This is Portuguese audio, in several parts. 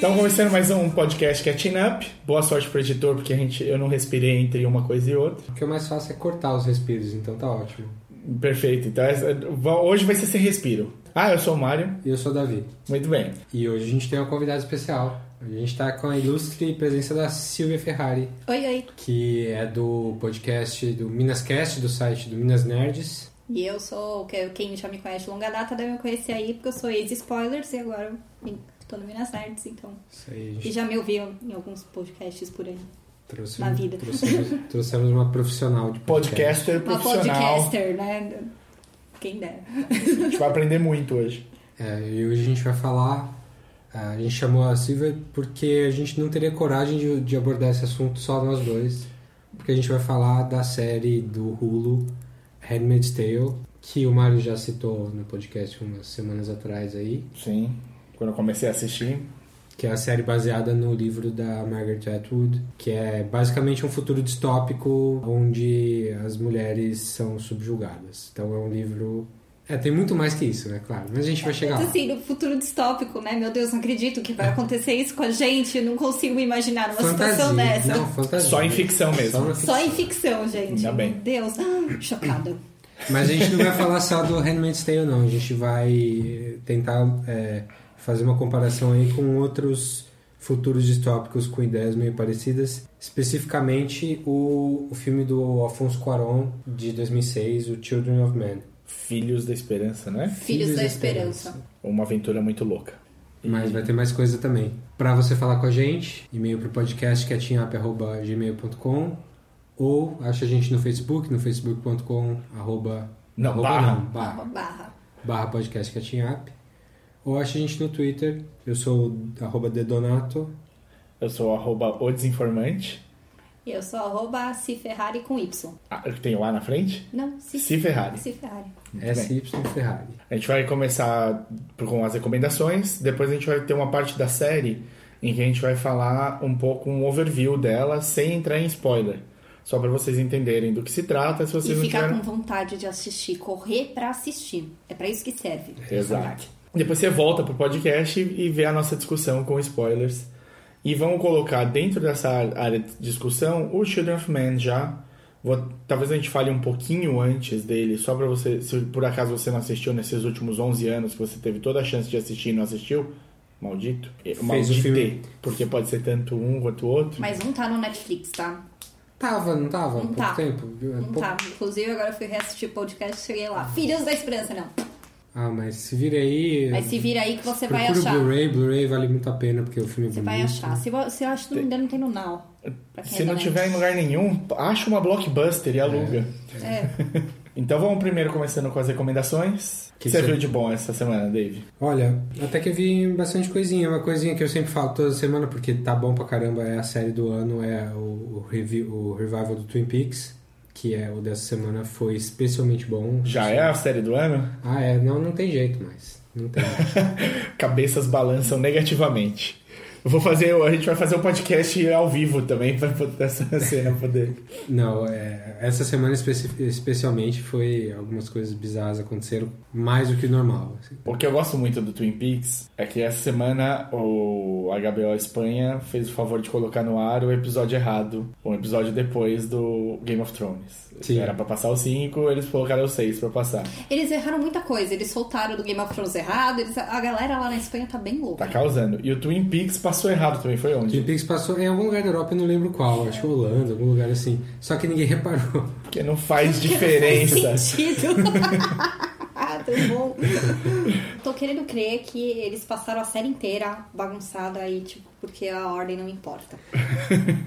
Então, começando mais um podcast Catching Up. Boa sorte pro editor, porque a gente, eu não respirei entre uma coisa e outra. O que é mais fácil é cortar os respiros, então tá ótimo. Perfeito. Então, hoje vai ser sem respiro. Ah, eu sou o Mário. E eu sou o Davi. Muito bem. E hoje a gente tem uma convidada especial. A gente tá com a ilustre presença da Silvia Ferrari, Oi, oi. que é do podcast do Minascast, do site do Minas Nerds. E eu sou, que- quem já me conhece de longa data deve me conhecer aí, porque eu sou ex-spoilers e agora tô no Minas Nerds, então. Isso aí, a E gente já me ouviram em alguns podcasts por aí. trouxe, na vida. Trouxemos, trouxemos uma profissional de podcast. Podcaster Uma profissional. podcaster, né? Quem dera. A gente vai aprender muito hoje. É, e hoje a gente vai falar. A gente chamou a Silvia porque a gente não teria coragem de, de abordar esse assunto só nós dois. Porque a gente vai falar da série do Hulu Handmaid's Tale, que o Mário já citou no podcast umas semanas atrás aí, Sim. Quando eu comecei a assistir. que é a série baseada no livro da Margaret Atwood, que é basicamente um futuro distópico onde as mulheres são subjugadas. Então é um livro. É, tem muito mais que isso, né? Claro. Mas a gente vai chegar Mas assim, no futuro distópico, né? Meu Deus, não acredito que vai acontecer isso com a gente. Eu não consigo imaginar numa situação dessa. Não, fantasia. Só em ficção mesmo. Só na Só em ficção, gente. Ainda bem. Meu Deus. Ah, chocada. Mas a gente não vai falar só do Handmaid's Tale, não. A gente vai tentar é, fazer uma comparação aí com outros futuros distópicos com ideias meio parecidas. Especificamente o, o filme do Alfonso Cuarón, de 2006, o Children of Men. Filhos da Esperança, né? Filhos da Esperança. Uma aventura muito louca. Mas vai ter mais coisa também. Para você falar com a gente, e-mail pro podcast catchingup.gmail.com ou acha a gente no Facebook, no facebook.com arroba, Não, arroba barra. não, barra. Barra. barra podcast Up. Ou acha a gente no Twitter. Eu sou o arroba Dedonato. Eu sou o arroba o desinformante. E eu sou arroba Ciferrari com Y. Ah, tem o A na frente? Não, Ci Si Ferrari. Ciferrari. SY Ferrari. A gente vai começar com as recomendações, depois a gente vai ter uma parte da série em que a gente vai falar um pouco um overview dela, sem entrar em spoiler. Só para vocês entenderem do que se trata, se vocês E não ficar com vontade de assistir, correr pra assistir. É pra isso que serve. Exato. Depois você volta pro podcast e vê a nossa discussão com spoilers. E vamos colocar dentro dessa área de discussão o Children of Men já. Vou- talvez a gente fale um pouquinho antes dele, só pra você, se por acaso você não assistiu nesses últimos 11 anos, que você teve toda a chance de assistir e não assistiu, maldito. o Maldito, filme. porque pode ser tanto um quanto o outro. Mas não tá no Netflix, tá? Tava, não tava? Não pouco tá. tempo? viu? É Não pouco- tá. Inclusive, agora eu fui reassistir o podcast e cheguei lá. Filhos da Esperança, não. Ah, mas se vira aí. Mas se vira aí que você vai achar. o Blu-ray. Blu-ray vale muito a pena porque o filme é Você bonito. vai achar. Se, vo- se eu acho que não me engano, tem no Now. Se é não tiver em lugar nenhum, acha uma blockbuster e aluga. É. Então vamos primeiro começando com as recomendações. O que, Que você você- viu de bom essa semana, Dave? Olha, até que eu vi bastante coisinha. Uma coisinha que eu sempre falo toda semana, porque tá bom pra caramba, é a série do ano, é o, o, o revival do Twin Peaks, que é o dessa semana foi especialmente bom. Já é a série do ano? Ah, é. Não, não tem jeito mais. Não tem. Cabeças balançam negativamente. Eu vou fazer, a gente vai fazer um podcast ao vivo também para essa cena poder. não, é, essa semana especi- especialmente foi algumas coisas bizarras aconteceram, mais do que o normal. assim. O que eu gosto muito do Twin Peaks é que essa semana o HBO Espanha fez o favor de colocar no ar o episódio errado, um episódio depois do Game of Thrones. Sim. Era pra passar o 5, eles colocaram o 6 pra passar. Eles erraram muita coisa. Eles soltaram do Game of Thrones errado. eles- A galera lá na Espanha tá bem louca. Tá causando. E o Twin Peaks passou errado também, foi Twin onde? Peaks passou em algum lugar da Europa, eu não lembro qual, acho que Holanda, algum lugar assim. Só que ninguém reparou. Porque não faz diferença. Não faz sentido. tão bom. Tô querendo crer que eles passaram a série inteira bagunçada aí, tipo, porque a ordem não importa.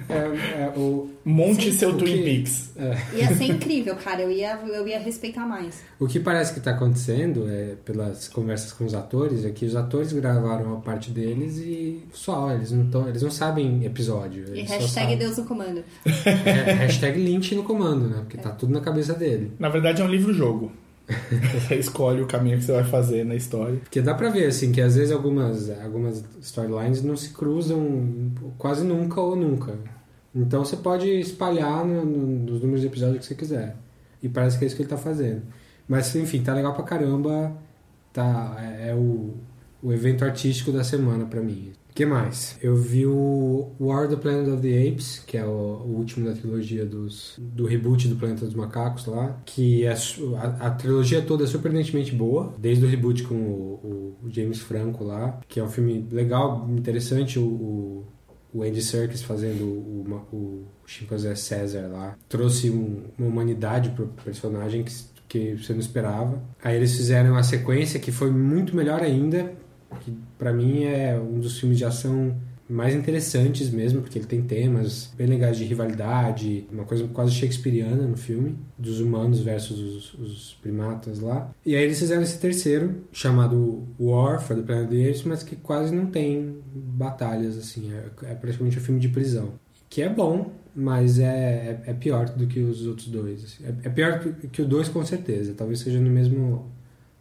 É, é, o, Monte Sim, seu o Twin que- Peaks. Ia ser incrível, cara. Eu ia, eu ia respeitar mais. o que parece que está acontecendo, é, pelas conversas com os atores, é que os atores gravaram a parte deles e só, eles não, tão, eles não sabem episódio. E hashtag Deus no comando. É, hashtag Lynch no comando, né? Porque tá tudo na cabeça dele. Na verdade é um livro-jogo. Você escolhe o caminho que você vai fazer na história. Porque dá pra ver, assim, que às vezes algumas, algumas storylines não se cruzam quase nunca ou nunca. Então você pode espalhar no- no- nos números de episódios que você quiser. E parece que é isso que ele tá fazendo. Mas, enfim, tá legal pra caramba. Tá, é, é o, o evento artístico da semana pra mim. O que mais? Eu vi o War the Planet of the Apes, que é o, o último da trilogia dos, do reboot do Planeta dos Macacos lá, que é, a, a trilogia toda é surpreendentemente boa, desde o reboot com o, o James Franco lá, que é um filme legal, interessante, o, o, o Andy Serkis fazendo o, ma- o chimpanzé César lá, trouxe um- uma humanidade pro personagem que, que você não esperava. Aí eles fizeram a sequência que foi muito melhor ainda, que pra mim é um dos filmes de ação mais interessantes mesmo, porque ele tem temas bem legais de rivalidade, uma coisa quase shakespeariana no filme, dos humanos versus os, os primatas lá. E aí eles fizeram esse terceiro, chamado War Planet of the Apes, mas que quase não tem batalhas, assim, é, é praticamente um filme de prisão. Que é bom, mas é, é, é pior do que os outros dois. assim. É, é pior que- que o dois com certeza, talvez seja no mesmo,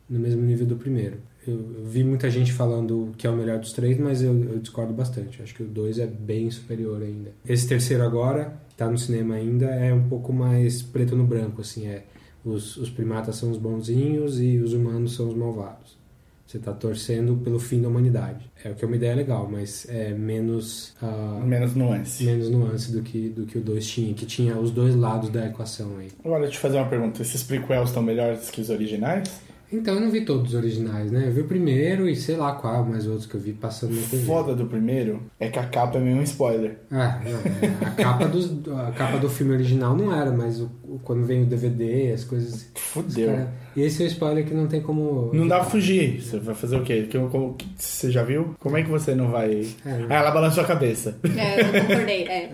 no mesmo nível do primeiro. Eu, vi muita gente falando que é o melhor dos três, mas eu, eu discordo bastante. Acho que o dois é bem superior ainda. Esse terceiro agora, tá no cinema ainda, é um pouco mais preto no branco, assim, é os, os primatas são os bonzinhos e os humanos são os malvados. Você tá torcendo pelo fim da humanidade. É o que é uma ideia legal, mas é menos ah, Menos nuance. menos nuance do que do que o 2 tinha, que tinha os dois lados da equação aí. Agora, deixa eu te fazer uma pergunta. Esses prequels estão melhores que os originais? Então eu não vi todos os originais, né? Eu vi o primeiro e sei lá qual, mais outros que eu vi passando na TV. Foda do primeiro é que a capa é meio um spoiler. Ah, não, a capa, dos, a capa do filme original não era, mas o- o- quando vem o DVD, as coisas. Fudeu. cara- e esse é o spoiler que não tem como. Não dá pra fugir. Você vai fazer o quê? Que- como- que- Você já viu? Como é que você não vai. É. Ah, ela balançou a cabeça. É, eu concordei. É.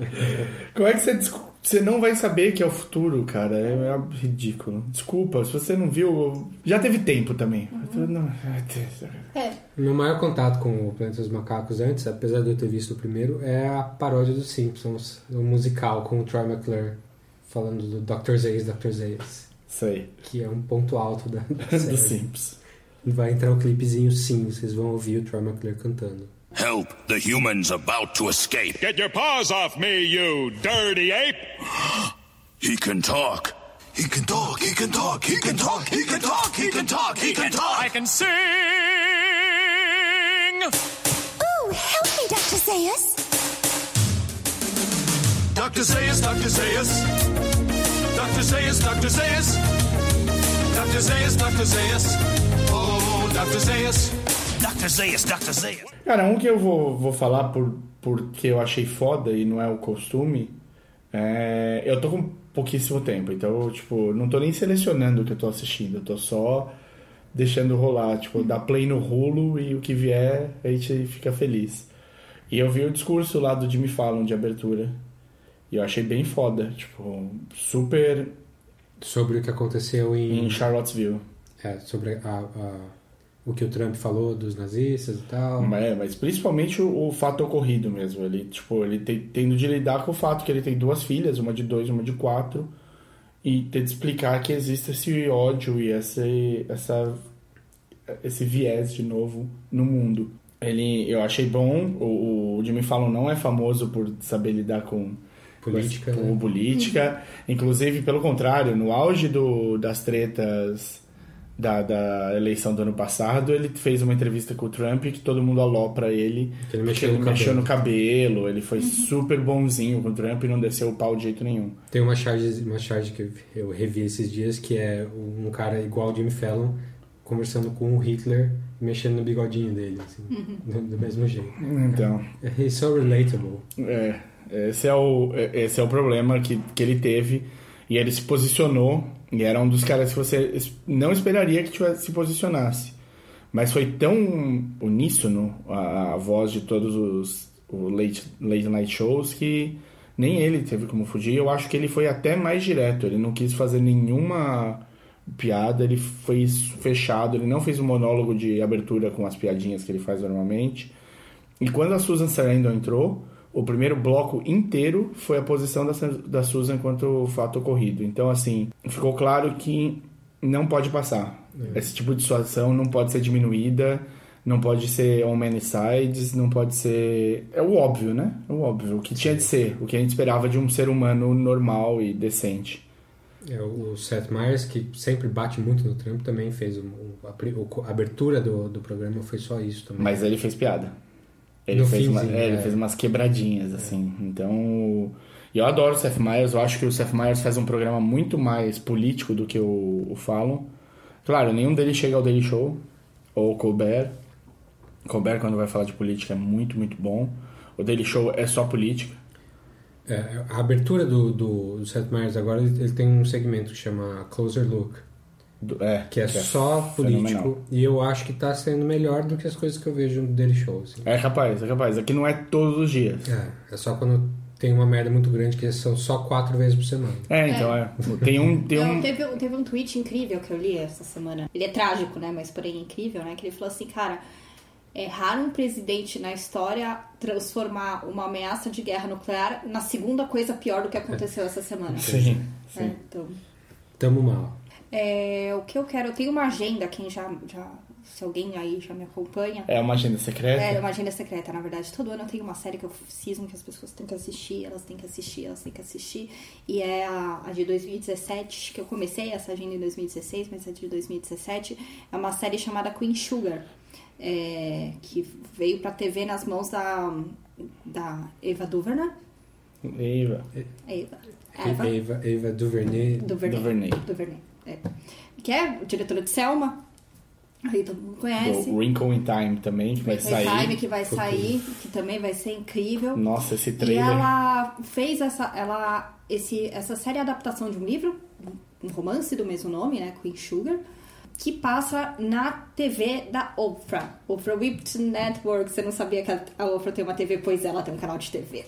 Como é que você. Você não vai saber que é o futuro, cara. É, é ridículo. Desculpa, se você não viu. Já teve tempo também. Deus. É. Meu maior contato com o Planeta dos Macacos antes, apesar de eu ter visto o primeiro, é a paródia dos Simpsons, o musical com o Troy McClure, falando do Dr. Zayas, Dr. Zayas, Sei. que é um ponto alto da, da Do série. Simples. Vai entrar o clipezinho sim, vocês vão ouvir o Troy McClure cantando. Help! The human's about to escape. Get your paws off me, you dirty ape! He can talk. He can talk. He can talk. He can talk. He can talk. He can talk. He can talk. I can sing! Ooh, help me, Dr. Zayas. Dr. Zayas, Dr. Zayas. Dr. Zayas, Dr. Zayas! Dr. Zayas, Dr. Zayas! Oh, Dr. Zayas! Dr. Zayas, Dr. Zayas. Cara, um que eu vou, vou falar por, porque eu achei foda e não é o costume. É, eu tô com pouquíssimo tempo, então, tipo, não tô nem selecionando o que eu tô assistindo, eu tô só deixando rolar, tipo, dá play no rolo e o que vier a gente fica feliz. E eu vi o discurso lá do Jimmy Fallon de abertura. E eu achei bem foda, tipo, super Sobre o que aconteceu em. em Charlottesville. é, sobre a, a- o que o Trump falou dos nazistas e tal. É, mas principalmente o, o fato ocorrido mesmo. Ele, tipo, ele tem, tendo de lidar com o fato que ele tem duas filhas, uma de dois, uma de quatro, e ter de explicar que existe esse ódio e esse, essa, esse viés de novo no mundo. Ele, eu achei bom. O, o Jimmy Fallon não é famoso por saber lidar com Política, com né? política. Inclusive, pelo contrário, no auge do, das tretas da, da eleição do ano passado, ele fez uma entrevista com o Trump que todo mundo alopra ele. Que ele mexeu ele no mexeu cabelo. no cabelo, ele foi super bonzinho com o Trump e não desceu o pau de jeito nenhum. Tem uma charge, uma charge que eu revi esses dias que é um cara igual o Jimmy Fallon conversando com o Hitler mexendo no bigodinho dele, assim, do, do mesmo jeito. Então, He's so relatable. é, esse é o, esse é o problema que, que ele teve. E ele se posicionou, e era um dos caras que você não esperaria que tivesse, se posicionasse. Mas foi tão uníssono a, a voz de todos os late, late night shows que nem ele teve como fugir. Eu acho que ele foi até mais direto. Ele não quis fazer nenhuma piada, ele fez fechado, ele não fez um monólogo de abertura com as piadinhas que ele faz normalmente. E quando a Susan Sarandon entrou, o primeiro bloco inteiro foi a posição da, da Susan quanto fato ocorrido. Então, assim, ficou claro que não pode passar. Esse tipo de situação não pode ser diminuída, não pode ser on many sides, não pode ser... É o óbvio, né? É o óbvio, o que tinha de ser, o que a gente esperava de um ser humano normal e decente. É, o Seth Meyers, que sempre bate muito no Trump, também fez um, a abertura do, do programa foi só isso também. Mas ele fez piada. Ele, No fez, uma- é, ele é. fez umas quebradinhas, assim. Então. Eu adoro o Seth Meyers. Eu acho que o Seth Meyers faz um programa muito mais político do que o, o Fallon. Claro, nenhum deles chega ao Daily Show ou o Colbert. Colbert, quando vai falar de política, é muito, muito bom. O Daily Show é só política. É, a abertura do, do, do Seth Meyers agora, ele tem um segmento que chama Closer Look, Do- É, que é só fenomenal. político, e eu acho que tá sendo melhor do que as coisas que eu vejo no Daily Show. assim. É capaz, é capaz. Aqui não é todos os dias. É, é só quando tem uma merda muito grande, que são só quatro vezes por semana. É, então é. Tem um. Tem Não, um... teve, teve um tweet incrível que eu li essa semana. Ele é trágico, né? Mas porém incrível, né? Que ele falou assim, cara, é raro um presidente na história transformar uma ameaça de guerra nuclear na segunda coisa pior do que aconteceu essa semana. Sim, É, sim. então, Tamo mal. É, o que eu quero, eu tenho uma agenda, quem já, já se alguém aí já me acompanha. É uma agenda secreta? É, uma agenda secreta, na verdade. Todo ano eu tenho uma série que eu cismo que as pessoas têm que assistir, elas têm que assistir, elas têm que assistir. E é a, a de 2017, que eu comecei essa agenda em 2016, mas é de 2017. É uma série chamada Queen Sugar, é, que veio pra TV nas mãos da, da Eva DuVernay. Eva. Eva. Eva. Eva, Eva Duvernay. DuVernay. DuVernay. DuVernay, é. Que é diretora de Selma. Aí todo mundo conhece. Do Wrinkle in Time também, que vai sair. Time que vai sair, que também vai ser incrível. Nossa, esse E trailer. ela fez essa, ela, esse, essa série é adaptação de um livro, um romance do mesmo nome, né, Queen Sugar, que passa na TV da Oprah, Oprah Whipped Network. Você não sabia que a a Oprah tem uma TV? Pois ela tem um canal de TV.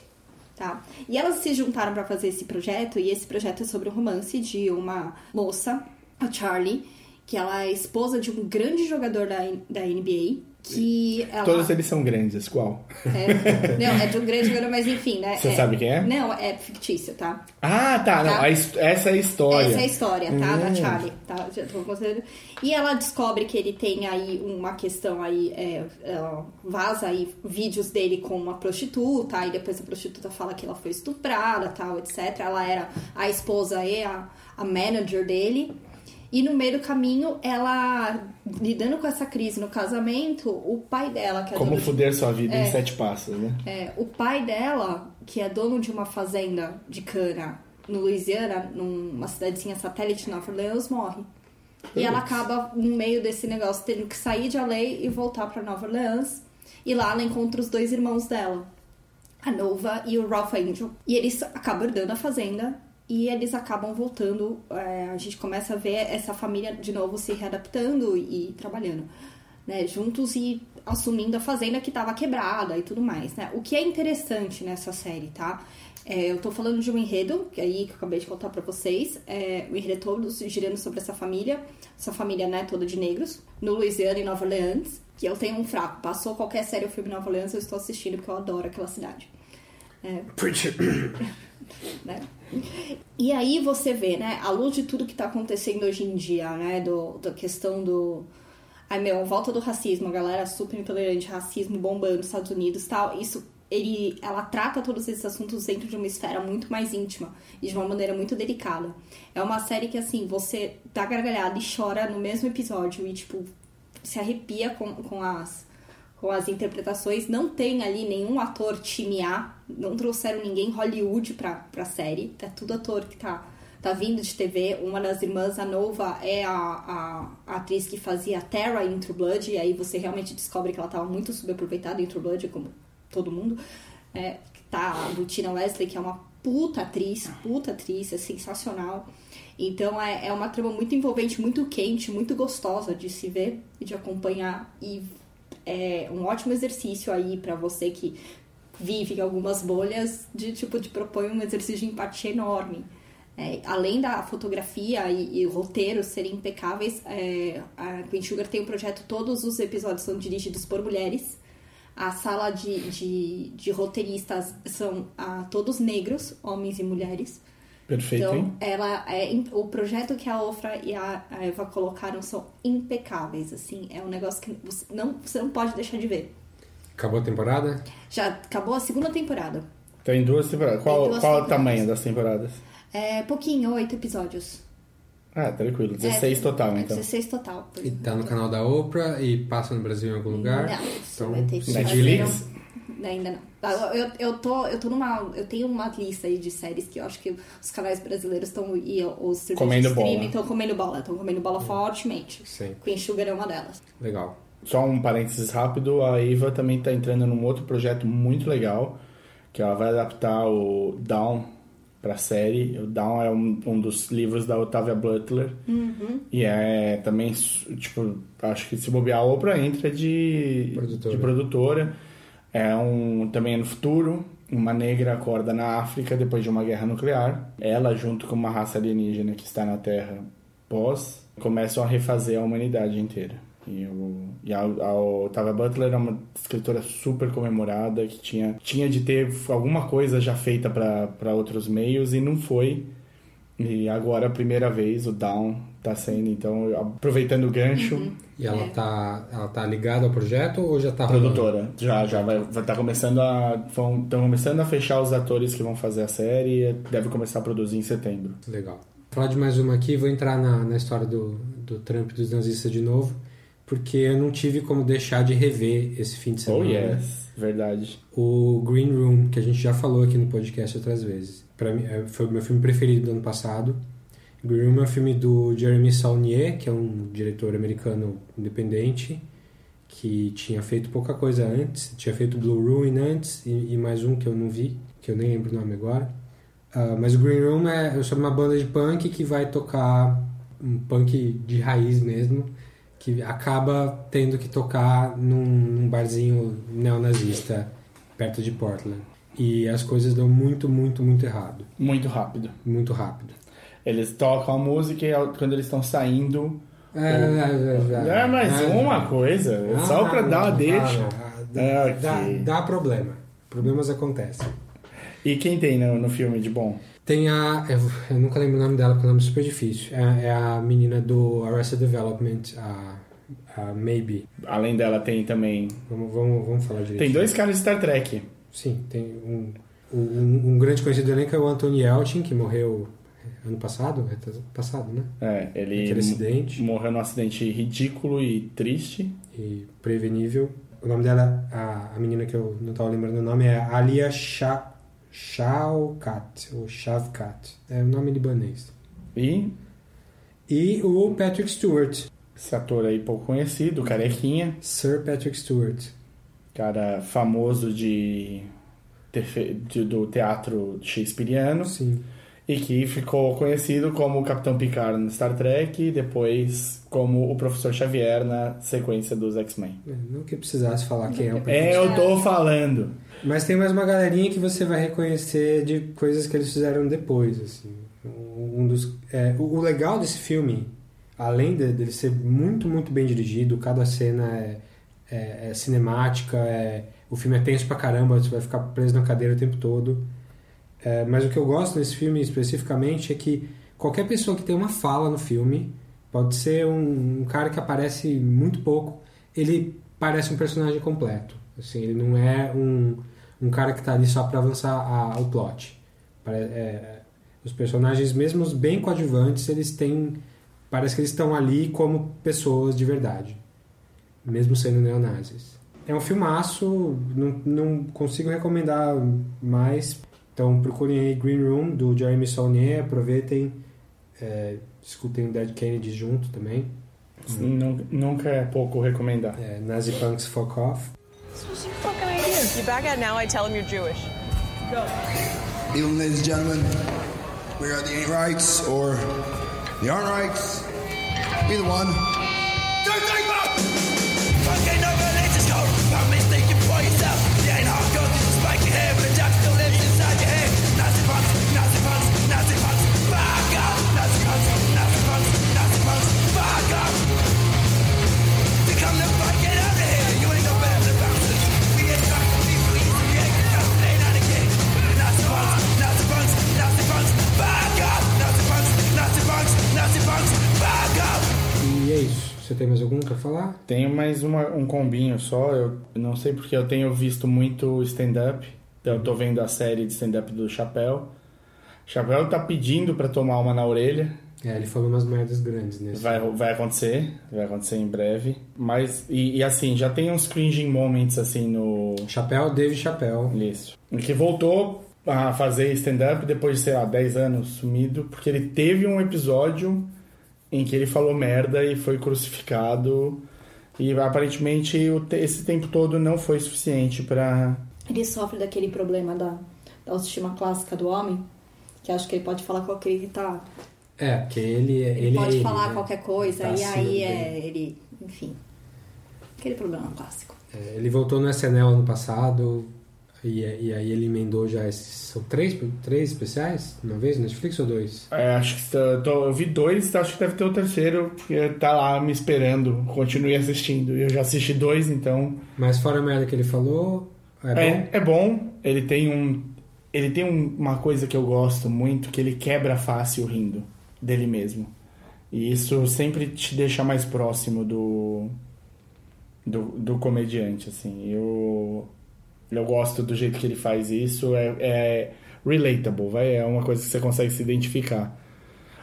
Tá? E elas se juntaram para fazer esse projeto, e esse projeto é sobre o romance de uma moça, a Charlie, que ela é esposa de um grande jogador da, da NBA, que ela... Todos eles são grandes, qual? É, não, é de um grande jogador, mas enfim, né? Você é- sabe quem é? Não, é fictício, tá? Ah, tá. Não, Tá. a his- essa é a história. Essa é a história, tá? Da Hum. Charlie, tá? Já tô considerando. E ela descobre que ele tem aí uma questão aí, é, ela vaza aí vídeos dele com uma prostituta, e depois a prostituta fala que ela foi estuprada, tal, etc. Ela era a esposa e a, a manager dele. E no meio do caminho, ela, lidando com essa crise no casamento, o pai dela, que é Como dono de fuder sua vida É. em sete passos, né? é, o pai dela, que é dono de uma fazenda de cana no Louisiana, numa cidadezinha satélite de Nova Orleans, morre. E ela acaba, no meio desse negócio, tendo que sair de LA e voltar pra Nova Orleans. E lá ela encontra os dois irmãos dela, a Nova e o Ralph Angel. E eles acabam herdando a fazenda e eles acabam voltando. é, a gente começa a ver essa família de novo se readaptando e trabalhando né, juntos e assumindo a fazenda que estava quebrada e tudo mais, né? O que é interessante nessa série, tá? É, eu tô falando de um enredo, que aí que eu acabei de contar pra vocês. É, o enredo é todo girando sobre essa família, essa família, né, toda de negros, no Louisiana e Nova Orleans, que eu tenho um fraco. Passou qualquer série ou filme em Nova Orleans, eu estou assistindo porque eu adoro aquela cidade. É, né? E aí você vê, né, à luz de tudo que tá acontecendo hoje em dia, né, do, da questão do... Ai, meu, volta do racismo, a galera super intolerante, racismo bombando Estados Unidos tal, isso, ele, ela trata todos esses assuntos dentro de uma esfera muito mais íntima e de uma maneira muito delicada. É uma série que, assim, você dá gargalhada e chora no mesmo episódio e, tipo, se arrepia com, com as com as interpretações. Não tem ali nenhum ator time A, não trouxeram ninguém Hollywood pra, pra série. É tudo ator que tá, tá vindo de TV. Uma das irmãs, a Nova, é a, a, a atriz que fazia Terra em True Blood, e aí você realmente descobre que ela tava muito subaproveitada em True Blood, como todo mundo. É, tá a do Tina Wesley, que é uma puta atriz, puta atriz, é sensacional. Então é, é uma trama muito envolvente, muito quente, muito gostosa de se ver e de acompanhar. E é um ótimo exercício aí pra você que vive em algumas bolhas, de tipo, de propõe um exercício de empatia enorme. É, além da fotografia e, e roteiro serem impecáveis, é, a Queen Sugar tem um projeto, todos os episódios são dirigidos por mulheres. A sala de, de, de roteiristas são ah, todos negros, homens e mulheres. Perfeito, Então, hein? ela é, o projeto que a Ofra e a, a Eva colocaram são impecáveis, assim. É um negócio que você não, você não pode deixar de ver. Acabou a temporada? Já acabou a segunda temporada. Tem duas temporadas. Qual, duas qual é o temporadas. tamanho das temporadas? É pouquinho, oito episódios. Ah, tranquilo. 16 É, total, então. 16 total. E tá no canal da Oprah e passa no Brasil em algum lugar? Não, então, vai ter que se- fazer Netflix? Um- Ainda não. Eu, eu, tô, eu tô numa. Eu tenho uma lista aí de séries que eu acho que os canais brasileiros estão. E os serviços Comendo de streaming bola. estão comendo bola. Estão comendo bola fortemente. Sim. Queen Sugar é uma delas. Legal. Só um parênteses rápido, a Eva também está entrando num outro projeto muito legal, que ela vai adaptar o Down para série. O Down é um, um dos livros da Octavia Butler. E é também, tipo, acho que se bobear a Oprah entra de Produtora. de produtora. É um também é no futuro, uma negra acorda na África depois de uma guerra nuclear. Ela junto com uma raça alienígena que está na Terra pós começam a refazer a humanidade inteira. E, o, e a, a Butler é uma escritora super comemorada que tinha, tinha de ter alguma coisa já feita para outros meios e não foi. E agora, a primeira vez, o Down tá sendo, então, aproveitando o gancho, E ela, É. tá, ela tá ligada ao projeto ou já tá rolando? produtora. Já, já vai, vai tá começando a. Estão começando a fechar os atores que vão fazer a série e deve começar a produzir em setembro. Legal. Vou falar de mais uma aqui, vou entrar na, na história do, do Trump e dos nazistas de novo, porque eu não tive como deixar de rever esse fim de Oh, semana. yes, verdade. O Green Room, que a gente já falou aqui no podcast outras vezes. Para mim, é- foi o meu filme preferido do ano passado. Green Room é um filme do Jeremy Saulnier, que é um diretor americano independente, que tinha feito pouca coisa antes. Tinha feito Blue Ruin antes e, e mais um que eu não vi, que eu nem lembro o nome agora. Ah, mas o Green Room é sobre uma banda de punk que vai tocar um punk de raiz mesmo, que acaba tendo que tocar num, num barzinho neonazista perto de Portland. E as coisas dão muito, muito, muito errado. Muito rápido. Muito rápido. Eles tocam a música e quando eles estão saindo. É, É, mais uma coisa, é só pra dar uma deixa. Dá, É, dá, dá problema. Problemas acontecem. E quem tem no, no filme de bom? Tem a. Eu, eu nunca lembro o nome dela porque o nome é super difícil. É, é a menina do Arrested Development, a, a Maybe. Além dela, tem também. Vamos, vamos, vamos falar direito. Tem dois caras de Star Trek. Sim, tem um, um, um grande conhecido do elenco é o Anthony Yelchin, que morreu ano passado, é, passado, né? É, ele Aquele acidente. morreu num acidente ridículo e triste. E prevenível. O nome dela, a, a menina que eu não estava lembrando o nome, é Alia Sha, Shaukat, ou Shavkat. É o nome libanês. E E o Patrick Stewart, esse ator aí pouco conhecido, carequinha, Sir Patrick Stewart. cara famoso de, de- do teatro shakespeariano Sim. E que ficou conhecido como o Capitão Picard no Star Trek e depois como o Professor Xavier na sequência dos X-Men. É, Não que precisasse falar quem é o É, Patrick eu tô falando. Mas tem mais uma galerinha que você vai reconhecer de coisas que eles fizeram depois, assim. Um dos, é, o o legal desse filme, além de- dele ser muito, muito bem dirigido, cada cena é, é- é cinemática, é, o filme é tenso pra caramba, você vai ficar preso na cadeira o tempo todo. É, mas o que eu gosto nesse filme especificamente é que qualquer pessoa que tem uma fala no filme, pode ser um, um cara que aparece muito pouco, ele parece um personagem completo. Assim, ele não é um, um cara que está ali só para avançar a- o plot. É, os personagens, mesmo os bem coadjuvantes, eles têm. Parece que eles estão ali como pessoas de verdade, mesmo sendo neonazis. É um filmaço, não, não consigo recomendar mais. Então procurem aí Green Room, do Jeremy Saulnier, aproveitem, é, escutem Dead Kennedy junto também. Nu- Nunca é pouco recomendar. É, Nazi Punks Fuck Off. You back out now, I tell him you're Jewish. Evening, ladies and gentlemen. We are the ain't rights or the aren't rights. Either one. E é isso. Você tem mais algum pra falar? Tenho mais uma- um combinho só. Eu não sei porque eu tenho visto muito stand-up. Então, eu tô vendo a série de stand-up do Chapéu. Chapéu tá pedindo pra tomar uma na orelha. É, ele falou umas merdas grandes nesse. Vai, vai acontecer, vai acontecer em breve. Mas, e, e assim, já tem uns cringing moments assim no. Chapéu, Dave Chapéu. Isso. Que voltou a fazer stand-up depois de, sei lá, 10 anos sumido, porque ele teve um episódio em que ele falou merda e foi crucificado. E aparentemente esse tempo todo não foi suficiente pra. Ele sofre daquele problema da, da autoestima clássica do homem, que acho que ele pode falar qualquer que tá. É, porque ele, é- Ele, ele pode é ele, falar né? qualquer coisa, Tá e aí é ele. Enfim. Aquele problema clássico. É, ele voltou no SNL ano passado e, e aí ele emendou já esses. São três, três especiais? Uma vez no Netflix ou dois? É, acho que tá- tô- eu vi dois, acho que deve ter o terceiro, porque tá lá me esperando. Continue assistindo. Eu já assisti dois, então. Mas fora a merda que ele falou, é, bom? É, é bom. Ele tem um. Ele tem um- uma coisa que eu gosto muito, que ele quebra fácil rindo dele mesmo. E isso sempre te deixa mais próximo do. do, do comediante, assim. Eu. Eu gosto do jeito que ele faz isso. É, é relatable, vai? É uma coisa que você consegue se identificar.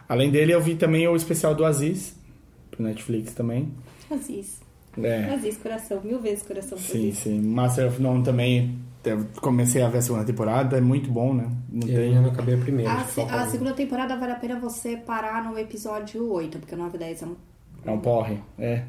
Além dele, eu vi também o especial do Aziz, pro Netflix também. Aziz. É. Aziz, coração. Mil vezes coração. Sim, Aziz. sim. Master of None também. eu comecei a ver a segunda temporada, é muito bom, né? Não Eu tem. ainda não acabei a primeira. A, se- a segunda temporada vale a pena você parar no episódio 8, porque o 9 e 10 é um, É um porre. É.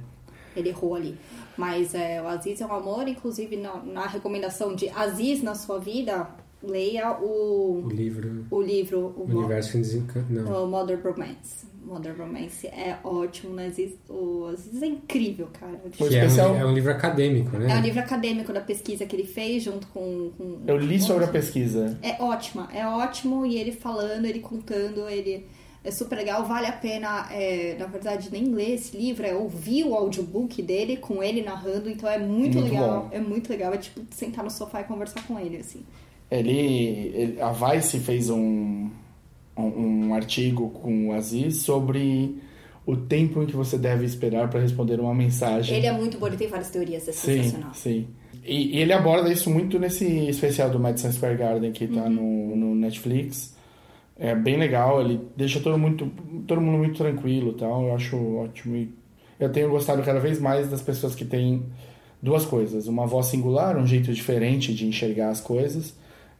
ele errou ali. Mas é, o Aziz é um amor, inclusive na, na recomendação de Aziz na sua vida, leia o, O livro. o livro O, O Mo- Universo Sem Desencanto. Não. o Modern Romance. Modern Romance é ótimo, né? Aziz, o Aziz é incrível, cara. Que é um, especial- é um livro acadêmico, né? É um livro acadêmico da pesquisa que ele fez junto com. com Eu li sobre a pesquisa. É ótima, é ótimo e ele falando, ele contando, ele é super legal, vale a pena, é, na verdade, nem ler esse livro, é ouvir o audiobook dele com ele narrando, então é muito, Muito legal, bom. é muito legal, é tipo sentar no sofá e conversar com ele, assim. Ele, ele- a Vice fez um, um, um artigo com o Aziz sobre o tempo em que você deve esperar para responder uma mensagem. Ele é muito bom, ele tem várias teorias, é Sim, sensacional. sim. E, e ele aborda isso muito nesse especial do Madison Square Garden que Uhum. tá no, no Netflix. É bem legal, ele deixa todo, muito, todo mundo muito tranquilo e tal. Eu acho ótimo. Eu tenho gostado cada vez mais das pessoas que têm duas coisas: uma voz singular, um jeito diferente de enxergar as coisas,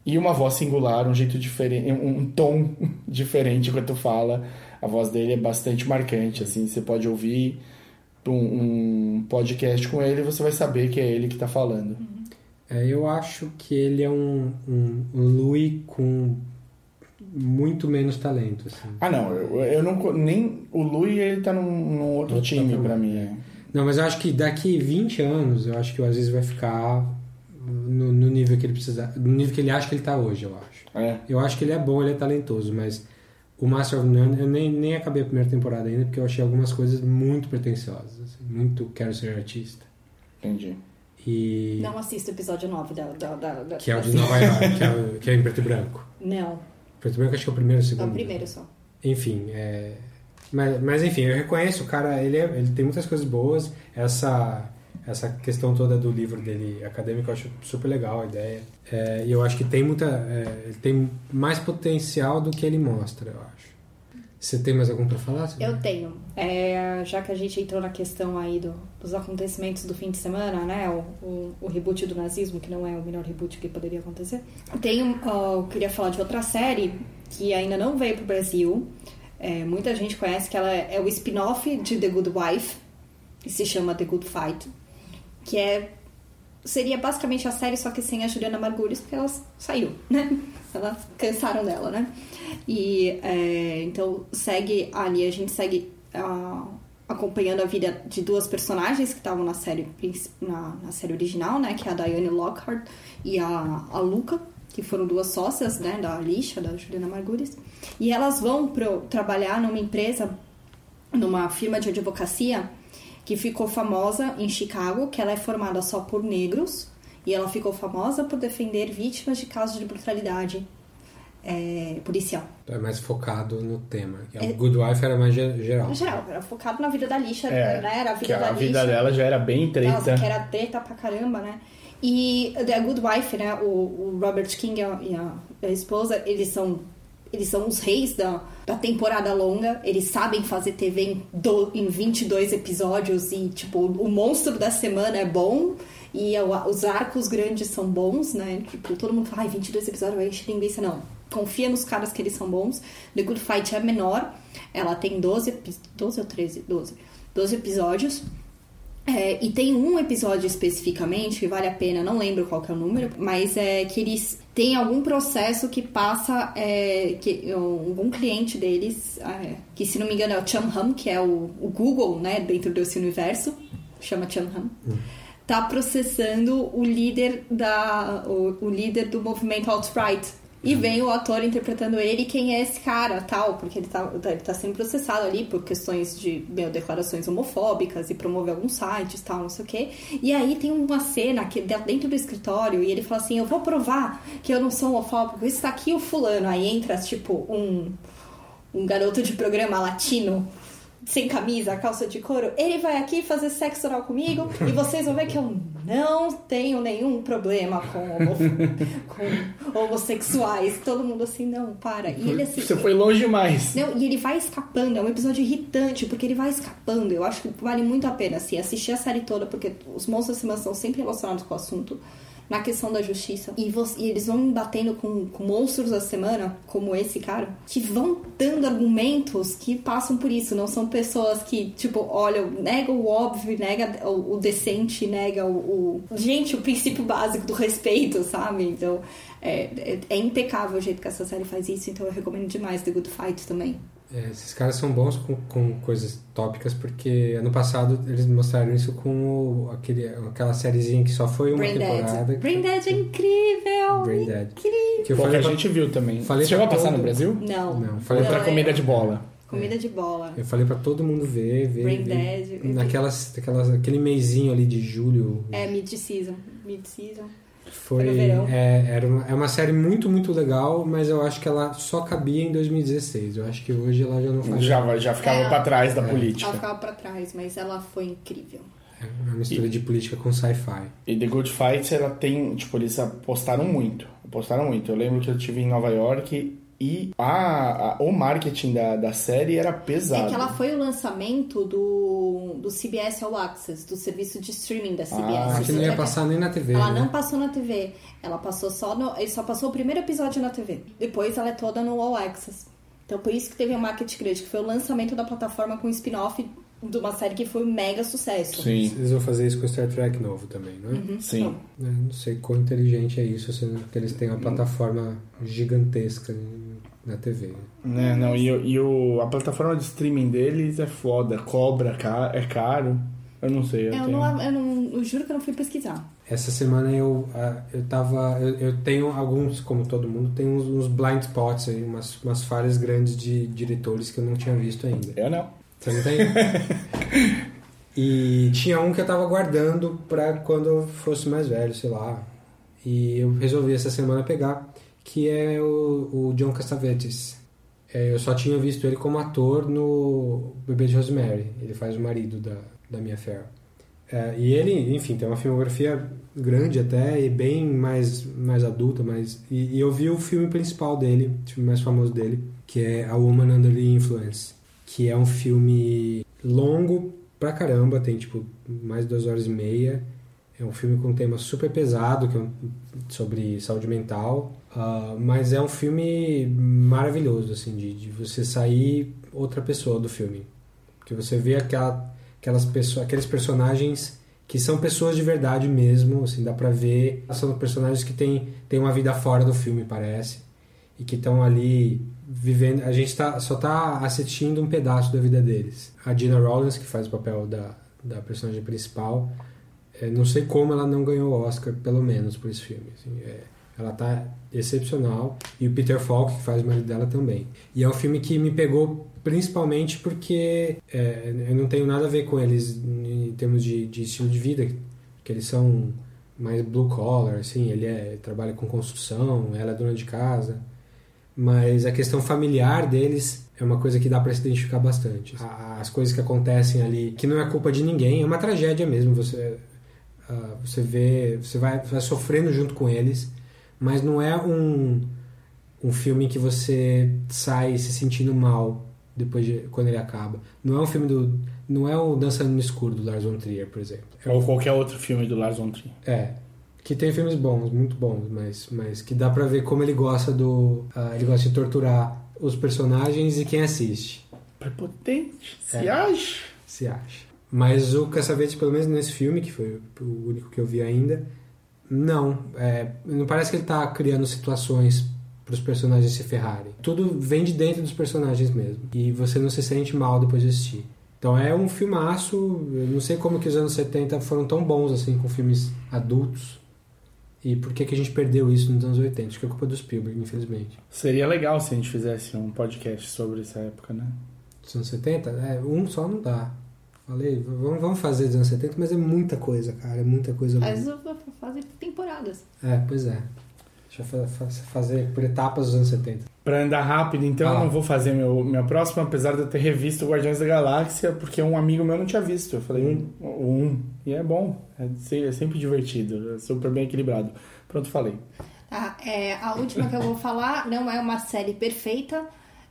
e uma voz singular, um jeito diferente, um, tom diferente quando tu fala. A voz dele é bastante marcante, assim, você pode ouvir um, um podcast com ele, você vai saber que é ele que tá falando. É, eu acho que ele é um, um, um Louis com muito menos talento, assim. Ah, não, eu, eu não. Nem. O Lui, ele tá num, num outro Outro time pra mim. é. Não, mas eu acho que daqui 20 anos, eu acho que o Aziz vai ficar no, no nível que ele precisa, no nível que ele acha que ele tá hoje, eu acho. É. Eu acho que ele é bom, ele é talentoso, mas o Master of None, eu nem, nem acabei a primeira temporada ainda, porque eu achei algumas coisas muito pretensiosas, assim, muito quero ser artista. Entendi. E Não assista o episódio 9 da... da, da, da que é o de Nova York, que é, o- que é em preto e branco. Não, Preto branco acho que é o primeiro ou o é segundo. o primeiro só. Enfim, é... mas, mas enfim, eu reconheço o cara, ele, é- ele tem muitas coisas boas. Essa, essa questão toda do livro dele acadêmico eu acho super legal a ideia. É, e eu acho que tem muita. é, ele tem mais potencial do que ele mostra, eu acho. Você tem mais algum pra falar? Silvia? Eu tenho. É, já que a gente entrou na questão aí do- dos acontecimentos do fim de semana, né? O, o, o reboot do nazismo, que não é o melhor reboot que poderia acontecer. Tenho, ó, eu queria falar de outra série que ainda não veio pro Brasil. É, muita gente conhece que ela é, é o spin-off de The Good Wife, que se chama The Good Fight, que é seria basicamente a série, só que sem a Juliana Margulis, porque ela saiu, né? Elas cansaram dela, né? E é, então segue ali, a gente segue acompanhando a vida de duas personagens que estavam na série na, na série original, né? Que é a Diane Lockhart e a, a Luca, que foram duas sócias, né? Da Alicia, da Juliana Margulis. E elas vão pro, trabalhar numa empresa, numa firma de advocacia que ficou famosa em Chicago, que ela é formada só por negros. E ela ficou famosa por defender vítimas de casos de brutalidade é, policial. Então é mais focado no tema. É- O Good Wife era mais ge- geral. Geral, era focado na vida da lixa, É, né? Era a que vida da a vida lixa. dela já era bem treta. Nossa, que era treta pra caramba, né? E The Good Wife, né? O, o Robert King e a, e a esposa, eles são eles são os reis da, da temporada longa. Eles sabem fazer TV em, do, em 22 episódios e, tipo, o monstro da semana é bom. E os arcos grandes são bons, né? Tipo, todo mundo fala, ai, 22 episódios vai encher linguiça. Não. Confia nos caras que eles são bons. The Good Fight é menor. Ela tem 12, epi- 12 ou 13? 12. 12 episódios. É, e tem um episódio especificamente que vale a pena, não lembro qual que é o número, mas é que eles têm algum processo que passa é, que algum cliente deles, é, que se não me engano é o Chumham, que é o, o Google, né, dentro desse universo, chama Chumham, tá processando o líder da o, o líder do movimento alt-right. E vem o ator interpretando ele, quem é esse cara, tal, porque ele tá, ele tá sendo processado ali por questões de meu, declarações homofóbicas e promover alguns sites, tal, não sei o quê. E aí tem uma cena que dentro do escritório e ele fala assim: Eu vou provar que eu não sou homofóbico, está aqui o fulano. Aí entra, tipo, um, um garoto de programa latino sem camisa, calça de couro, ele vai aqui fazer sexo oral comigo e vocês vão ver que eu não tenho nenhum problema com, homo- com homossexuais. Todo mundo assim, não, para. E ele assim. Você foi longe demais. Não, e ele vai escapando, é um episódio irritante, porque ele vai escapando. Eu acho que vale muito a pena, assim, assistir a série toda, porque os monstros da semana são sempre relacionados com o assunto, na questão da justiça. E, você- e eles vão batendo com, com monstros da semana, como esse cara, que vão dando argumentos que passam por isso. Não são pessoas que, tipo, olham, nega o óbvio, nega o, o decente, nega o, o- Gente, o princípio básico do respeito, sabe? Então, é, é, é impecável o jeito que essa série faz isso, então eu recomendo demais The Good Fight também. É, esses caras são bons com, com coisas tópicas, porque ano passado eles mostraram isso com o- aquele, aquela sériezinha que só foi uma Brain temporada. Dead. Brain Dead é incrível! Brain Dead. Incrível! Que Pô, que a pra- gente viu também. falei Você chegou a pra passar no Brasil? Não. Não, falei Não, comida é- de bola. Comida de bola. Eu falei pra todo mundo ver, ver. Brain ver. Dead. Naquelas, naquelas, aquele mêsinho ali de julho. É mid-season. Mid-season. Foi, é, era uma, é uma série muito, muito legal, mas eu acho que ela só cabia em 2016. Eu acho que hoje ela já não faz. Já, já ficava É. pra trás da É. Ela política. ficava pra trás, mas ela foi incrível. É uma mistura de política com sci-fi. E The Good Fight, ela tem, tipo, eles apostaram muito. Apostaram muito. Eu lembro que eu estive em Nova York e a, a- o marketing da, da série era pesado. É que ela foi o lançamento do, do CBS All Access, do serviço de streaming da CBS. Ah, Aqui não ia passar nem na TV. Ela né? não passou na TV. Ela passou só no. Ele só passou o primeiro episódio na TV. Depois ela é toda no All Access. Então por isso que teve um marketing grande, que foi o lançamento da plataforma com spin-off de uma série que foi um mega sucesso. Sim, Eles vão fazer isso com Star Trek novo também, não é? sim. Eu não sei quão inteligente é isso, sendo que eles têm uma plataforma gigantesca na TV. Né, não, e, o- e o, a plataforma de streaming deles é foda. Cobra, é caro. Eu não sei. Eu, Eu, tenho... não, eu, não, eu juro que eu não fui pesquisar. Essa semana eu, eu tava. Eu, eu tenho alguns, como todo mundo, tem uns, uns blind spots aí, umas, umas falhas grandes de diretores que eu não tinha visto ainda. Eu não. Você não tem? e tinha um que eu tava guardando pra quando eu fosse mais velho, sei lá. E eu resolvi essa semana pegar, que é o, o John Cassavetes. É, eu só tinha visto ele como ator no Bebê de Rosemary. Ele faz o marido da, da Mia Farrow. É, e ele, enfim, tem uma filmografia grande até e bem mais, mais adulta, mas e, e eu vi o filme principal dele, o filme mais famoso dele, que é A Woman Under the Influence, que é um filme longo pra caramba, tem tipo mais de duas horas e meia. É um filme com um tema super pesado, que é um- sobre saúde mental, ah, mas é um filme maravilhoso, assim, de, de você sair outra pessoa do filme. Porque você vê aquela, aquelas pessoas, aqueles personagens que são pessoas de verdade mesmo, assim, dá pra ver. São personagens que têm, têm uma vida fora do filme, parece. E que estão ali vivendo. A gente tá, só tá assistindo um pedaço da vida deles. A Gina Rollins, que faz o papel da, da personagem principal, é, não sei como ela não ganhou o Oscar, pelo menos, por esse filme. assim, é, ela tá excepcional. E o Peter Falk, que faz o marido dela, também. E é um filme que me pegou principalmente porque é, eu não tenho nada a ver com eles em termos de, de estilo de vida, que eles são mais blue collar, assim, ele é, trabalha com construção, ela é dona de casa. Mas a questão familiar deles é uma coisa que dá para se identificar bastante. As coisas que acontecem ali, que não é culpa de ninguém, é uma tragédia mesmo. Você, ah, você vê, você vai, vai sofrendo junto com eles, mas não é um, um filme que você sai se sentindo mal depois de quando ele acaba. Não é um filme do, não é o Dançando no Escuro do Lars von Trier, por exemplo. É Ou qualquer outro filme do Lars von Trier. é. Que tem filmes bons, muito bons, mas, mas que dá pra ver como ele gosta do. ah, ele gosta de torturar os personagens e quem assiste, Prepotente, se É. acha. se acha. Mas o Caçavete, pelo menos nesse filme, que foi o único que eu vi ainda, não. É, não parece que ele tá criando situações para os personagens se ferrarem. Tudo vem de dentro dos personagens mesmo. E você não se sente mal depois de assistir. Então é um filmaço. Eu não sei como que os anos 70 foram tão bons assim com filmes adultos. E por que, que a gente perdeu isso nos anos 80? Acho que é culpa do Spielberg, infelizmente. Seria legal se a gente fizesse um podcast sobre essa época, né? Dos anos 70? É, um só não dá. Falei, vamos, vamos fazer dos anos 70, mas é muita coisa, cara. É muita coisa. Mas eu vou fazer temporadas. É, pois é. Deixa eu fa- fa- fazer por etapas dos anos 70. Pra andar rápido, então, Ah. eu não vou fazer meu, minha próxima, apesar de eu ter revisto Guardiões da Galáxia, porque um amigo meu não tinha visto. Eu falei, um. um. E é bom. É, é sempre divertido. É super bem equilibrado. Pronto, falei. Tá, é, a última que eu vou falar não é uma série perfeita,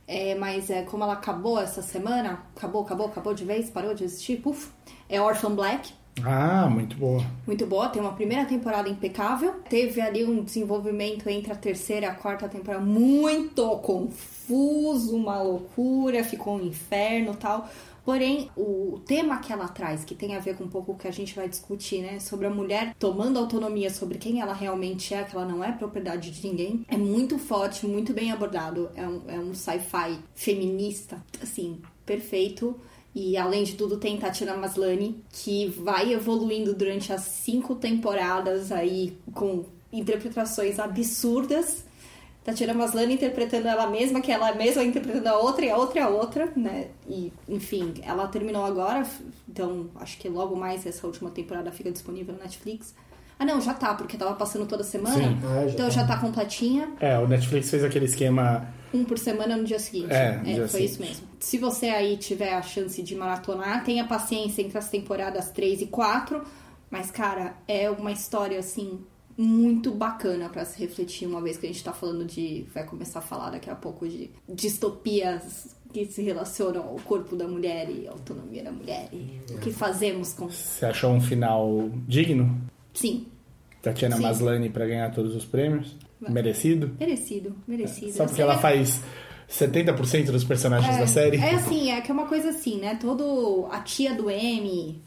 é, mas é como ela acabou essa semana, acabou, acabou, acabou de vez, parou de existir, puf, é Orphan Black. Ah, muito boa. Muito boa, tem uma primeira temporada impecável. Teve ali um desenvolvimento entre a terceira e a quarta temporada muito confuso, uma loucura, ficou um inferno tal. Porém, o tema que ela traz, que tem a ver com um pouco o que a gente vai discutir, né? Sobre a mulher tomando autonomia sobre quem ela realmente é, que ela não é propriedade de ninguém, é muito forte, muito bem abordado. É um, é um sci-fi feminista, assim, perfeito. E além de tudo, tem Tatiana Maslany, que vai evoluindo durante as cinco temporadas aí com interpretações absurdas. Tatiana Maslany interpretando ela mesma, que ela mesma interpretando a outra e a outra e a outra, né? E, enfim, ela terminou agora, então acho que logo mais essa última temporada fica disponível na Netflix. Ah, não, já tá, porque tava passando toda semana. Sim. Ah, já então tá. já tá completinha É, o Netflix fez aquele esquema. um por semana no dia seguinte. É, no dia foi seguinte. isso mesmo. Se você aí tiver a chance de maratonar, tenha paciência entre as temporadas 3 e 4. Mas, cara, é uma história, assim, muito bacana pra se refletir, uma vez que a gente tá falando de. Vai começar a falar daqui a pouco de distopias que se relacionam ao corpo da mulher e à autonomia da mulher e o que fazemos com. Você achou um final digno? Sim, Tatiana Sim. Maslany pra ganhar todos os prêmios? Merecido? merecido, merecido. Só Eu porque ela que- faz 70% dos personagens É, da série? É assim, é que é uma coisa assim, né? Todo a tia do M,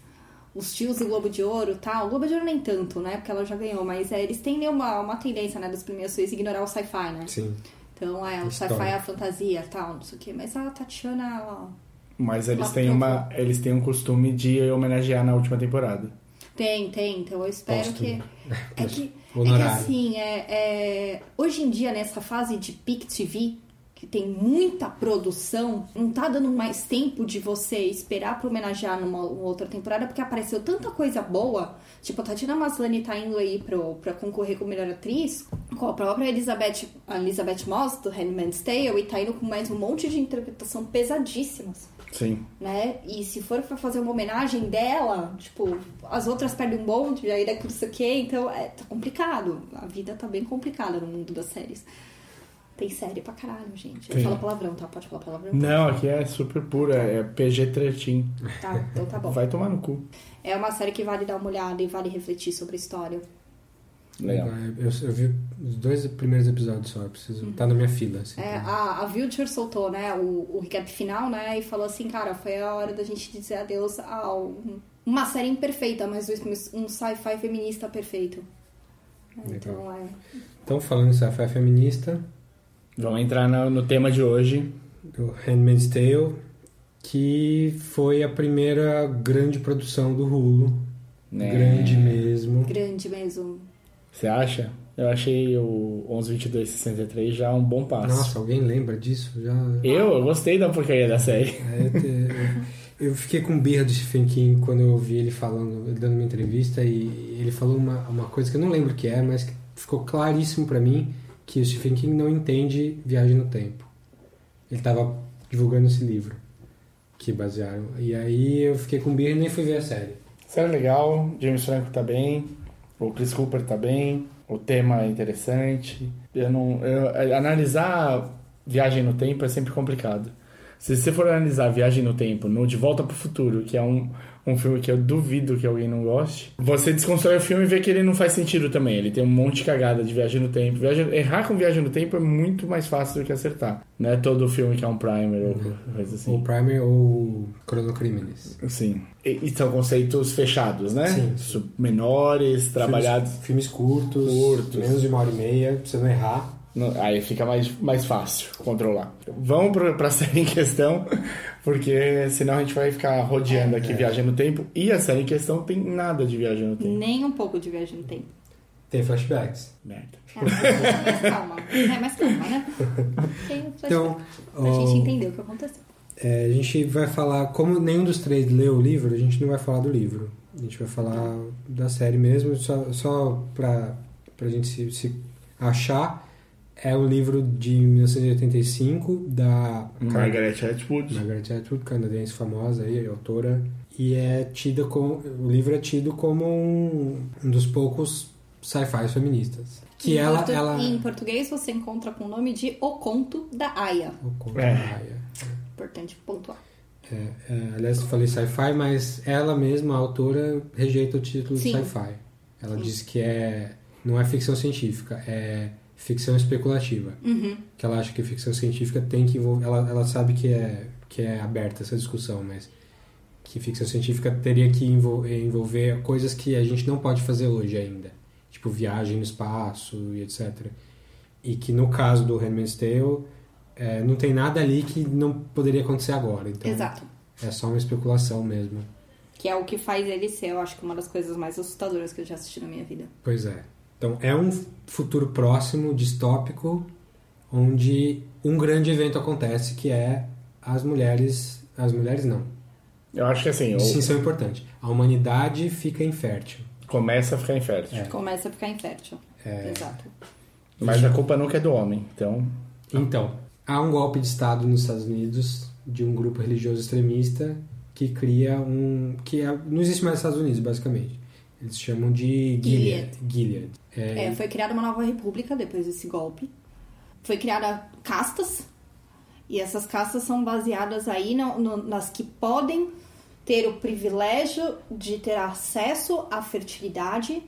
os tios do Globo de Ouro e tal. O Globo de Ouro nem tanto, né? Porque ela já ganhou, mas é, eles têm uma, uma tendência, né, das premiações ignorar o sci-fi, né? Sim. Então, é, o sci-fi é a fantasia tal, não sei o quê. Mas a Tatiana, ela Mas eles têm, uma, eles têm um costume de homenagear na última temporada. tem, tem. Então eu espero Póstumo. que. É que, é que assim, é, é, hoje em dia, nessa fase de Peak TV, que tem muita produção, não tá dando mais tempo de você esperar pra homenagear numa uma outra temporada, porque apareceu tanta coisa boa. Tipo, a Tatiana Maslany tá indo aí pro, pra concorrer com melhor atriz, com a própria Elizabeth, a Elizabeth Moss, do Handmaid's Tale, e tá indo com mais um monte de interpretação pesadíssimas Sim. né? E se for pra fazer uma homenagem dela, tipo, as outras perdem um bonde, aí daqui não sei o quê, então é tá complicado. A vida tá bem complicada no mundo das séries. Tem série pra caralho, gente. Eu falo palavrão, tá? Pode falar palavrão? Não, aqui é super pura, é PG-13. Tá, então tá bom. Vai tomar no cu. É uma série que vale dar uma olhada e vale refletir sobre a história. Legal. Eu, eu vi os dois primeiros episódios só, eu preciso. Tá na minha fila. Assim, É, a, a Vulture soltou, né, o, o recap final, né, e falou assim, cara, foi a hora da gente dizer adeus ao uma série imperfeita, mas um sci-fi feminista perfeito. É, Então é. Então, falando em sci-fi feminista, Vamos entrar no, no tema de hoje. do Handmaid's Tale, que foi a primeira grande produção do Hulu. né? Grande mesmo. Grande mesmo. Você acha? Eu achei o 112263 já um bom passo. Nossa, alguém lembra disso? Já... Eu, eu gostei da porcaria da série. É, eu, te- eu fiquei com birra do Stephen King quando eu ouvi ele falando, ele dando uma entrevista e ele falou uma, uma coisa que eu não lembro o que é, mas que ficou claríssimo pra mim que o Stephen King não entende viagem no tempo. Ele tava divulgando esse livro que basearam. E aí eu fiquei com birra e nem fui ver a série. Série legal, James Franco tá bem, o Chris Cooper tá bem, o tema é interessante. Eu não, eu- analisar viagem no tempo é sempre complicado. Se você for analisar Viagem no Tempo no De Volta pro Futuro, que é um, um filme que eu duvido que alguém não goste, você desconstrói o filme e vê que ele não faz sentido também. Ele tem um monte de cagada de Viagem no Tempo. Viagem, errar com Viagem no Tempo é muito mais fácil do que acertar. Não é todo filme que é um primer ou coisa assim. Ou Primer ou Chrono Criminals. Sim. E, e são conceitos fechados, né? Sim. Menores, trabalhados. Filmes, filmes curtos, Curtos. menos de uma hora e meia, pra você não errar. Aí fica mais, mais fácil controlar. Vamos pra, pra série em questão, porque senão a gente vai ficar rodeando aqui Viagem no Tempo. E a série em questão tem nada de Viagem no Tempo. Nem um pouco de viagem no tempo. Tem flashbacks. Merda. É, mas calma. É, mas calma, né? Tem um flashback. Então, Pra gente entender o que aconteceu. É, a gente vai falar, como nenhum dos três leu o livro, a gente não vai falar do livro. A gente vai falar da série mesmo, só, só pra, pra gente se, se achar. É um livro de 1985 da Margaret Atwood. Margaret Atwood, canadense famosa aí, autora. E é tida como. O livro é tido como um, um dos poucos sci-fi feministas. Que em, ela. portu- ela em português você encontra com o nome de O Conto da Aya. o conto É. da Aya. Importante pontuar. É, é, aliás, eu falei sci-fi, mas ela mesma, a autora, rejeita o título de Sim. sci-fi. Ela diz que é não é ficção científica, é ficção especulativa. Uhum. Que ela acha que ficção científica tem que envolver. Ela, ela sabe que é, que é aberta essa discussão, mas que ficção científica teria que envol- envolver coisas que a gente não pode fazer hoje ainda. Tipo viagem no espaço e etc. E que no caso do Handmaid's Tale, é, não tem nada ali que não poderia acontecer agora. Então, Exato. é só uma especulação mesmo. Que é o que faz ele ser, eu acho que uma das coisas mais assustadoras que eu já assisti na minha vida. Pois é. Então, é um futuro próximo, distópico, onde um grande evento acontece, que é as mulheres... As mulheres não. Eu acho que assim, ou Distinção importante. A humanidade fica infértil. começa a ficar infértil. É. Começa a ficar infértil. Exato. Mas a culpa nunca é do homem. Então, Então, há um golpe de Estado nos Estados Unidos de um grupo religioso extremista que cria um... que é- não existe mais nos Estados Unidos, basicamente. Eles chamam de Gilead. Gilead. É, É, foi criada uma nova república depois desse golpe. Foi criada castas. E essas castas são baseadas aí no- no- nas que podem ter o privilégio de ter acesso à fertilidade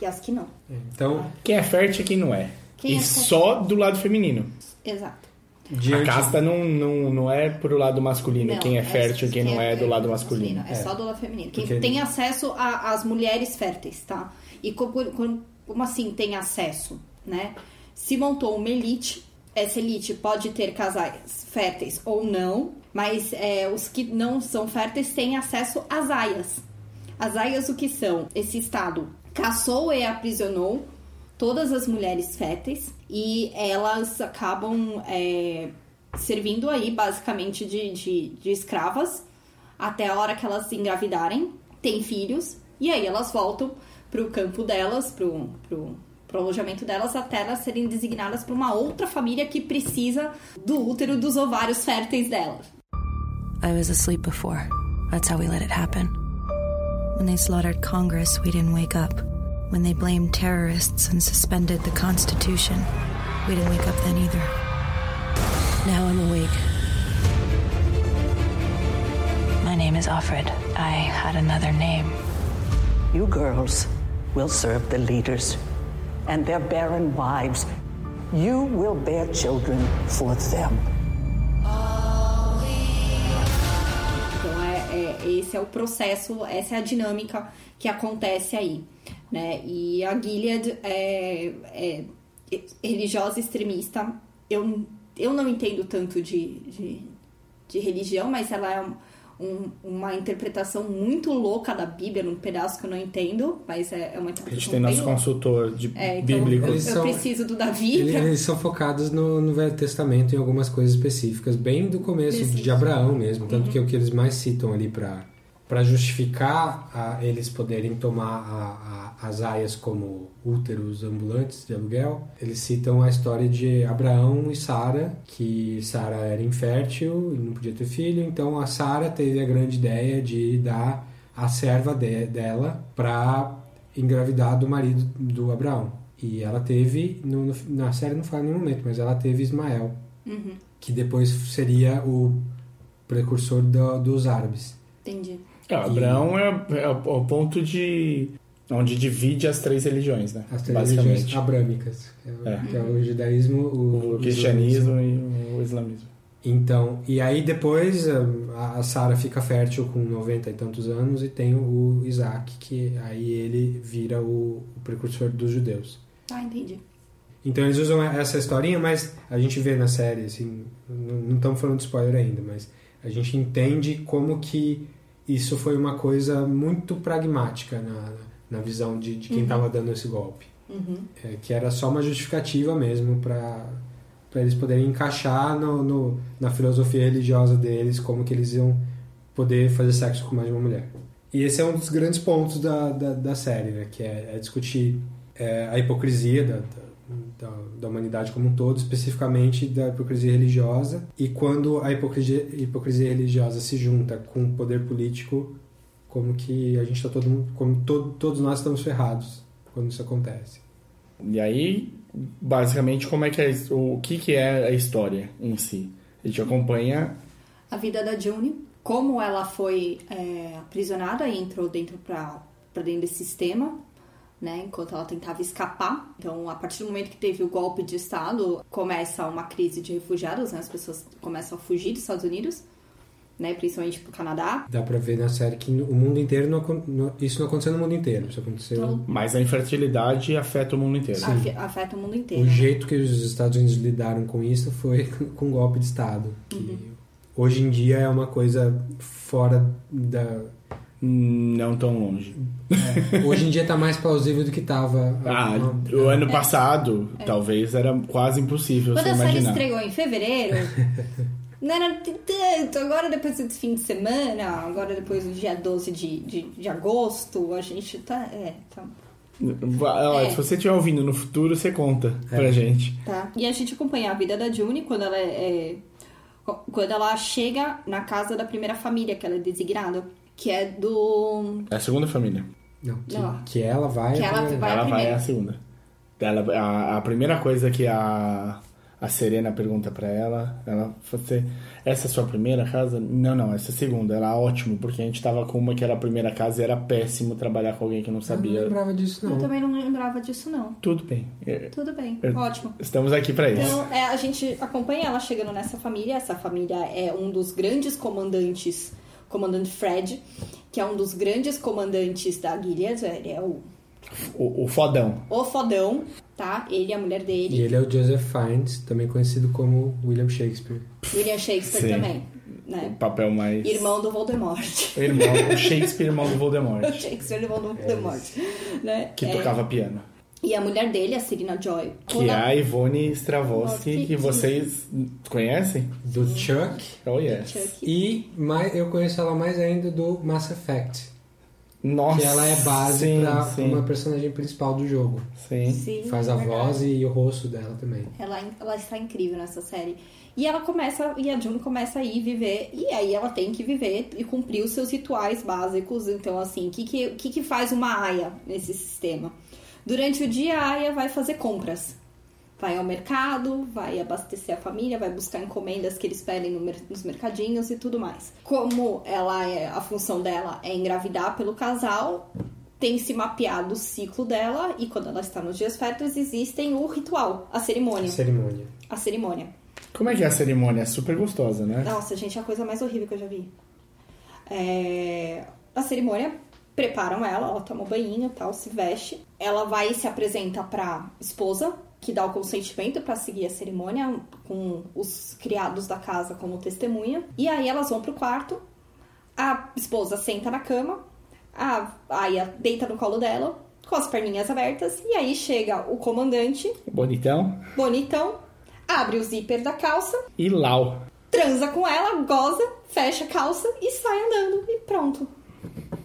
e as que não. então, quem é fértil e quem não é. Quem e é só do lado feminino. Exato. Diante... A casta não, não, não é pro lado masculino. Não, quem é fértil e quem não é do lado masculino. É, só do lado feminino. Quem Porque- tem acesso às mulheres férteis, tá? E como, como assim tem acesso, né? Se montou uma elite, essa elite pode ter casais férteis ou não, mas é, os que não são férteis têm acesso às aias. As aias o que são? Esse estado caçou e aprisionou todas as mulheres férteis e elas acabam é, servindo aí basicamente de, de, de escravas até a hora que elas se engravidarem, têm filhos e aí elas voltam pro campo delas, pro, pro, pro alojamento delas até elas serem designadas para uma outra família que precisa do útero dos ovários férteis delas. I was asleep before. That's how we let it happen. When they slaughtered Congress, we didn't wake up. When they blamed terrorists and suspended the Constitution, we didn't wake up then either. Now I'm awake. My name is Alfred. I had another name. You girls will serve the leaders and their barren wives. You will bear children for them. Então é, é- esse é o processo, essa é a dinâmica que acontece aí, né? E a Gilead é, é religiosa extremista. Eu, eu não entendo tanto de, de, de religião, mas ela é um, um- uma interpretação muito louca da Bíblia, num pedaço que eu não entendo, mas é, é uma A gente interpretação tem nosso louca. consultor de É, então, bíblico. eu, Eles eu são- preciso do Davi. Ele- pra- Eles são focados no, no Velho Testamento em algumas coisas específicas, bem do começo Isso. de Abraão mesmo, tanto que é o que eles mais citam ali para para justificar a, eles poderem tomar a- a- as aias como úteros ambulantes de aluguel, eles citam a história de Abraão e Sara, que Sara era infértil e não podia ter filho, então a Sara teve a grande ideia de dar a serva de- dela para engravidar do marido do Abraão. E ela teve, no- na série não fala em nenhum momento, mas ela teve Ismael, Uhum, que depois seria o precursor do- dos árabes. entendi. É, Abraão é, é o o ponto de onde divide as três religiões, né? As três religiões abrâmicas, que é, o- É. que é o judaísmo, o, O cristianismo e o islamismo. Então, e aí depois a, a Sara fica fértil com 90 e tantos anos e tem o Isaac, que aí ele vira o, o precursor dos judeus. Ah, entendi. Então eles usam essa historinha, mas a gente vê na série, assim, não não estamos falando de spoiler ainda, mas a gente entende como que isso foi uma coisa muito pragmática na, na visão de, de quem Uhum. estava dando esse golpe. Uhum. É, que era só uma justificativa mesmo para para eles poderem encaixar no, no- na filosofia religiosa deles como que eles iam poder fazer sexo com mais de uma mulher. E esse é um dos grandes pontos da, da, da série, né? que é, é discutir é, a hipocrisia da, da, da, da humanidade como um todo, especificamente da hipocrisia religiosa. E quando a hipocrisia, hipocrisia religiosa se junta com o poder político, como que a gente está todo mundo- como to, todos nós estamos ferrados quando isso acontece. E aí, basicamente, como é que é o que que é a história em si? A gente acompanha A vida da June, como ela foi é, aprisionada e entrou dentro pra dentro desse sistema, né? Enquanto ela tentava escapar. Então, a partir do momento que teve o golpe de Estado, começa uma crise de refugiados, né? As pessoas começam a fugir dos Estados Unidos, né? Principalmente pro Canadá. Dá pra ver na série que o mundo inteiro não, isso não aconteceu no mundo inteiro, isso aconteceu Então, mas a infertilidade afeta o mundo inteiro. Afe- Afeta o mundo inteiro. o né? jeito que os Estados Unidos lidaram com isso foi com golpe de estado, que Uhum. hoje em dia é uma coisa fora da Não tão longe. é, hoje em dia tá mais plausível do que tava Ah, o ano passado, talvez era quase impossível Quando você a série estreou em fevereiro, não era tanto. Agora, depois desse fim de semana, agora depois do dia 12 de, de, de agosto, a gente tá. É, tá. É. Se você estiver ouvindo no futuro, você conta É. pra gente. tá. E a gente acompanha a vida da June quando ela é. Quando ela chega na casa da primeira família que ela é designada, que é do. É a segunda família. não, que, Não. que ela vai Que ela vai- ela a vai primeira. a segunda. Ela, a, a primeira coisa que a, a Serena pergunta pra ela, ela você, essa é a sua primeira casa? Não, não, essa é a segunda. Ela, ótimo, porque a gente tava com uma que era a primeira casa e era péssimo trabalhar com alguém que não eu não sabia. lembrava disso Eu não também não lembrava disso, não. Tudo bem. É, Tudo bem, Eu- ótimo. Estamos aqui pra isso. Então, é, a gente acompanha ela chegando nessa família. Essa família é um dos grandes comandantes, comandante Fred, que é um dos grandes comandantes da Gilead. Ele é o, O, o fodão. o fodão, tá? Ele e a mulher e dele. ele é o Joseph Fiennes também conhecido como William Shakespeare William Shakespeare Sim. também, O né? papel mais. Irmão do Voldemort. Irmão, o Shakespeare, irmão do O Voldemort. Shakespeare, irmão do Voldemort. né? Que É, tocava piano. E a mulher dele, a Serena Joy. Que é a- Ivone Stravosky, Que- vocês conhecem? do Chuck Oh, yes. Chuck. e mais, eu conheço ela mais ainda do Mass Effect Nossa. que ela é base sim, pra sim, uma personagem principal do jogo Sim. Sim, faz é a verdade. voz e o rosto dela também Ela, ela está incrível nessa série. E ela começa, e a June começa a ir viver, e aí ela tem que viver e cumprir os seus rituais básicos. Então, assim, o que, que, o que, que faz uma aia nesse sistema? Durante o dia, a aia vai fazer compras. Vai ao mercado, vai abastecer a família, vai buscar encomendas que eles pedem no nos mercadinhos e tudo mais. Como ela é, a função dela é engravidar pelo casal, tem se mapeado o ciclo dela e quando ela está nos dias férteis existem o ritual, a cerimônia. cerimônia A cerimônia. Como é que é a cerimônia? É super gostosa, né? Nossa, gente, é a coisa mais horrível que eu já vi. É, a cerimônia preparam ela, ela toma um banho, tal, se veste. Ela vai e se apresenta pra esposa, que dá o consentimento pra seguir a cerimônia, com os criados da casa como testemunha. E aí elas vão pro quarto, a esposa senta na cama, a Aya deita no colo dela, com as perninhas abertas, e aí chega o comandante, Bonitão. bonitão, abre o zíper da calça, E Lau. transa com ela, goza, fecha a calça e sai andando. E pronto.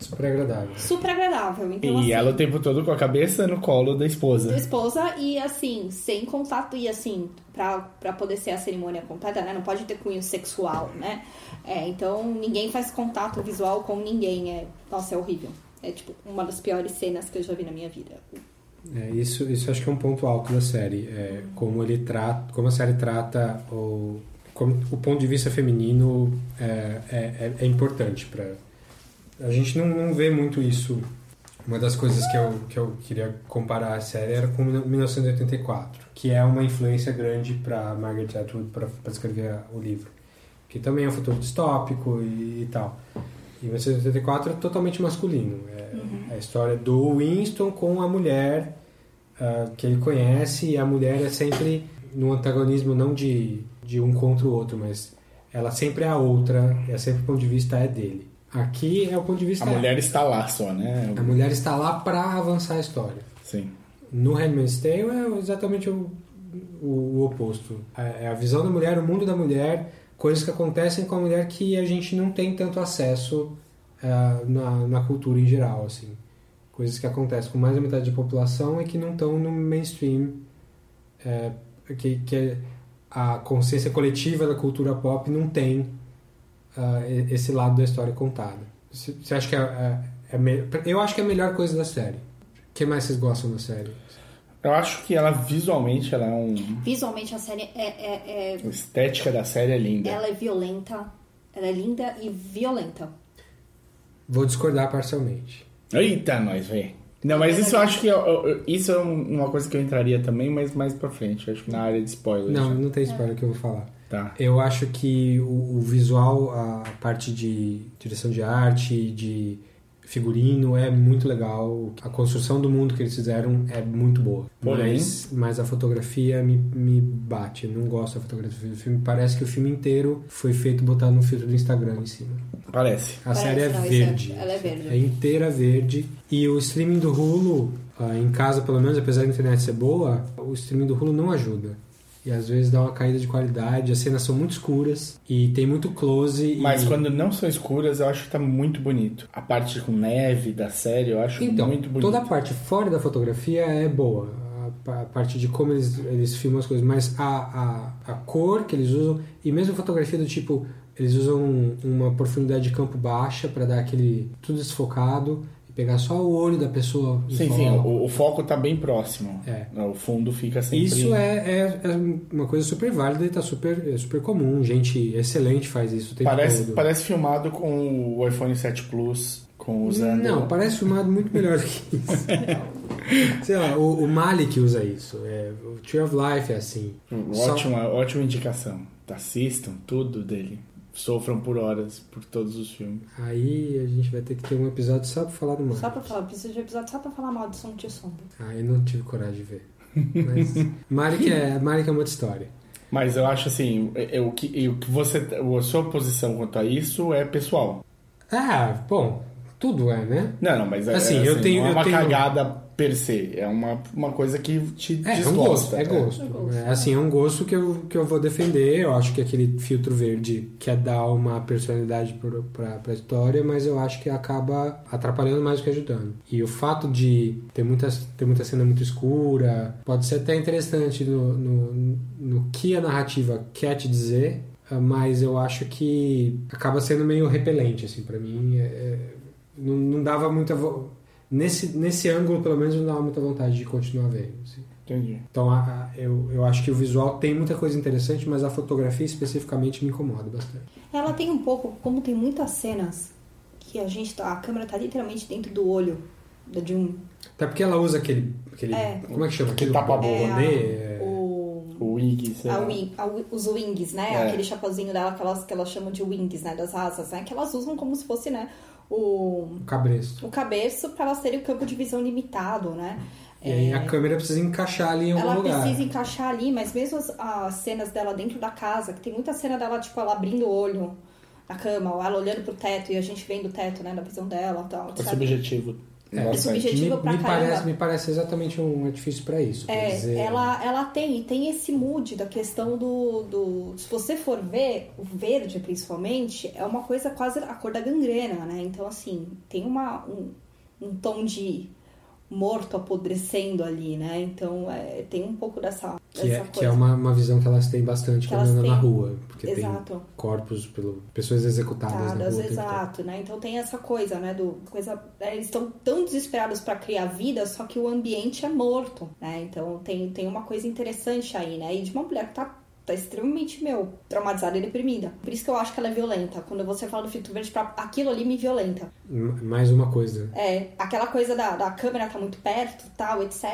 Super agradável. Super agradável. Então, E assim, ela o tempo todo com a cabeça no colo da esposa. da esposa e assim, sem contato e assim, pra, pra poder ser a cerimônia completa, né? Não pode ter cunho sexual, né? É, então ninguém faz contato visual com ninguém. É, nossa, é horrível. É tipo uma das piores cenas que eu já vi na minha vida. É, isso, isso acho que é um ponto alto da série. É, como ele trata, como a série trata o, como, o ponto de vista feminino é, é, é- é importante para a gente não, não vê muito isso. Uma das coisas que eu, que eu queria comparar a série era com 1984, que é uma influência grande para Margaret Atwood para escrever o livro, que também é um futuro distópico e, e tal. E 1984 é totalmente masculino. É, é a história do Winston com a mulher ah, que ele conhece e a mulher é sempre no antagonismo não de, de um contra o outro, mas ela sempre é a outra, é sempre o ponto de vista é dele. Aqui é o ponto de vista A mulher está lá só, né? a mulher está lá para avançar a história. Sim. No Handmaid's Tale é exatamente o, o, o oposto. É é a visão da mulher, o mundo da mulher, coisas que acontecem com a mulher que a gente não tem tanto acesso ah, na, na cultura em geral, assim. Coisas que acontecem com mais da metade da população e que não estão no mainstream, é, que, que a consciência coletiva da cultura pop não tem e- esse lado da história contada. Você acha que é, é, é me- eu acho que é a melhor coisa da série. O que mais vocês gostam da série? Eu acho que ela visualmente ela é um. Visualmente a série é, é- é- A estética da série é linda. ela é violenta. Ela é linda e violenta. Vou discordar parcialmente. Eita, nós, velho. Não, mas isso eu acho que. eu- eu- isso é um- uma coisa que eu entraria também, mas mais pra frente. Acho que na área de spoilers. Não, não tem spoiler que eu vou falar. Tá. Eu acho que o, o visual, a parte de direção de arte, de figurino é muito legal. A construção do mundo que eles fizeram é muito boa. Porém- Mas, mas a fotografia me, me bate. Eu não gosto da fotografia do filme. Parece que o filme inteiro foi feito botado no filtro do Instagram em cima. Parece. A Parece, série é não, isso verde. é- ela é verde. É inteira verde. E o streaming do Hulu, ah, em casa pelo menos, apesar da internet ser boa, o streaming do Hulu não ajuda. E às vezes dá uma caída de qualidade, as cenas são muito escuras e tem muito close. Mas e... quando não são escuras, eu acho que tá muito bonito. A parte com neve da série, eu acho Então, muito bonito. toda a parte fora da fotografia é boa. A, pa- a parte de como eles, eles filmam as coisas, mas a, a, a cor que eles usam, e mesmo a fotografia do tipo, eles usam um- uma profundidade de campo baixa para dar aquele tudo desfocado pegar só o olho da pessoa. Sim, sim, o, o foco tá bem próximo. É. O fundo fica sempre. Isso é, é, é uma coisa super válida e tá super, é super comum. Gente excelente faz isso Parece, todo. parece filmado com o iPhone 7 Plus, com usando. Não, parece filmado muito melhor do que isso. Sei lá, o, o Malik usa isso. É, o Tree of Life é assim. Só- Ótima, ótima indicação. Assistam tudo dele. Sofram por horas por todos os filmes. Aí a gente vai ter que ter um episódio só pra falar do Malik. Só pra falar, preciso de um episódio só pra falar mal de Som de Sombra. Ah, eu não tive coragem de ver. Mas Malik é, Malik é uma outra história. Mas eu acho assim, é- é o que, o que você. A sua posição quanto a isso é pessoal. Ah, bom, tudo é, né? Não, não, mas é, Assim, é, eu tenho- não é eu uma tenho- cagada per se. É uma, uma coisa que te É, é um desgosta. gosto, é gosto. É, assim, é um gosto que eu, que eu vou defender. Eu acho que aquele filtro verde quer dar uma personalidade pra, pra história, mas eu acho que acaba atrapalhando mais do que ajudando. E o fato de ter, muitas, ter muita cena muito escura pode ser até interessante no, no, no que a narrativa quer te dizer, mas eu acho que acaba sendo meio repelente, assim, para mim. É- é- não, não dava muita... vo- Nesse, nesse ângulo, pelo menos, não dava muita vontade de continuar vendo. assim. Entendi. Então a- a- eu, eu acho que o visual tem muita coisa interessante, mas a fotografia especificamente me incomoda bastante. Ela tem um pouco, como tem muitas cenas que a gente tá, a câmera tá literalmente dentro do olho de um Até porque ela usa aquele. aquele É. Como é que chama? Aquele Aquilo? tapa-boca. Bonnet, é, o O Wig, sei a wing- a wi- os wings, né? É. Aquele chapazinho dela que elas, que elas chamam de wings, né? Das asas, né? Que elas usam como se fosse, né? O, O cabresto. o cabeço para terem o campo de visão limitado, né? E aí a câmera precisa encaixar ali em algum Ela lugar. precisa encaixar ali, mas mesmo as, as cenas dela dentro da casa, que tem muita cena dela, tipo, ela abrindo o olho na cama, ou ela olhando pro teto e a gente vendo o teto, né? Da visão dela e tal. É sabe? É, subjetivo me, pra me caramba. parece, me parece exatamente um artifício pra isso. É, dizer, ela, ela tem, e tem esse mood da questão do, do. Se você for ver, o verde principalmente, é uma coisa quase a cor da gangrena, né? Então, assim, tem uma, um, um tom de morto apodrecendo ali, né? Então, é, tem um pouco dessa, Que é, coisa. que é uma, uma visão que elas têm bastante Que quando andam na têm. rua. Porque Exato. tem corpos, pelo, pessoas executadas na Exato, rua. exato, né? Então tem essa coisa, né? Do coisa, é, eles estão tão desesperados para criar vida, só que o ambiente é morto, né? Então tem, tem uma coisa interessante aí, né? E de uma mulher que tá, tá extremamente, meu, traumatizada e deprimida. Por isso que eu acho que ela é violenta. Quando você fala do filtro verde, pra, aquilo ali me violenta. Mais uma coisa. É, aquela coisa da, da câmera tá muito perto, tal, etc.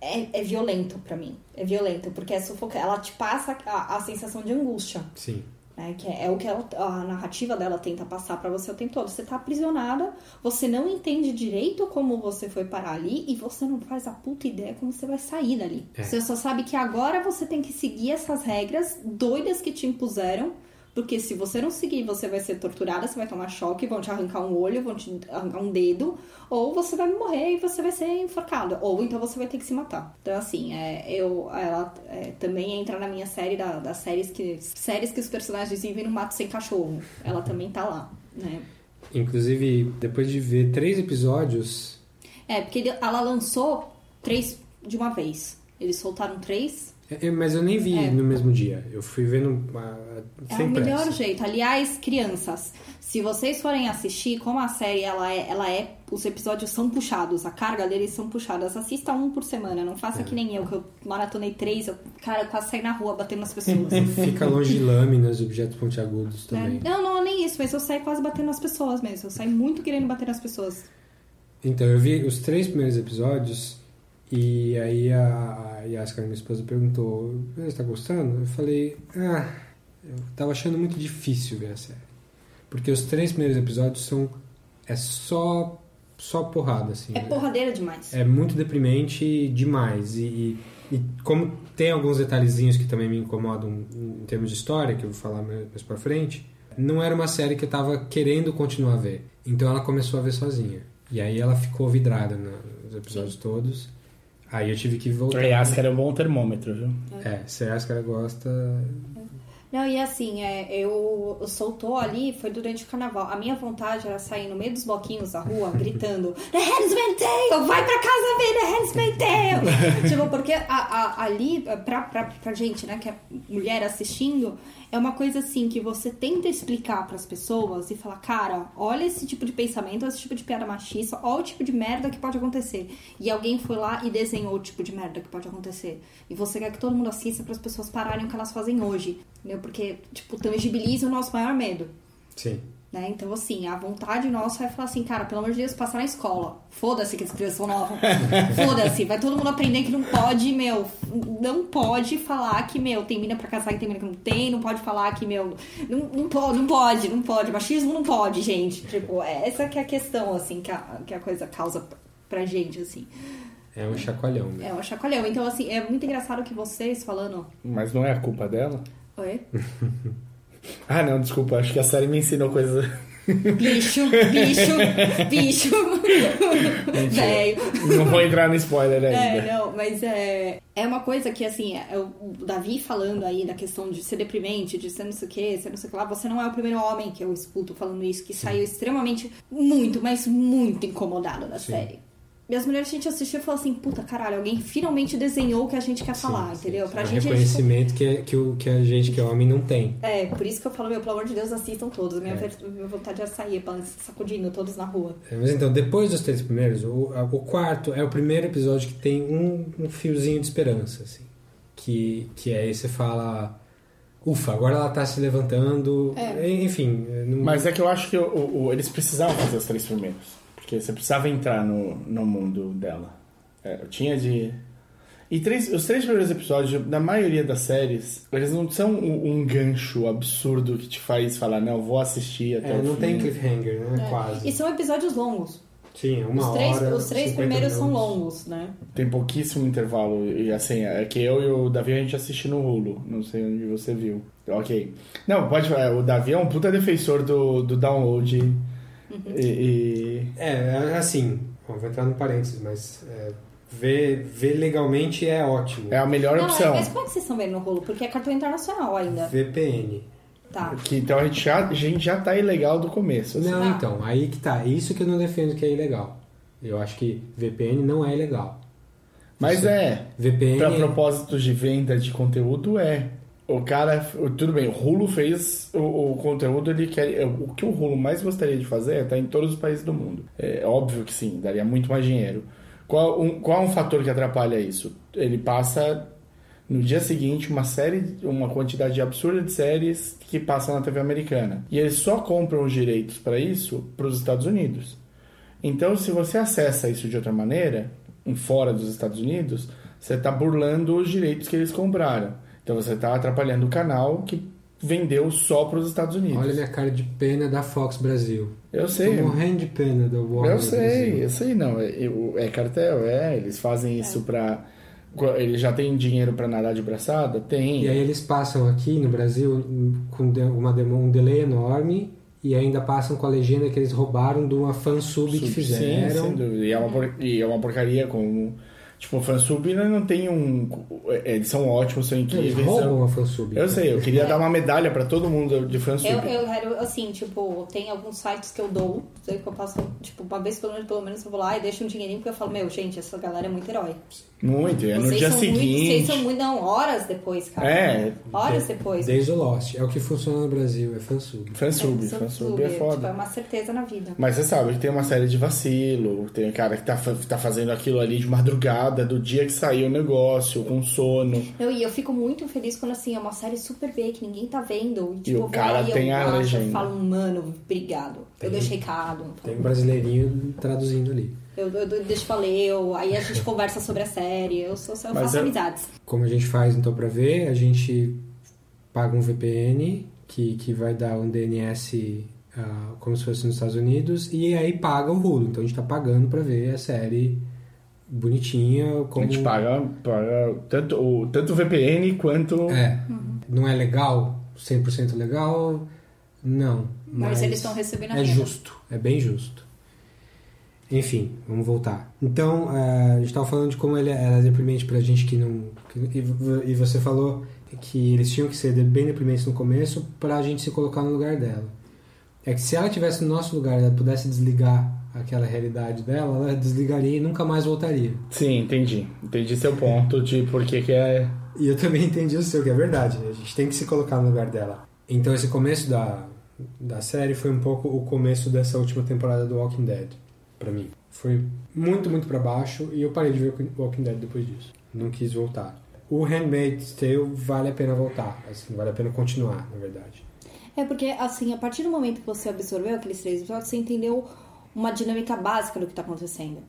É, é violento pra mim. É violento, porque é sufoca... ela te passa a, a sensação de angústia Sim. Né? Que é, é o que ela- a narrativa dela tenta passar pra você o tempo todo. Você tá aprisionada, você não entende direito como você foi parar ali e você não faz a puta ideia como você vai sair dali. É. Você só sabe que agora você tem que seguir essas regras doidas que te impuseram. Porque se você não seguir, você vai ser torturada, você vai tomar choque, vão te arrancar um olho, vão te arrancar um dedo, ou você vai morrer e você vai ser enforcada, ou então você vai ter que se matar. Então, assim, é, eu, ela é, também entra na minha série da- das séries que, séries que os personagens vivem no mato sem cachorro. Ela também tá lá, né? Inclusive, depois de ver três episódios, É, porque ela lançou três de uma vez. Eles soltaram três. É, mas eu nem vi É. no mesmo dia. Eu fui vendo ah, É o pressa. melhor jeito. Aliás, crianças, se vocês forem assistir, como a série ela é, ela é, os episódios são puxados, a carga deles são puxadas. Assista um por semana, não faça É. que nem eu, que eu maratonei três, eu, cara, eu quase saí na rua batendo nas pessoas. Fica longe de lâminas, objetos pontiagudos também. Né? Não, não, nem isso, mas eu saí quase batendo nas pessoas mesmo. Eu saí muito querendo bater nas pessoas. Então, eu vi os três primeiros episódios e aí a, a Yaskar, minha esposa, perguntou: Você tá gostando? Eu falei: Ah, eu tava achando muito difícil ver a série. Porque os três primeiros episódios são. É só. Só porrada, assim. É porradeira demais. É muito deprimente demais. E, e- e como tem alguns detalhezinhos que também me incomodam em termos de história, que eu vou falar mais pra frente, não era uma série que eu tava querendo continuar a ver. Então ela começou a ver sozinha. E aí ela ficou vidrada nos episódios todos. Aí eu tive que voltar. Aliás, que era um bom termômetro, viu? É, se a Yaskara gosta. Não, e assim, é, eu, eu soltou ali, foi durante o carnaval. A minha vontade era sair no meio dos bloquinhos da rua, gritando The Handmaid's Tale! Vai pra casa ver The Handmaid's Tale! tipo, porque a, a- ali, pra, pra, pra gente, né, que é mulher assistindo, é uma coisa assim, que você tenta explicar pras pessoas e falar, cara, olha esse tipo de pensamento, esse tipo de piada machista, olha o tipo de merda que pode acontecer. E alguém foi lá e desenhou o tipo de merda que pode acontecer. E você quer que todo mundo assista para as pessoas pararem o que elas fazem hoje. Entendeu? Porque, tipo, tangibiliza o nosso maior medo. Sim. Né? Então, assim, a vontade nossa é falar assim, cara, pelo amor de Deus, passar na escola. Foda-se que as crianças são novas. Foda-se. Vai todo mundo aprender que não pode, meu. Não pode falar que, meu, tem mina pra casar e tem mina que não tem. Não pode falar que, meu. Não, não pode, não pode, não pode. Machismo não pode, gente. Tipo, essa que é a questão, assim, que a, que a coisa causa pra gente, assim. É um chacoalhão. Né? É um chacoalhão. Então, assim, é muito engraçado que vocês falando. Mas não é a culpa dela? Oi? Ah, não, desculpa. Acho que a série me ensinou coisa. Bicho, bicho, bicho. Velho. Não vou entrar no spoiler ainda. É, não, mas é, é uma coisa que, assim, é o Davi falando aí da questão de ser deprimente, de ser não sei o que, ser não sei o que lá. Você não é o primeiro homem que eu escuto falando isso, que saiu extremamente, muito, mas muito incomodado da série. E as mulheres a gente assistiu e falou assim, puta caralho, alguém finalmente desenhou o que a gente quer falar, entendeu? Pra É um gente é reconhecimento que, é- que, o, que a gente, que é homem, não tem. É, por isso que eu falo, meu, pelo amor de Deus, assistam todos. Minha, É. minha vontade é sair, sacudindo todos na rua. É, Mas então, depois dos três primeiros, o, o quarto é o primeiro episódio que tem um, um fiozinho de esperança, assim. Que, que aí você fala, ufa, agora ela tá se levantando. É. Enfim. é, não- Mas é que eu acho que o- o- eles precisavam fazer os três primeiros. Porque você precisava entrar no, no mundo dela. É, eu tinha de. E três, os três primeiros episódios, na maioria das séries, eles não são um, um gancho absurdo que te faz falar, não, vou assistir até É, o não fim. tem cliffhanger, né? É. Quase. E são episódios longos. Sim, é uma os três, hora. os três 50 primeiros são minutos. longos, né? Tem pouquíssimo intervalo. E assim, é que eu e o Davi a gente assiste no Hulu. Não sei onde você viu. Ok. Não, pode falar. O Davi é um puta defensor do, do download. E, e- É, assim, bom, vou entrar no parênteses, mas é, ver, ver legalmente é ótimo. é a melhor Não, opção. mas como é que vocês estão vendo no rolo? Porque é cartão internacional ainda. VPN. Tá. Que, então a gente, já, a gente já tá ilegal do começo. assim. Não, Ah. então, aí que tá. Isso que eu não defendo que é ilegal. Eu acho que VPN não é ilegal. Mas Você- é. VPN. Pra propósitos de venda de conteúdo, é. O cara, tudo bem, o Hulu fez o, o conteúdo, ele quer. é, O que o Hulu mais gostaria de fazer é estar em todos os países do mundo. É óbvio que sim, daria muito mais dinheiro. Qual um, qual é um fator que atrapalha isso? Ele passa no dia seguinte uma série, uma quantidade absurda de séries que passam na TV americana. E eles só compram os direitos para isso para os Estados Unidos. Então, se você acessa isso de outra maneira, fora dos Estados Unidos, você está burlando os direitos que eles compraram. Então, você está atrapalhando o canal que vendeu só para os Estados Unidos. Olha a minha cara de pena da Fox Brasil. eu sei. Tô morrendo de pena da Warner Eu sei, Brasil. eu sei, não. É, é cartel, é. Eles fazem isso pra. Eles já têm dinheiro pra nadar de braçada? Tem. E aí eles passam aqui no Brasil com uma demo- um delay enorme e ainda passam com a legenda que eles roubaram de uma fansub que Sim, fizeram. sem dúvida. E é uma, por- e é uma porcaria com. Tipo, o fansub não tem um. Eles são ótimos, são Eles incríveis. roubam são- a fansub. Eu sei, eu queria dar uma medalha pra todo mundo de fansub. Eu, eu quero, assim, tipo, tem alguns sites que eu dou, sei que eu passo, tipo, uma vez pelo menos, pelo menos eu vou lá e deixo um dinheirinho, porque eu falo, meu, gente, essa galera é muito herói. Muito, é no Vocês dia são muito- seguinte. vocês são muito, não, horas depois, cara. É. Horas depois. Desde o Lost. É o que funciona no Brasil, é fansub. Fansub, É, fansub é Tipo, foda. é uma certeza na vida. Mas você sabe que tem uma série de vacilo, tem um cara que tá, tá fazendo aquilo ali de madrugada, do dia que saiu o negócio, com sono. Eu, e eu fico muito feliz quando, assim, é uma série super B, que ninguém tá vendo. E, tipo, o eu vou cara lá e tem eu a acho, legenda. Eu falo, mano, obrigado. Eu deixei cado. Tem um brasileirinho traduzindo ali. Eu, eu, eu deixo pra ler, eu- aí a gente conversa sobre a série. Eu, sou, eu faço eu- amizades. Como a gente faz então pra ver, a gente paga um VPN que, que vai dar um DNS ah, como se fosse nos Estados Unidos e aí paga o Hulu. Então a gente tá pagando pra ver a série bonitinha como A gente paga, paga tanto, o, tanto o VPN quanto. É. Não é legal? 100% legal? Não. Mas eles estão recebendo a É renda. justo, é bem justo. Enfim, vamos voltar. Então, eh, a gente estava falando de como ele era deprimente pra gente que não. que- e, e você falou que eles tinham que ser bem deprimentes no começo pra gente se colocar no lugar dela. É que se ela tivesse no nosso lugar e ela pudesse desligar aquela realidade dela, ela desligaria e nunca mais voltaria. Sim, entendi. Entendi seu ponto de por que que é. E eu também entendi o seu, que é verdade. A gente tem que se colocar no lugar dela. Então esse começo da, da série foi um pouco o começo dessa última temporada do Walking Dead, pra mim. Foi muito, muito pra baixo e eu parei de ver Walking Dead depois disso. Não quis voltar. O Handmaid's Tale vale a pena voltar, assim, vale a pena continuar, na verdade. É porque, assim, a partir do momento que você absorveu aqueles três episódios, você entendeu uma dinâmica básica do que tá acontecendo.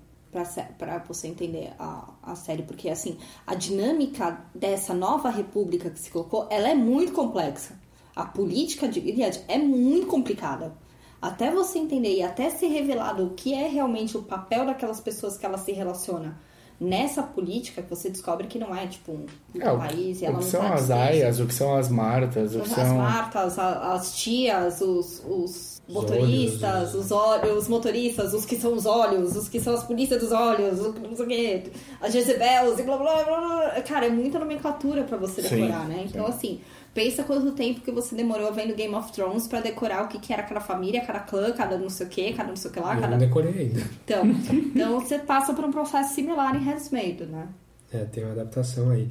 Pra você entender a, a série. Porque, assim, a dinâmica dessa nova república que se colocou, ela é muito complexa. A política de Gilead é muito complicada. Até você entender e até ser revelado o que é realmente o papel daquelas pessoas que ela se relaciona nessa política, que você descobre que não é, tipo, um É, o, país o ela que são as aias, o que são as martas, o que As são. martas, a- as tias, os Os motoristas, os, olhos, os motoristas, os que são os olhos, os que são as polícias dos olhos, o que não sei o quê, as Jezebels e blá blá blá blá. Cara, é muita nomenclatura pra você Sim, decorar, né? Então, sim. assim, pensa quanto tempo que você demorou vendo Game of Thrones pra decorar o que, que era cada família, cada clã, cada não sei o quê, cada não sei o que lá, eu cada. não decorei ainda. Então, então você passa por um processo similar em Handmaid, né? É, tem uma adaptação aí.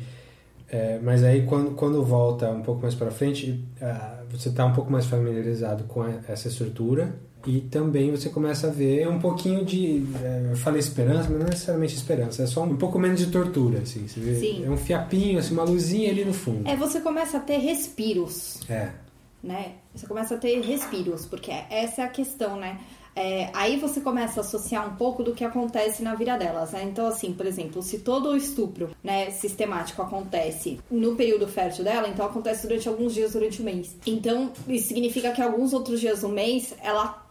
É, mas aí quando, quando volta um pouco mais pra frente, ah, você tá um pouco mais familiarizado com a- essa estrutura e também você começa a ver um pouquinho de. é, eu falei esperança, mas não é necessariamente esperança, é só um pouco menos de tortura, assim. Você vê, Sim. É um fiapinho, assim, uma luzinha ali no fundo. É, você começa a ter respiros. É. né? Você começa a ter respiros, porque essa é a questão, né? É, aí você começa a associar um pouco do que acontece na vida delas, né? Então, assim, por exemplo, se todo o estupro né, sistemático acontece no período fértil dela, então acontece durante alguns dias durante o mês. Então, isso significa que alguns outros dias do mês ela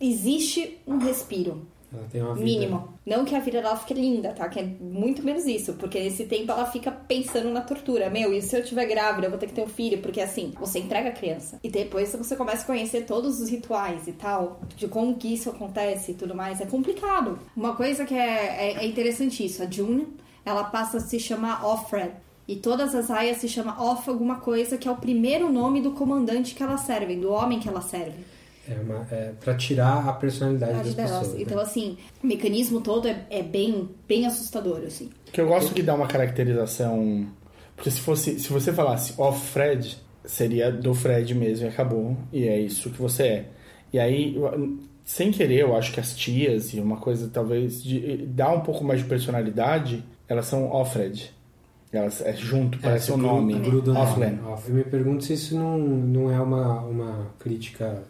existe um respiro. Ela tem uma vida. Mínimo. Não que a vida dela fique linda, tá? Que é muito menos isso. Porque nesse tempo ela fica pensando na tortura. Meu, e se eu tiver grávida, eu vou ter que ter um filho? Porque assim, você entrega a criança. E depois você começa a conhecer todos os rituais e tal. De como que isso acontece e tudo mais. É complicado. Uma coisa que é, é, é interessante isso. A June, ela passa a se chamar Offred. E todas as aias se chamam Off alguma coisa, que é o primeiro nome do comandante que elas servem, do homem que elas servem. É, uma, é pra tirar a personalidade das delas. pessoas. né? Então, assim, o mecanismo todo é, é bem, bem assustador, assim. Que eu gosto que dá uma caracterização. Porque se fosse, se você falasse off Fred, seria do Fred mesmo e acabou. E é isso que você é. E aí, sem querer, eu acho que as tias e uma coisa talvez de dar um pouco mais de personalidade, elas são off Fred. Elas é junto, parece É, o gru- nome. off. Eu me pergunto se isso não, não é uma, uma crítica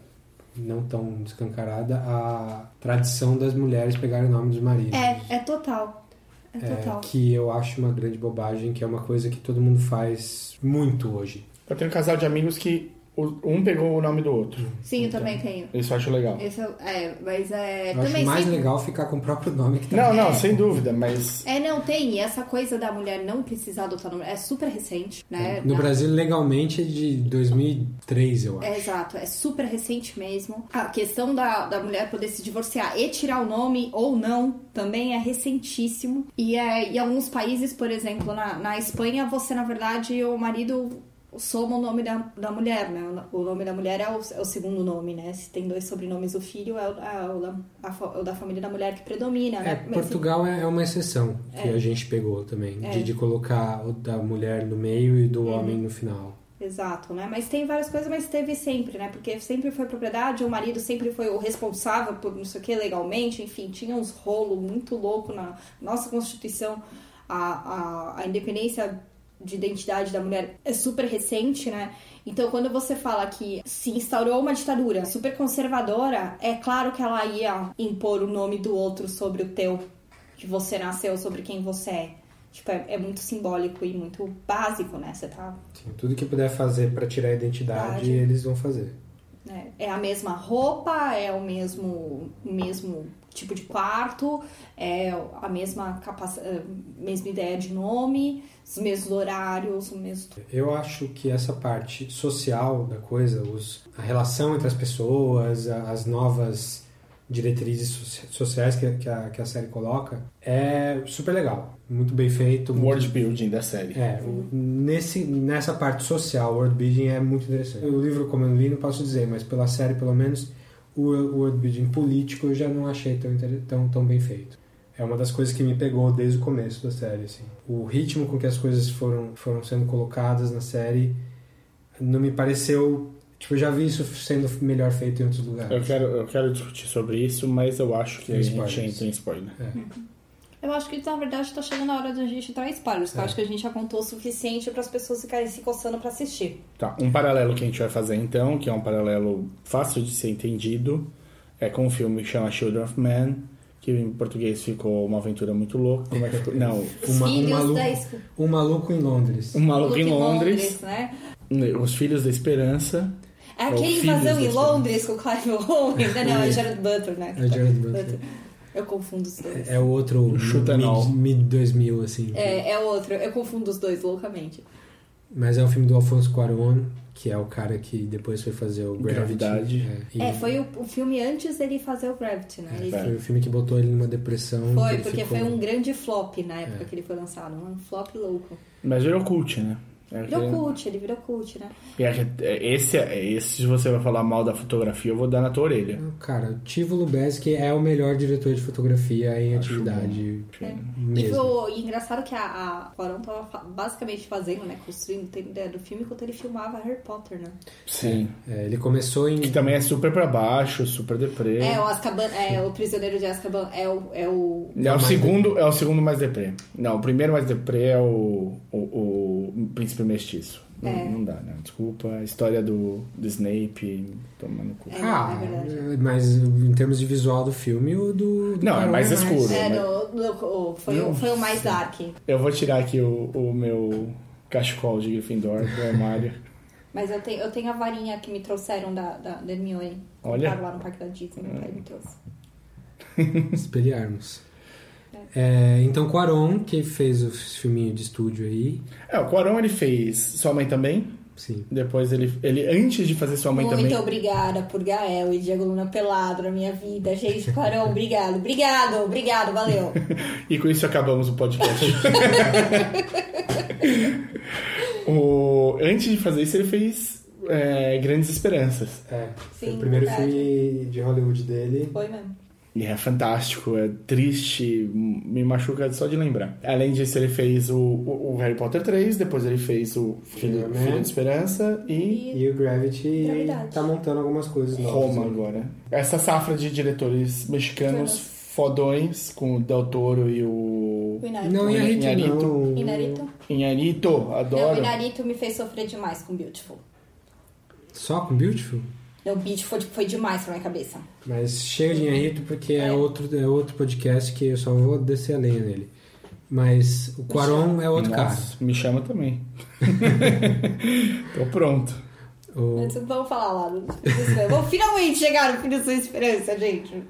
não tão descancarada à tradição das mulheres pegarem o nome dos maridos. É, é total. É É, total. que eu acho uma grande bobagem, que é uma coisa que todo mundo faz muito hoje. Eu tenho um casal de amigos que um pegou o nome do outro. Sim, eu também tenho. Isso eu acho legal. Esse é, é, mas é. Eu acho também mais sempre- legal ficar com o próprio nome que tá Não, não, sem dúvida, mas É, não, tem. E essa coisa da mulher não precisar adotar nome é super recente, né? No Na- Brasil, legalmente, é de 2003, eu acho. É, exato, é super recente mesmo. A questão da, da mulher poder se divorciar e tirar o nome ou não também é recentíssimo. E é, em alguns países, por exemplo, na, na Espanha, você, na verdade, o marido soma o nome da, da mulher, né? O nome da mulher é o, é o segundo nome, né? Se tem dois sobrenomes, o filho é o, é a fa- é da família da mulher que predomina, É, né? Mas, Portugal é é uma exceção que É. a gente pegou também, É. de, de colocar o da mulher no meio e do homem no final. Exato, né? Mas tem várias coisas, mas teve sempre, né? Porque sempre foi propriedade, o marido sempre foi o responsável por não sei o que legalmente, enfim, tinha uns rolos muito louco na nossa Constituição. A, a, a independência de identidade da mulher é super recente, né? Então, quando você fala que se instaurou uma ditadura super conservadora, é claro que ela ia impor o nome do outro sobre o teu, que você nasceu, sobre quem você é. Tipo, é, é muito simbólico e muito básico, né? Você tá Assim, tudo que puder fazer para tirar a identidade, eles vão fazer. né? É a mesma roupa, é o mesmo, mesmo tipo de quarto, é a mesma, capac... eh, mesma ideia de nome, os mesmos horários, o mesmo. Eu acho que essa parte social da coisa, os, a relação entre as pessoas, as novas diretrizes soci- sociais que, que, a, que a série coloca, é super legal. Muito bem feito. o muito- world building da série. É, nesse, nessa parte social, o world building é muito interessante. O livro, como eu li, não posso dizer, mas pela série, pelo menos, o world building político eu já não achei tão, tão, tão bem feito. É uma das coisas que me pegou desde o começo da série. Assim. O ritmo com que as coisas foram, foram sendo colocadas na série não me pareceu. Tipo, eu já vi isso sendo melhor feito em outros lugares. Eu quero, eu quero discutir sobre isso, mas eu acho que Tem a gente spoilers. entra em spoiler. Eu acho que na verdade tá chegando a hora da gente entrar em spoilers, que eu É. acho que a gente já contou o suficiente para as pessoas ficarem se coçando pra assistir. Tá, um paralelo que a gente vai fazer então, que é um paralelo fácil de ser entendido, é com um filme que chama Children of Men, que em português ficou Uma Aventura Muito Louca. Como é que ficou? Não, Uma- um, filhos maluco, da um maluco em Londres. Um Maluco em Luke Londres, né? Os Filhos da Esperança. É Ou aquele invasão em. Londres com o Clive Owen. Não, não, é Jared Butler, né? É Jared Butler. Eu confundo os dois. É o outro all. mid, mid 2000, assim. É, é outro. Eu confundo os dois loucamente. Mas é um filme do Alfonso Cuarón, que é o cara que depois foi fazer o Gravity. Gravidade. É, e É, foi o, o filme antes dele fazer o Gravity, né? Ele- foi o filme que botou ele numa depressão. Foi, porque ficou- foi um grande flop na época É. que ele foi lançado. Um flop louco. Mas virou cult, né? É Virou cult, ele virou cult, né? E é- é- esse, é- esse, se você vai falar mal da fotografia, eu vou dar na tua orelha. Cara, Tivo Lubeski é o melhor diretor de fotografia em atividade É. E, foi- e engraçado que a, a Quaron tava basicamente fazendo, né? Construindo, do filme enquanto ele filmava Harry Potter, né? Sim. É, ele começou em. Que também é super pra baixo, super deprê. É, o Azkaban, é, o Prisioneiro de Azkaban é o... É o É o segundo, é o segundo mais deprê. Não, o primeiro mais deprê é o, o, o Príncipe Mestiço. Não, É. não dá, não. Desculpa. A história do, do Snape toma no cu. É, ah, é verdade. mas em termos de visual do filme, o do. do Não, é Cuarón mais escuro. É, mas- no- no- foi, o, foi o mais dark. Eu vou tirar aqui o, o meu cachecol de Gryffindor do armário. Mas eu tenho, eu tenho a varinha que me trouxeram da, da, da Hermione. Olha. Lá no parque da Disney, meu pai me trouxe. Espelharmos. É, então, Quaron, que fez o filminho de estúdio aí. É, o Quaron ele fez Sua Mãe Também. Sim. Depois ele, ele antes de fazer Sua Mãe Muito Também... obrigada por Gael e Diego Luna pelado na minha vida. Gente, Clarão, obrigado. Obrigado, obrigado, valeu. E com isso acabamos o podcast. o, antes de fazer isso, ele fez é, Grandes Esperanças. É, Sim, o primeiro verdade. filme de Hollywood dele. Foi mesmo. E é fantástico, é triste, me machuca só de lembrar. Além disso, ele fez o, o, o Harry Potter 3, depois ele fez o Filho, Filho, né? Filho de Esperança e E o Gravity Gravidade. tá montando algumas coisas novas. Roma né? agora. Essa safra de diretores mexicanos fodões, com o Del Toro e o O Inarito. Não, Inarito Inarito. não. Inarito? Inharito, Não, o adoro. Inarito me fez sofrer demais com Beautiful. Só com Beautiful? O Beautiful foi, foi demais pra minha cabeça. Mas chega de Henrito porque é. É. outro, é outro podcast que eu só vou descer a lenha nele. Mas o Quaron é outro Nossa, me chama também. Tô pronto. O, Vamos falar lá. Vamos finalmente chegar no Filho da Sua Esperança, gente.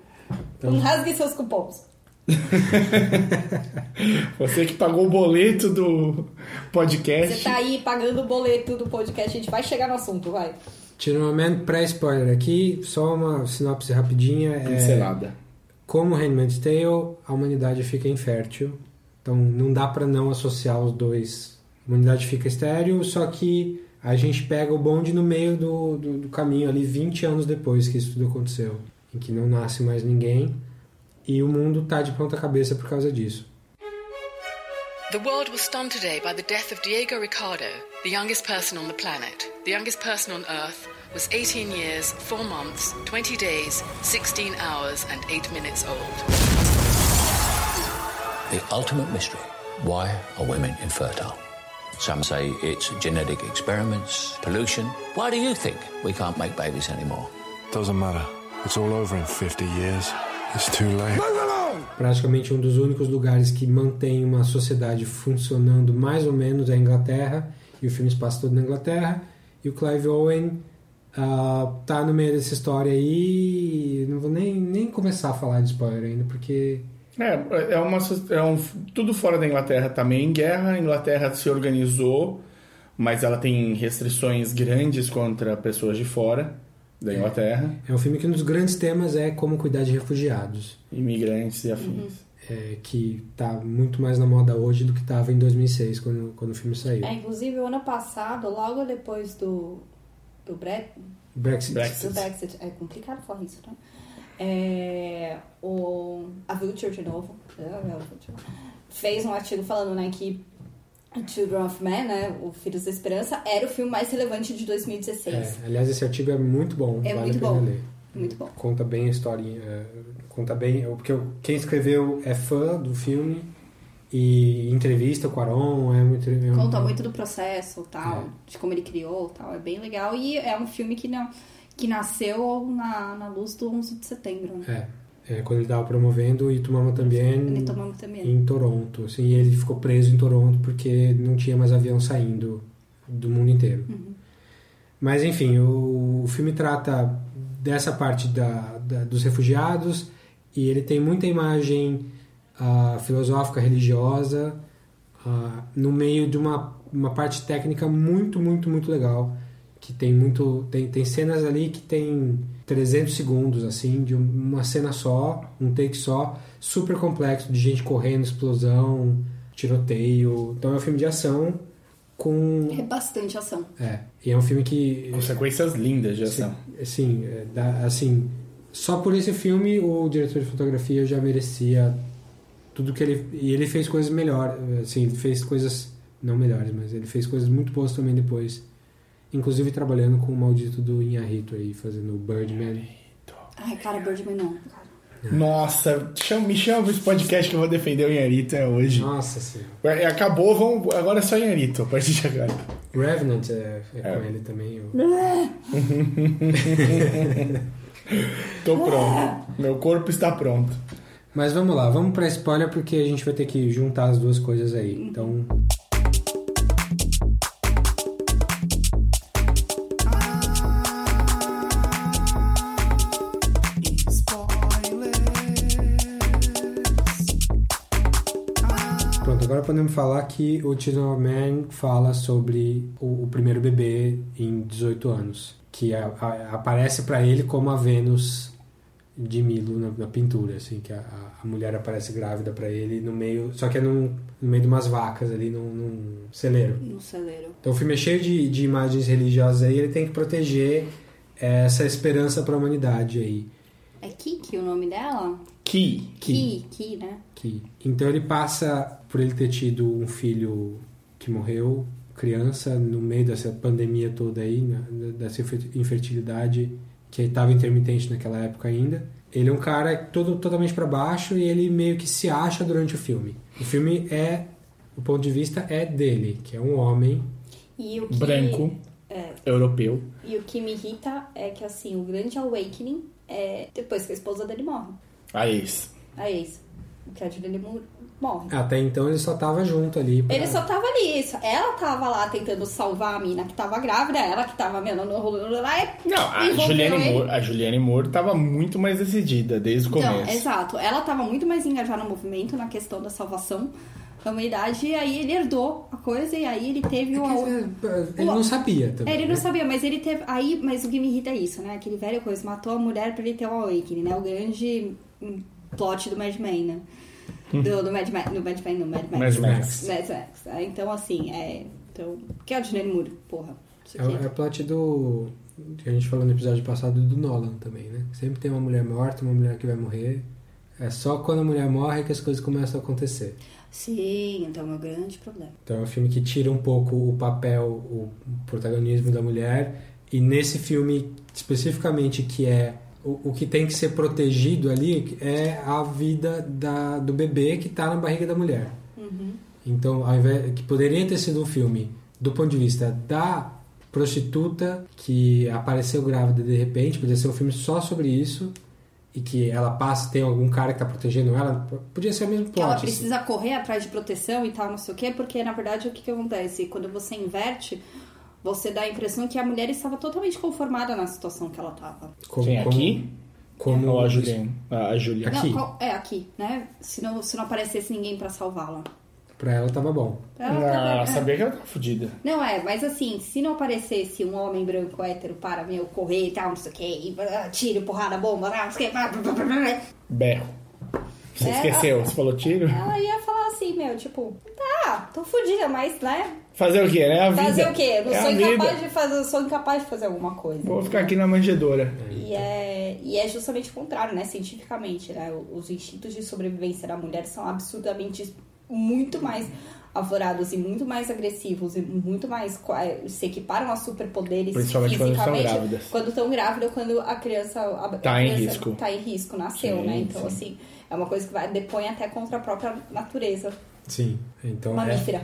Então- Não rasgue seus cupons. Você que pagou o boleto do podcast. Você tá aí pagando o boleto do podcast, a gente vai chegar no assunto, vai. Tirando pré-spoiler aqui, só uma sinopse rapidinha. É, Pincelada. como Handmaid's Tale, a humanidade fica infértil. Então não dá pra não associar os dois. A humanidade fica estéril, só que a gente pega o bonde no meio do, do, do caminho ali 20 anos depois que isso tudo aconteceu. Em que não nasce mais ninguém. E o mundo tá de ponta cabeça por causa disso. The world was stunned today by the death of Diego Ricardo, the youngest person on the planet. The youngest person on Earth was 18 years, 4 months, 20 days, 16 hours, and 8 minutes old. The ultimate mystery. Why are women infertile? Some say it's genetic experiments, pollution. Why do you think we can't make babies anymore? Doesn't matter. It's all over in 50 years. It's too late. Praticamente um dos únicos lugares que mantém uma sociedade funcionando mais ou menos é a Inglaterra e o filme se passa todo na Inglaterra e o Clive Owen ah, tá no meio dessa história aí não vou nem, nem começar a falar de spoiler ainda porque É, é uma é um, tudo fora da Inglaterra também em guerra. A Inglaterra se organizou, mas ela tem restrições grandes contra pessoas de fora da Inglaterra, é um filme que um dos grandes temas é como cuidar de refugiados. Imigrantes e afins. é, que tá muito mais na moda hoje do que tava em 2006 quando, quando o filme saiu. É, inclusive, o ano passado, logo depois do, do Brexit, Brexit, Brexit. do Brexit, é complicado falar isso, né? É, o, a Vulture, de novo, é, é, fez um artigo falando né, que Children of Men, né, o Filhos da Esperança, era o filme mais relevante de 2016. É, aliás esse artigo é muito bom É vale muito a pena bom. ler Muito bom. conta bem a historinha, é, conta bem, porque eu- quem escreveu é fã do filme e entrevista o Quaron, é muito é um- Conta muito do processo, tal, É. de como ele criou, tal, é bem legal. E é um filme que, não, que nasceu na, na luz do 11 de setembro, né? É, é, quando ele tava promovendo e tomamos também também. em Toronto, assim, e ele ficou preso em Toronto porque não tinha mais avião saindo do mundo inteiro. Mas enfim, o, o filme trata dessa parte da, da- dos refugiados e ele tem muita imagem ah, filosófica, religiosa, ah, no meio de uma, uma parte técnica muito, muito, muito legal. Que tem muito. Tem, tem cenas ali que tem 300 segundos, assim, de um- uma cena só, um take só, super complexo, de gente correndo, explosão, tiroteio. Então é um filme de ação com. É bastante ação. É, e é um filme que. Com sequências lindas de ação. Assim, é, assim, só por esse filme o diretor de fotografia já merecia tudo que ele e ele fez coisas melhores, assim, ele fez coisas não melhores, mas ele fez coisas muito boas também depois, inclusive trabalhando com o maldito do Inharito aí, fazendo o Birdman. Ai, cara, Birdman não. Nossa, chama- me chama pra esse podcast que eu vou defender o Inharito é hoje. Nossa senhora. É, Acabou, vamos, agora é só Inharito a partir de agora. Revenant é, é com ele também. o- Tô pronto. Meu corpo está pronto. Mas vamos lá, vamos pra spoiler porque a gente vai ter que juntar as duas coisas aí. Então. Podemos falar que o Children of Man fala sobre o, o primeiro bebê em 18 anos, que a- a- aparece pra ele como a Vênus de Milo na, na pintura, assim, que a, a- a mulher aparece grávida pra ele no meio, só que é num, no meio de umas vacas ali, num, num celeiro. No celeiro. Então o filme é cheio de, de imagens religiosas aí, ele tem que proteger essa esperança pra humanidade aí. É Kiki o nome dela? Ki. Ki, Ki, né? que então ele passa por ele ter tido um filho que morreu criança no meio dessa pandemia toda aí né, dessa infer- infertilidade que estava intermitente naquela época ainda ele é um cara todo totalmente para baixo e ele meio que se acha durante o filme o filme é o ponto de vista é dele que é um homem E o que, Branco. É, Europeu. e o que me irrita é que, assim, o grande awakening é depois que a esposa dele morre. A ex. A ex. Que a Julianne Moore morre. até então ele só tava junto ali pra- Ele só tava ali, isso. ela tava lá tentando salvar a mina que tava grávida, ela que tava vendo no rolo lá e Não, a Juliane. Moore, a Juliane Moore tava muito mais decidida desde o Então, começo. exato. Ela tava muito mais engajada no movimento, na questão da salvação da humanidade, e aí ele herdou a coisa, e aí ele teve o. ele não sabia também É, ele não né? sabia, mas ele teve. Aí, mas o que me irrita é isso, né? Aquele velho coisa, matou a mulher pra ele ter o awakening, né? O grande plot do Mad Men, né? Do, do Mad Men, do Mad Men, no Mad Max. Mad Max. Mad Max. É, Então, assim, é. Então. Que é o Julianne Moore, porra. É, é o plot do. que a gente falou no episódio passado do Nolan também, né? Sempre tem uma mulher morta, uma mulher que vai morrer. É só quando a mulher morre que as coisas começam a acontecer. Sim, então é o meu grande problema. Então é um filme que tira um pouco o papel, o protagonismo da mulher. E nesse filme, especificamente, que é o, o que tem que ser protegido ali, é a vida da, do bebê que está na barriga da mulher. Uhum. Então, ao invés, que poderia ter sido um filme do ponto de vista da prostituta que apareceu grávida de repente, podia ser um filme só sobre isso e que ela passa, tem algum cara que tá protegendo ela, podia ser o mesmo plot. Que ela assim. precisa correr atrás de proteção e tal, não sei o quê, porque na verdade o que, que acontece? Quando você inverte, você dá a impressão que a mulher estava totalmente conformada na situação que ela estava. Como, Quem, aqui? como- a Juliane? A, a Julia. Aqui. Não, é aqui, né? Se não, se não aparecesse ninguém pra salvá-la. Pra ela tava bom. Ela tava- Ah, é. sabia que ela tava fodida. Não é, mas assim, se não aparecesse um homem branco hétero para, meu, correr e tal, não sei o que, e ah, tiro, porrada, bomba, não sei o que, Berro. Você É, esqueceu? Você falou tiro? ela ia falar assim, meu, tipo, tá, tô fodida, mas, né? Fazer o quê, né? A vida. Fazer o quê? Não é sou a vida. incapaz de fazer, sou incapaz de fazer alguma coisa. Vou ficar aqui na manjedora. E é, e é justamente o contrário, né? Cientificamente, né? Os instintos de sobrevivência da mulher são absurdamente muito mais aflorados e muito mais agressivos e muito mais qua- se equiparam a superpoderes Principalmente quando estão fisicamente grávidas. quando estão grávidas quando a criança a, a Tá em criança risco. tá em risco nasceu Sim, né então sim. assim é uma coisa que vai depõe até contra a própria natureza Sim. Então é, mamífera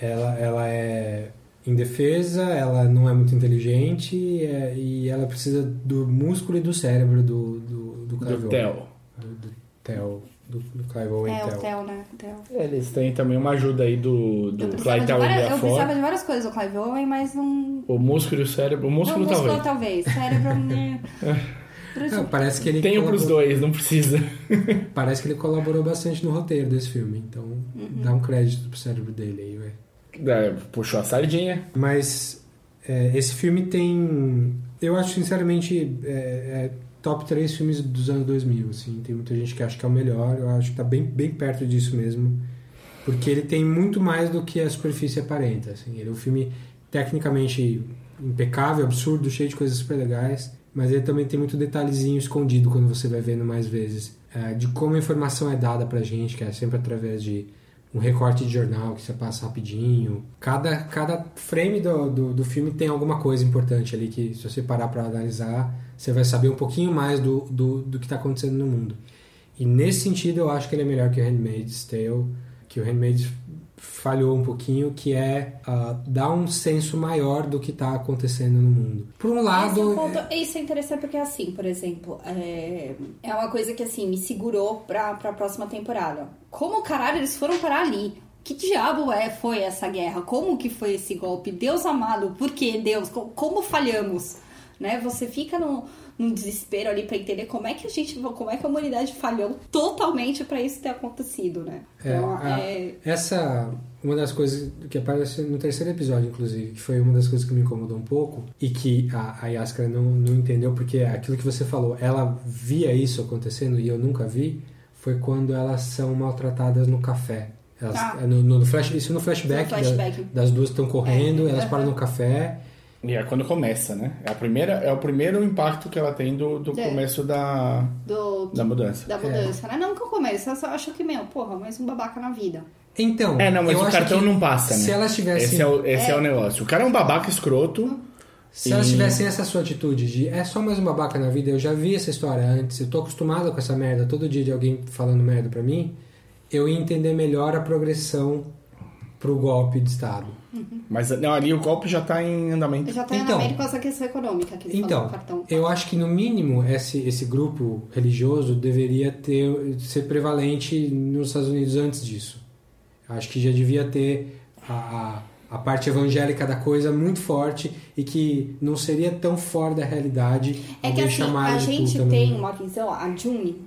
ela, ela é indefesa, ela não é muito inteligente e, é- e ela precisa do músculo e do cérebro do, do, do Clive Do Owen. Theo. Do, do Theo. Do, do Clive Owen é o Theo. Né o Theo. Eles têm também uma ajuda aí do, do de várias, eu precisava de várias coisas do Clive Owen mas não O músculo e o cérebro. O músculo não, músculo talvez. talvez cérebro Ah, parece que ele Tenho pros colaborou- dois, não precisa. Parece que ele colaborou bastante no roteiro desse filme, então Uhum. dá um crédito pro cérebro dele aí, velho. É, Puxou a sardinha. Mas é, esse filme tem. Eu acho, sinceramente, é, é top 3 filmes dos anos 2000. Assim. Tem muita gente que acha que é o melhor. Eu acho que tá bem, bem perto disso mesmo. Porque ele tem muito mais do que a superfície aparenta. Assim. Ele é um filme tecnicamente impecável, absurdo, cheio de coisas super legais. Mas ele também tem muito detalhezinho escondido quando você vai vendo mais vezes. é, de como a informação é dada pra gente, que é sempre através de um recorte de jornal que você passa rapidinho. Cada, cada frame do, do, do filme tem alguma coisa importante ali que, se você parar para analisar, você vai saber um pouquinho mais do, do, do que está acontecendo no mundo. E nesse sentido eu acho que ele é melhor que o Handmaid's Tale, que o Handmaid's falhou um pouquinho, que é ah, dar um senso maior do que está acontecendo no mundo. Por um Esse é, lado, um ponto, isso é interessante porque, assim, por exemplo, é, é uma coisa que, assim, me segurou pra, pra próxima temporada. Como, caralho, eles foram parar ali? Que diabo é, foi essa guerra? Como que foi esse golpe? Deus amado, por que Deus? Co- Como falhamos? Né? Você fica no, num desespero ali pra entender como é que a gente, como é que a humanidade falhou totalmente pra isso ter acontecido, né? É, Então, a- é, essa uma das coisas que aparece no terceiro episódio, inclusive, que foi uma das coisas que me incomodou um pouco e que a, a Yaskara não, não entendeu, porque aquilo que você falou, ela via isso acontecendo e eu nunca vi, foi quando elas são maltratadas no café. Elas, Ah. no, no flash, isso no flashback, No flashback. da- das duas estão correndo, É, elas param no café. E é quando começa, né? É, a primeira, é o primeiro impacto que ela tem do, do É. começo da, do, da mudança. da mudança, né? Não que eu começo, eu só acho que, meu, porra, mais um babaca na vida. Então, É, não, mas eu o cartão não passa, né? Se elas tivessem Esse, é o, esse é. É. o negócio. O cara é um babaca escroto. Se elas E- tivessem essa sua atitude de é só mais um babaca na vida, eu já vi essa história antes, eu tô acostumado com essa merda todo dia de alguém falando merda pra mim, eu ia entender melhor a progressão pro golpe de Estado. Mas não, ali o golpe já tá em andamento. Já tá Então. na América com essa questão econômica que Então, eu acho que no mínimo esse, esse grupo religioso deveria ter ser prevalente nos Estados Unidos antes disso. Acho que já devia ter a, a, a parte evangélica da coisa muito forte e que não seria tão fora da realidade É que assim, a gente tem uma visão, a June,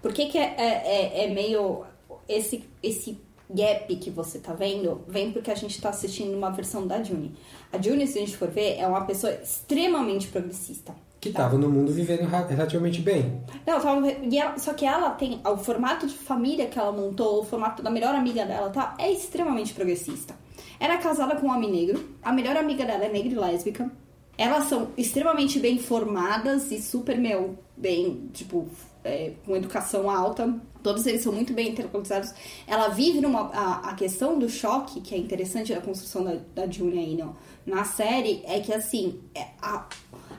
por que que é, é, é- é meio esse, esse gap que você tá vendo, vem porque a gente tá assistindo uma versão da June. A June, se a gente for ver, é uma pessoa extremamente progressista. que estava no mundo vivendo relativamente bem. Não, tava, ela- só que ela tem o formato de família que ela montou, o formato da melhor amiga dela, tá? É extremamente progressista. Ela é casada com um homem negro, a melhor amiga dela é negra e lésbica. Elas são extremamente bem formadas e super, meu, bem, tipo, é, com educação alta. Todos eles são muito bem intelectualizados. Ela vive numa. A, a questão do choque, que é interessante da construção da, da June aí no, na série, é que assim, é, a,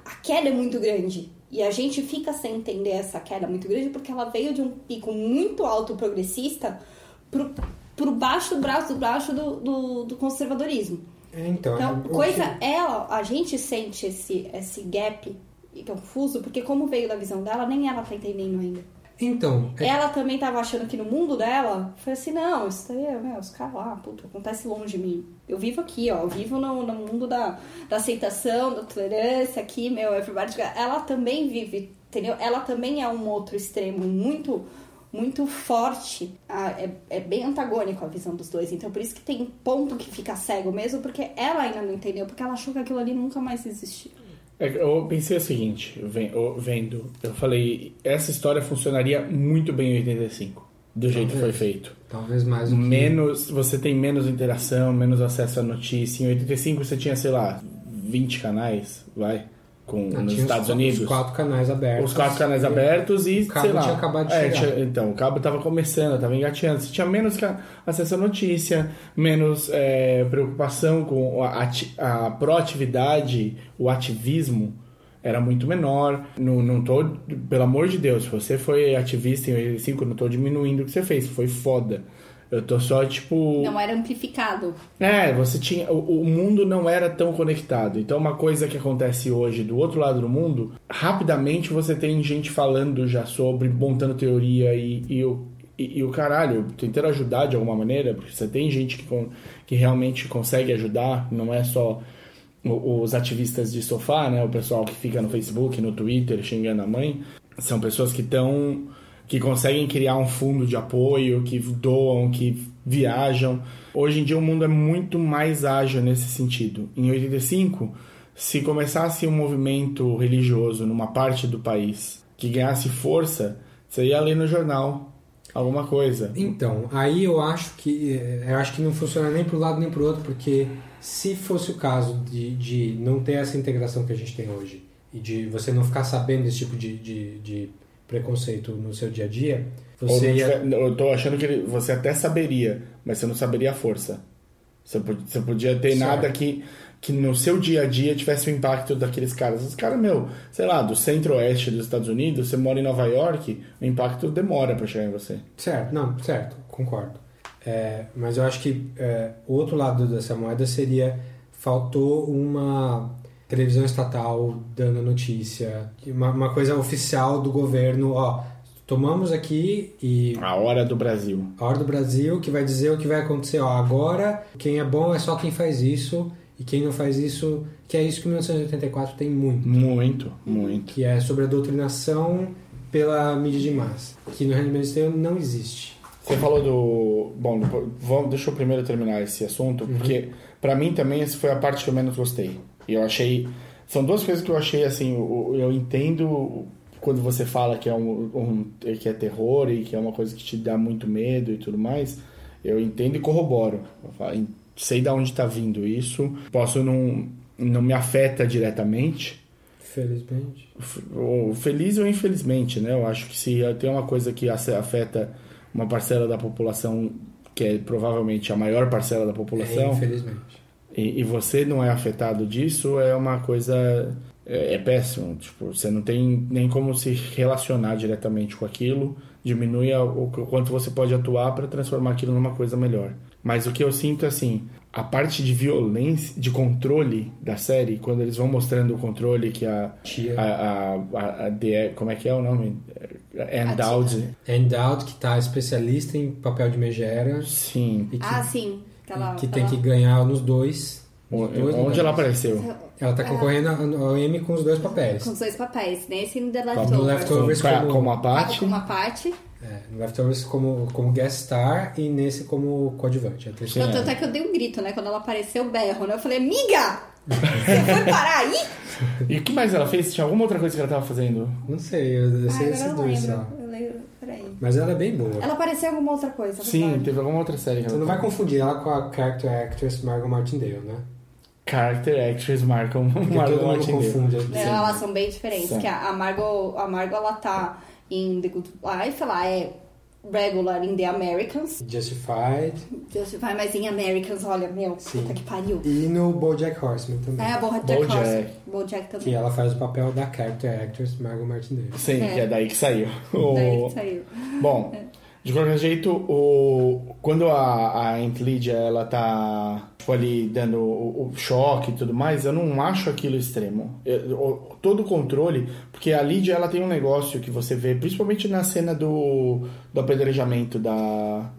a queda é muito grande. E a gente fica sem entender essa queda muito grande porque ela veio de um pico muito alto progressista pro, pro baixo braço do baixo do, do, do conservadorismo. Então, Então, o coisa ela, a gente sente esse, esse gap confuso, porque como veio da visão dela, nem ela tá entendendo ainda. Então, é- Ela também tava achando que no mundo dela, foi assim, não, isso daí é, meu, os caras lá, puta, acontece longe de mim. Eu vivo aqui, ó, eu vivo no, no mundo da, da aceitação, da tolerância aqui, meu, everybody. Ela também vive, entendeu? Ela também é um outro extremo muito, muito forte. Ah, é, é bem antagônico a visão dos dois. Então, por isso que tem ponto que fica cego mesmo, porque ela ainda não entendeu, porque ela achou que aquilo ali nunca mais existia. É Eu pensei o seguinte, vendo, eu falei, essa história funcionaria muito bem em 85, do jeito que foi feito. talvez mais do que- Menos, você tem menos interação, menos acesso à notícia. Em 85 você tinha, sei lá, 20 canais, vai, com, Ah, nos os Estados quatro- Unidos. Os quatro canais abertos. Os quatro canais abertos e, o cabo sei lá. tinha acabado de é, chegar. tinha- então, o cabo tava começando, tava engateando. Você tinha menos acesso à notícia, menos é, preocupação com a, a proatividade, o ativismo era muito menor. Não, não tô, pelo amor de Deus, se você foi ativista em 85, não tô diminuindo o que você fez, foi foda. Eu tô só, tipo... Não era amplificado. É, você tinha. O, o mundo não era tão conectado. Então, uma coisa que acontece hoje do outro lado do mundo, rapidamente você tem gente falando já sobre, montando teoria e, e o. E, e o caralho, tentando ajudar de alguma maneira, porque você tem gente que, que realmente consegue ajudar, não é só os ativistas de sofá, né? O pessoal que fica no Facebook, no Twitter xingando a mãe. São pessoas que estão. Que conseguem criar um fundo de apoio, que doam, que viajam. Hoje em dia o mundo é muito mais ágil nesse sentido. Em 85, se começasse um movimento religioso numa parte do país que ganhasse força, você ia ler no jornal alguma coisa. Então, aí eu acho que eh, eu acho que não funciona nem para um lado nem para o outro, porque se fosse o caso de, de não ter essa integração que a gente tem hoje e de você não ficar sabendo desse tipo de, de, de preconceito no seu dia a dia, você ia... tiver- eu tô achando que ele- você até saberia, mas você não saberia a força. Você, você podia ter Certo. nada que. que no seu dia a dia tivesse o impacto daqueles caras. Os caras, meu, sei lá, do centro-oeste dos Estados Unidos, você mora em Nova York, o impacto demora pra chegar em você. Certo, não, certo, concordo. É, mas eu acho que é, o outro lado dessa moeda seria faltou uma televisão estatal dando notícia, uma, uma coisa oficial do governo, ó, tomamos aqui e A hora do Brasil. a hora do Brasil que vai dizer o que vai acontecer, ó, agora quem é bom é só quem faz isso e quem não faz isso, que é isso que 1984 tem muito, Muito, muito. que é sobre a doutrinação pela mídia de massa, que no Handmaid's Tale não existe. Você falou do. Bom, vamos, deixa eu primeiro terminar esse assunto, porque pra mim também essa foi a parte que eu menos gostei. E eu achei. São duas coisas que eu achei assim. Eu entendo quando você fala que é, um, um- que é terror e que é uma coisa que te dá muito medo e tudo mais. Eu entendo e corroboro. Falo, sei de onde tá vindo isso. Posso não. Não me afeta diretamente. Felizmente. ou feliz ou infelizmente, né? Eu acho que se tem uma coisa que afeta uma parcela da população que é provavelmente a maior parcela da É, população infelizmente. E, e você não é afetado disso é uma coisa é, é péssimo tipo você não tem nem como se relacionar diretamente com aquilo diminui a- o qu- quanto você pode atuar para transformar aquilo numa coisa melhor. Mas o que eu sinto é assim a parte de violência de controle da série quando eles vão mostrando o controle que a Tia. a, a, a, a The- como é que é o nome? Endowed. Endowed, que tá especialista em papel de megera. Sim. Que, Ah, sim. Aquela, que aquela- tem que ganhar nos dois. nos onde dois ela lugares. apareceu Ela tá concorrendo ao ao Emmy com os dois papéis. Com os dois papéis, nesse e no The No Leftovers. Pra- como, como a Ah, parte com uma parte. é, no Leftovers como, como guest star e nesse como coadjuvante. A terceira. Tanto é que eu dei um grito, né? Quando ela apareceu, berro, né? Eu falei, amiga! Você foi parar aí? E o que mais ela fez? Tinha alguma outra coisa que ela tava fazendo? Não sei, eu, sei agora esses dois lembro. só. Mas ela é bem boa. Ela apareceu em alguma outra coisa. Sim, verdade. teve alguma outra série Você não vai confundir ela com a character actress Margot Martindale, né? Character Actress Margot mundo Martindale. confunde. Não, elas são bem diferentes. Sim. Que a a Margot, a Margot, ela tá em The Good Life, ela é regular em The Americans. Justified Justify, mas em Americans, olha, meu, Sim. puta que pariu. e no BoJack Horseman também. É, a Bojack Bojack. Horseman. Bojack também. Que ela faz o papel da character actress Margot Martindale. Sim, É. que é daí que saiu. Daí que saiu. Bom, de qualquer jeito, o... quando a, a Aunt Lydia ela tá tipo, ali dando o, o choque e tudo mais, eu não acho aquilo extremo. Eu- o- todo o controle, porque a Lydia ela tem um negócio que você vê, principalmente na cena do, do apedrejamento da.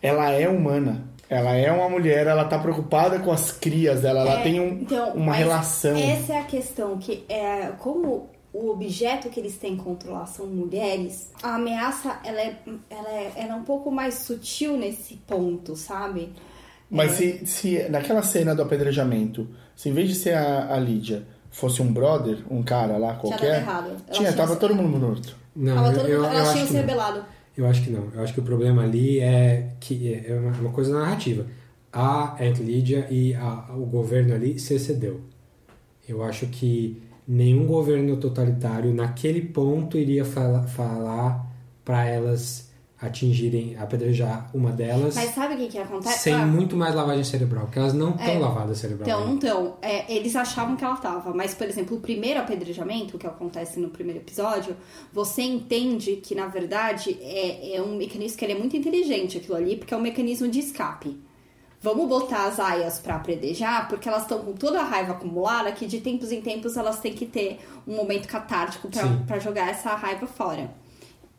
Ela é humana. Ela é uma mulher, ela tá preocupada com as crias dela, ela É, tem um- então, uma relação. Essa é a questão, que é como o objeto que eles têm que controlar são mulheres, a ameaça ela é, ela é, ela é um pouco mais sutil nesse ponto, sabe? Mas É. se, se naquela cena do apedrejamento, se em vez de ser a, a Lídia fosse um brother, um cara lá Tinha qualquer. dado errado. Ela Tinha, tava todo mundo morto. Não, Tava eu, todo eu, mundo- eu elas tinham se não. rebelado. Eu acho que não. Eu acho que o problema ali é que é uma, uma coisa narrativa. A Aunt Lydia e a- o governo ali se excedeu. Eu acho que nenhum governo totalitário naquele ponto iria fala, falar para elas atingirem, apedrejar uma delas Mas sabe o que que acontece? sem Ah, muito mais lavagem cerebral, porque elas não estão É. lavadas cerebral. Então, não estão. É, eles achavam que ela tava, mas, por exemplo, o primeiro apedrejamento, que acontece no primeiro episódio, você entende que, na verdade, é, é um mecanismo que ele é muito inteligente, aquilo ali, porque é um mecanismo de escape. Vamos botar as aias pra apedrejar, porque elas estão com toda a raiva acumulada, que de tempos em tempos elas têm que ter um momento catártico pra jogar essa raiva fora.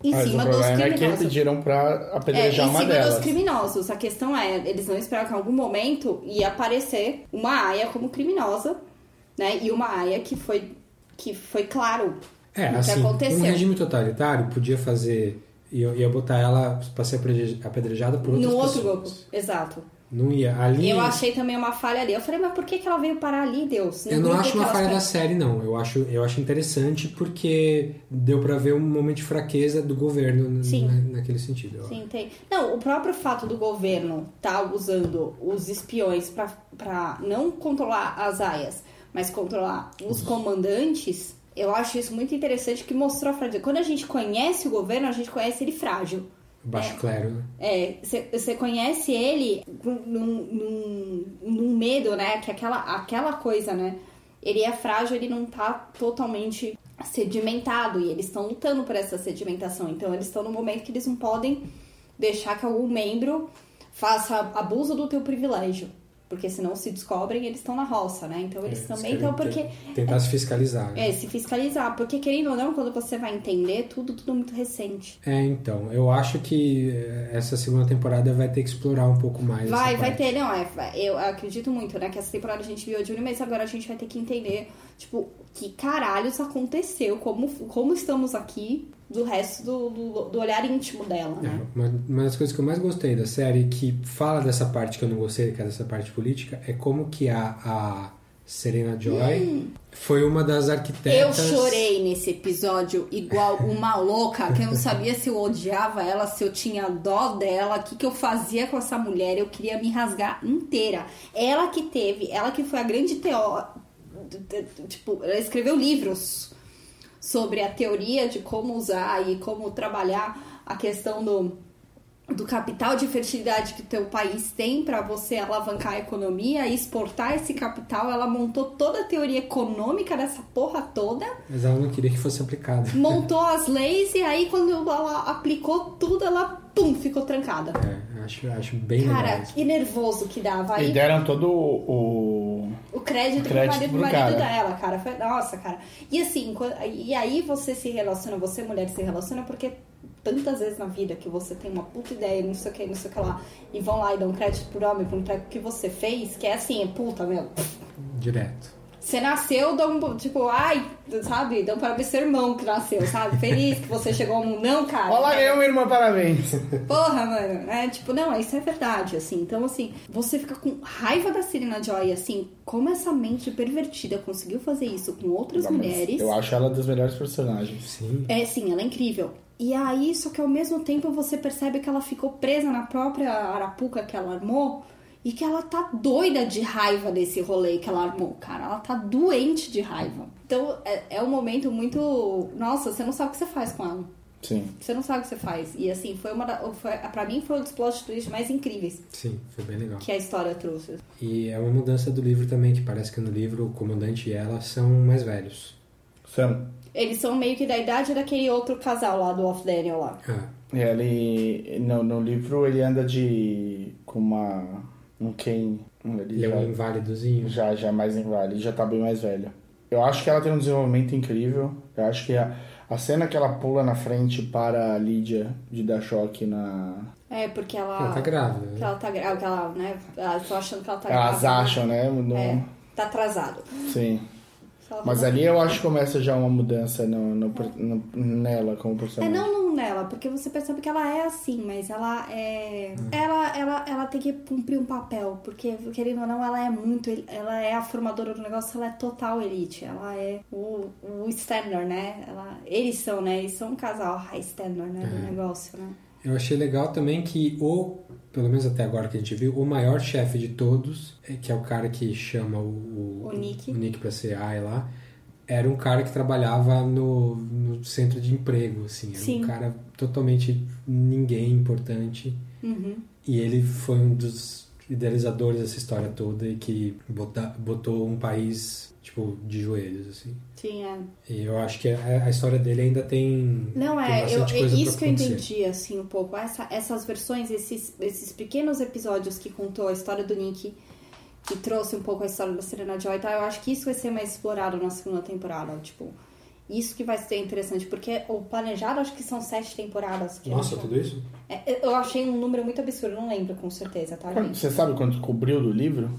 Em Mas cima o dos problema é que criminosos. pediram pra É, apedrejar em uma cima delas. dos criminosos. A questão é, eles não esperavam que em algum momento ia aparecer uma aia como criminosa, né? E uma aia que foi, que foi claro É, assim, aconteceu. um regime totalitário podia fazer. Ia, ia botar ela pra ser apedreja- apedrejada por outras no outro pessoas. grupo, exato. Não ia. Ali. Eu achei também uma falha ali. Eu falei, mas por que, que ela veio parar ali, Deus? No Eu não acho uma falha da série, não. Eu acho, eu acho interessante porque deu pra ver um momento de fraqueza do governo Sim. na- naquele sentido. Sim, tem. Não, o próprio fato do governo tá usando os espiões pra, pra não controlar as aias, mas controlar os comandantes, eu acho isso muito interessante que mostrou a fragilidade. Quando a gente conhece o governo, a gente conhece ele frágil. Baixo clero? É, você conhece ele num, num, num medo, né? Que aquela, aquela coisa, né? Ele é frágil, ele não tá totalmente sedimentado e eles estão lutando por essa sedimentação. Então eles estão no momento que eles não podem deixar que algum membro faça abuso do teu privilégio. Porque senão se descobrem, eles estão na roça, né? Então eles É, também estão porque. te- Tentar se fiscalizar, né? É, se fiscalizar. Porque querendo ou não, quando você vai entender, tudo, tudo muito recente. É, então, eu acho que eh, essa segunda temporada vai ter que explorar um pouco mais. Vai, vai parte. ter, não, é. Eu acredito muito, né? Que essa temporada a gente viu a Júlia, mas agora a gente vai ter que entender, tipo, que caralhos aconteceu, como, como estamos aqui do resto do, do, do olhar íntimo dela, né? É, uma, uma das coisas que eu mais gostei da série, que fala dessa parte que eu não gostei, que é dessa parte política, é como que a, a Serena Joy foi uma das Eu arquitetas. chorei nesse episódio igual uma louca, que eu não sabia se eu odiava ela, se eu tinha dó dela, o que, que eu fazia com essa mulher. Eu queria me rasgar inteira. Ela que teve, ela que foi a grande teó... Tipo, ela escreveu livros sobre a teoria de como usar e como trabalhar a questão do, do capital de fertilidade que o teu país tem para você alavancar a economia e exportar esse capital. Ela montou toda a teoria econômica dessa porra toda, Mas ela não queria que fosse aplicada. montou as leis e aí quando ela aplicou tudo, ela pum, ficou trancada. É, acho, acho bem legal. Cara, que nervoso que dava. E Aí deram todo o. o crédito, O crédito pro marido, pro marido cara. dela, cara. Foi, nossa, cara. E assim, e aí você se relaciona, você mulher se relaciona, porque tantas vezes na vida que você tem uma puta ideia, não sei o que, não sei o que lá, e vão lá e dão crédito pro homem, pro emprego que você fez, que é assim, é puta, meu. Direto. Você nasceu, dão, tipo, ai, sabe, dão para seu irmão que nasceu, sabe? Feliz que você chegou ao mundo. Não, cara. Olá, minha irmã, parabéns. Porra, mano, né? Tipo, não, isso é verdade, assim. Então, assim, você fica com raiva da Serena Joy, assim, como essa mente pervertida conseguiu fazer isso com outras mulheres. Eu acho ela das melhores personagens. Sim. É, sim, ela é incrível. E aí, só que ao mesmo tempo você percebe que ela ficou presa na própria arapuca que ela armou e que ela tá doida de raiva desse rolê que ela armou, cara. Ela tá doente de raiva. Então, é, é um momento muito. Nossa, você não sabe o que você faz com ela. Sim. Você não sabe o que você faz. E assim, foi uma da, foi, pra mim foi um dos plot twists mais incríveis Sim, foi bem legal. que a história trouxe. E é uma mudança do livro também, que parece que no livro o comandante e ela são mais velhos. São. Eles são meio que da idade daquele outro casal lá do Off Daniel lá. Ah, Ele. No, no livro ele anda de. com uma. um Ken. Ele ele é já, um inválidozinho. já, já mais inválido, já tá bem mais velho. Eu acho que ela tem um desenvolvimento incrível. Eu acho que a, a cena que ela pula na frente para a Lídia de dar choque na. É, porque ela. Ela tá grávida, né? ela tá grávida, que ela, né? Elas achando que ela tá Elas grávida. acham, né? No- É, tá atrasado. Sim. Mas ali eu acho que começa já uma mudança no, no, no- nela como É personagem. não, não nela, porque você percebe que ela é assim, mas ela é. Ela, ela, ela tem que cumprir um papel, porque, querendo ou não, ela é muito. Ela é a formadora do negócio, ela é total elite. Ela é o, o standard, né? Ela, eles são, né? Eles são um casal high standard, né? Do negócio, né? Eu achei legal também que o, pelo menos até agora que a gente viu, o maior chefe de todos, é- que é o cara que chama o, O Nick. o Nick pra ser AI lá, era um cara que trabalhava no, no centro de emprego, assim. Era Sim. um cara totalmente ninguém importante. Uhum. E ele foi um dos idealizadores dessa história toda e que bota, botou um país, tipo, de joelhos, assim. Sim, é. E eu acho que a, a história dele ainda tem. Não, tem é, eu, bastante é coisa isso que eu entendi, assim, um pouco. Essa, essas versões, esses, esses pequenos episódios que contou a história do Nick, que trouxe um pouco a história da Serena Joy, tá? Eu acho que isso vai ser mais explorado na segunda temporada, tipo... Isso que vai ser interessante, porque o planejado acho que são sete temporadas. Que Nossa, tudo isso? É, eu achei um número muito absurdo, não lembro com certeza, tá, gente? Você sabe quanto cobriu do livro?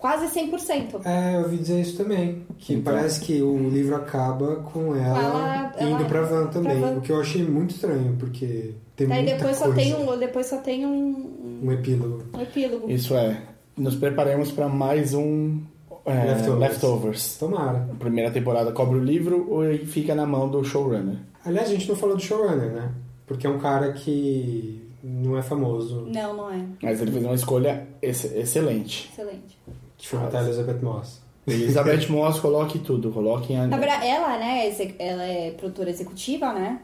Quase 100%. É, eu ouvi dizer isso também. Que Então. parece que o livro acaba com ela, Ela- ela- indo pra van também. pra van. O que eu achei muito estranho, porque tem Daí muita depois só, coisa. tem um, depois só tem um, Um epílogo. um epílogo. Isso é. Nos preparemos para mais um é, Leftovers. Leftovers. Tomara. A primeira temporada cobre o livro ou ele fica na mão do showrunner. Aliás, a gente não falou do showrunner, né? Porque é um cara que não é famoso. Não, não é. Mas ele fez uma escolha ex- excelente. Excelente. Deixa eu matar a Elizabeth Moss. Elizabeth Moss, coloque tudo. Coloque a... Ela, né, exe- ela é produtora executiva, né?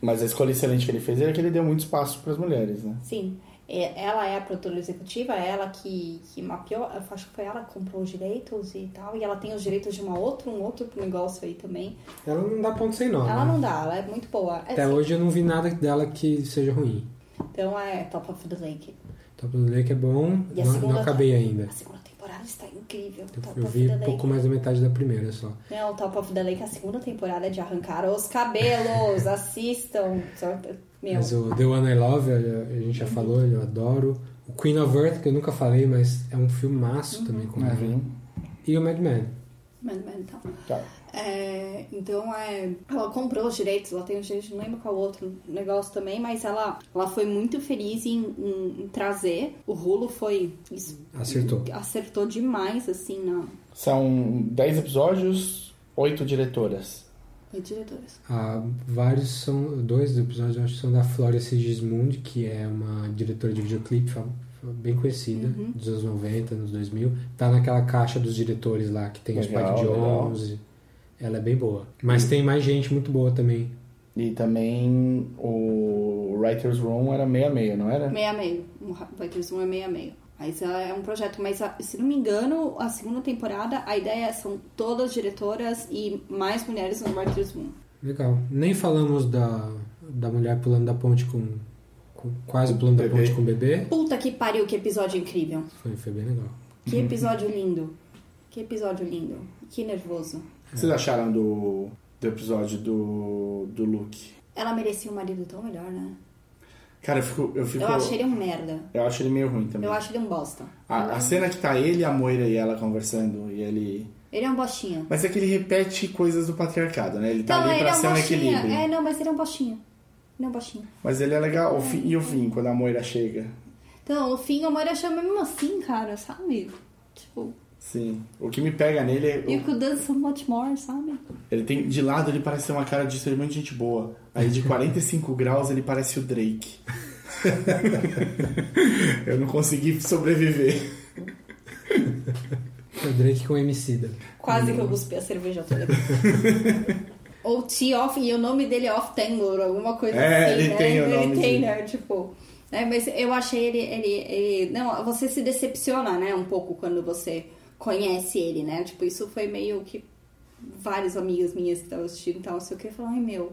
Mas a escolha excelente que ele fez era que ele deu muito espaço para as mulheres, né? Sim. É, Ela é a produtora executiva, é ela que, que mapeou, eu acho que foi ela que comprou os direitos e tal, e ela tem os direitos de uma outra, um outro negócio aí também. Ela não dá ponto sem nó. ela né? não dá, ela é muito boa. É Até assim, hoje eu não vi nada dela que seja ruim. Então é Top of the Lake. Top of the Lake é bom, E a não, segunda não acabei ainda. A segunda temporada está incrível. Top Eu of vi the um Lake. pouco mais da metade da primeira só. Não, Top of the Lake, a segunda temporada é de arrancar os cabelos. Assistam. Meu, Mas o The One I Love, a gente já falou, eu adoro. O Queen of Earth, que eu nunca falei, mas é um filmaço também com ela. Uhum. E o Mad Men. Mano, mano, então. Tá. É, então, é, ela comprou os direitos, ela tem os direitos, não lembro qual outro negócio também, mas ela, ela foi muito feliz em, em- em trazer. O Rulo foi. Acertou. Acertou demais, assim, na. São 10 episódios, 8 diretoras. E diretores. Ah, vários são, dois episódios acho que são da Flória Sigismund, que é uma diretora de videoclipe bem conhecida, Uhum. dos anos 90, anos 2000. Tá naquela caixa dos diretores lá, que tem o Legal, Spike legal. Ela é bem boa. Mas tem mais gente muito boa também. E também o Writer's Room era meio a meio, não era? Meia meio. O Writers Room é meia meio. Mas é um projeto, mas ah, se não me engano, a segunda temporada, a ideia é são todas diretoras e mais mulheres no Writers Room. Legal. Nem falamos da, da mulher pulando da ponte com. com- quase pulando da ponte com o bebê. Puta que pariu, que episódio incrível. Foi, foi bem legal. Que episódio lindo. Que episódio lindo. Que nervoso. O que vocês acharam do, do episódio do, do Luke? Ela merecia um marido tão melhor, né? Cara, eu fico. Eu, fico, Eu achei ele um merda. eu acho ele meio ruim também. Eu acho ele um bosta. A, a cena que tá ele, a Moira e ela conversando e ele. Ele é um bostinha. Mas é que ele repete coisas do patriarcado, né? Ele tá não, ali ele pra é um ser um bostinha. equilíbrio. É, não, mas ele é um bostinha. Ele é um bostinha. Mas ele é legal. O fim, e o fim, quando a Moira chega? Então, no fim, a Moira chama mesmo assim, cara, sabe? Tipo, Sim. O que me pega nele é. you could done so much more, sabe? Ele tem. De lado ele parece ter uma cara de ser muito gente boa. Aí de 45 graus ele parece o Drake. eu não consegui sobreviver. O Drake com Emicida. Quase que eu cuspi a cerveja toda. Ou T-Off, e o nome dele é Off Tanglor, alguma coisa É, assim, ele né? tem o ele nome tem, né? Tipo. Né? Mas eu achei ele, ele, ele. Não, você se decepciona, né? Um pouco quando você conhece ele, né? Tipo, isso foi meio que várias amigas minhas que estavam assistindo e tal, não sei o que, falaram, ai meu,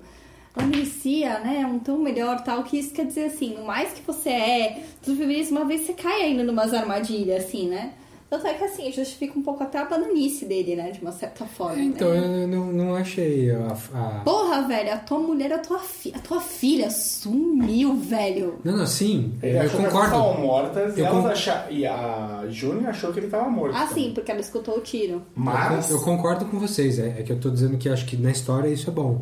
ela merecia, né? Um tom melhor tal. Que isso quer dizer assim, no mais que você é do feminismo, uma vez você cai ainda numas armadilhas, assim, né? Tanto é que assim, justifica um pouco até a bananice dele, né? De uma certa forma. Então, né? eu não, não achei a, a- Porra, velho, a tua mulher, a tua, fi a tua filha sumiu, velho. Não, não, sim. Ele eu achou que concordo. elas estavam mortas e, Eu elas con- acha- e a Júnior achou que ele tava morto. Ah, também. sim, porque ela escutou o tiro. Mas. Eu concordo com vocês. É, é que eu tô dizendo que acho que na história isso é bom.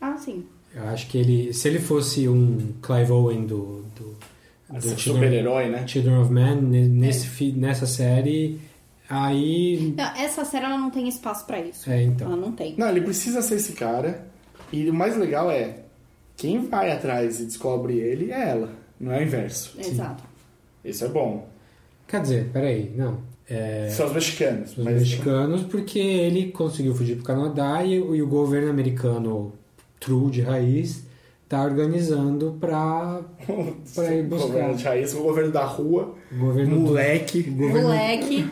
Ah, sim. Eu acho que ele. Se ele fosse um Clive Owen do. do, do Esse Children- super-herói, né? Children of Man, ne- nesse, fi- nessa série. Aí. Não, essa série ela não tem espaço pra isso. É, então. Ela não tem. Não, ele precisa ser esse cara. E o mais legal é. Quem vai atrás e descobre ele é ela. Não é o inverso. Exato. Isso é bom. Quer dizer, peraí, não. É, São os mexicanos. os mas- mexicanos, porque ele conseguiu fugir pro Canadá e, o- e o governo americano, true de raiz, tá organizando pra, pra ir O buscar. governo de raiz, o governo da rua, O governo do- moleque. Moleque.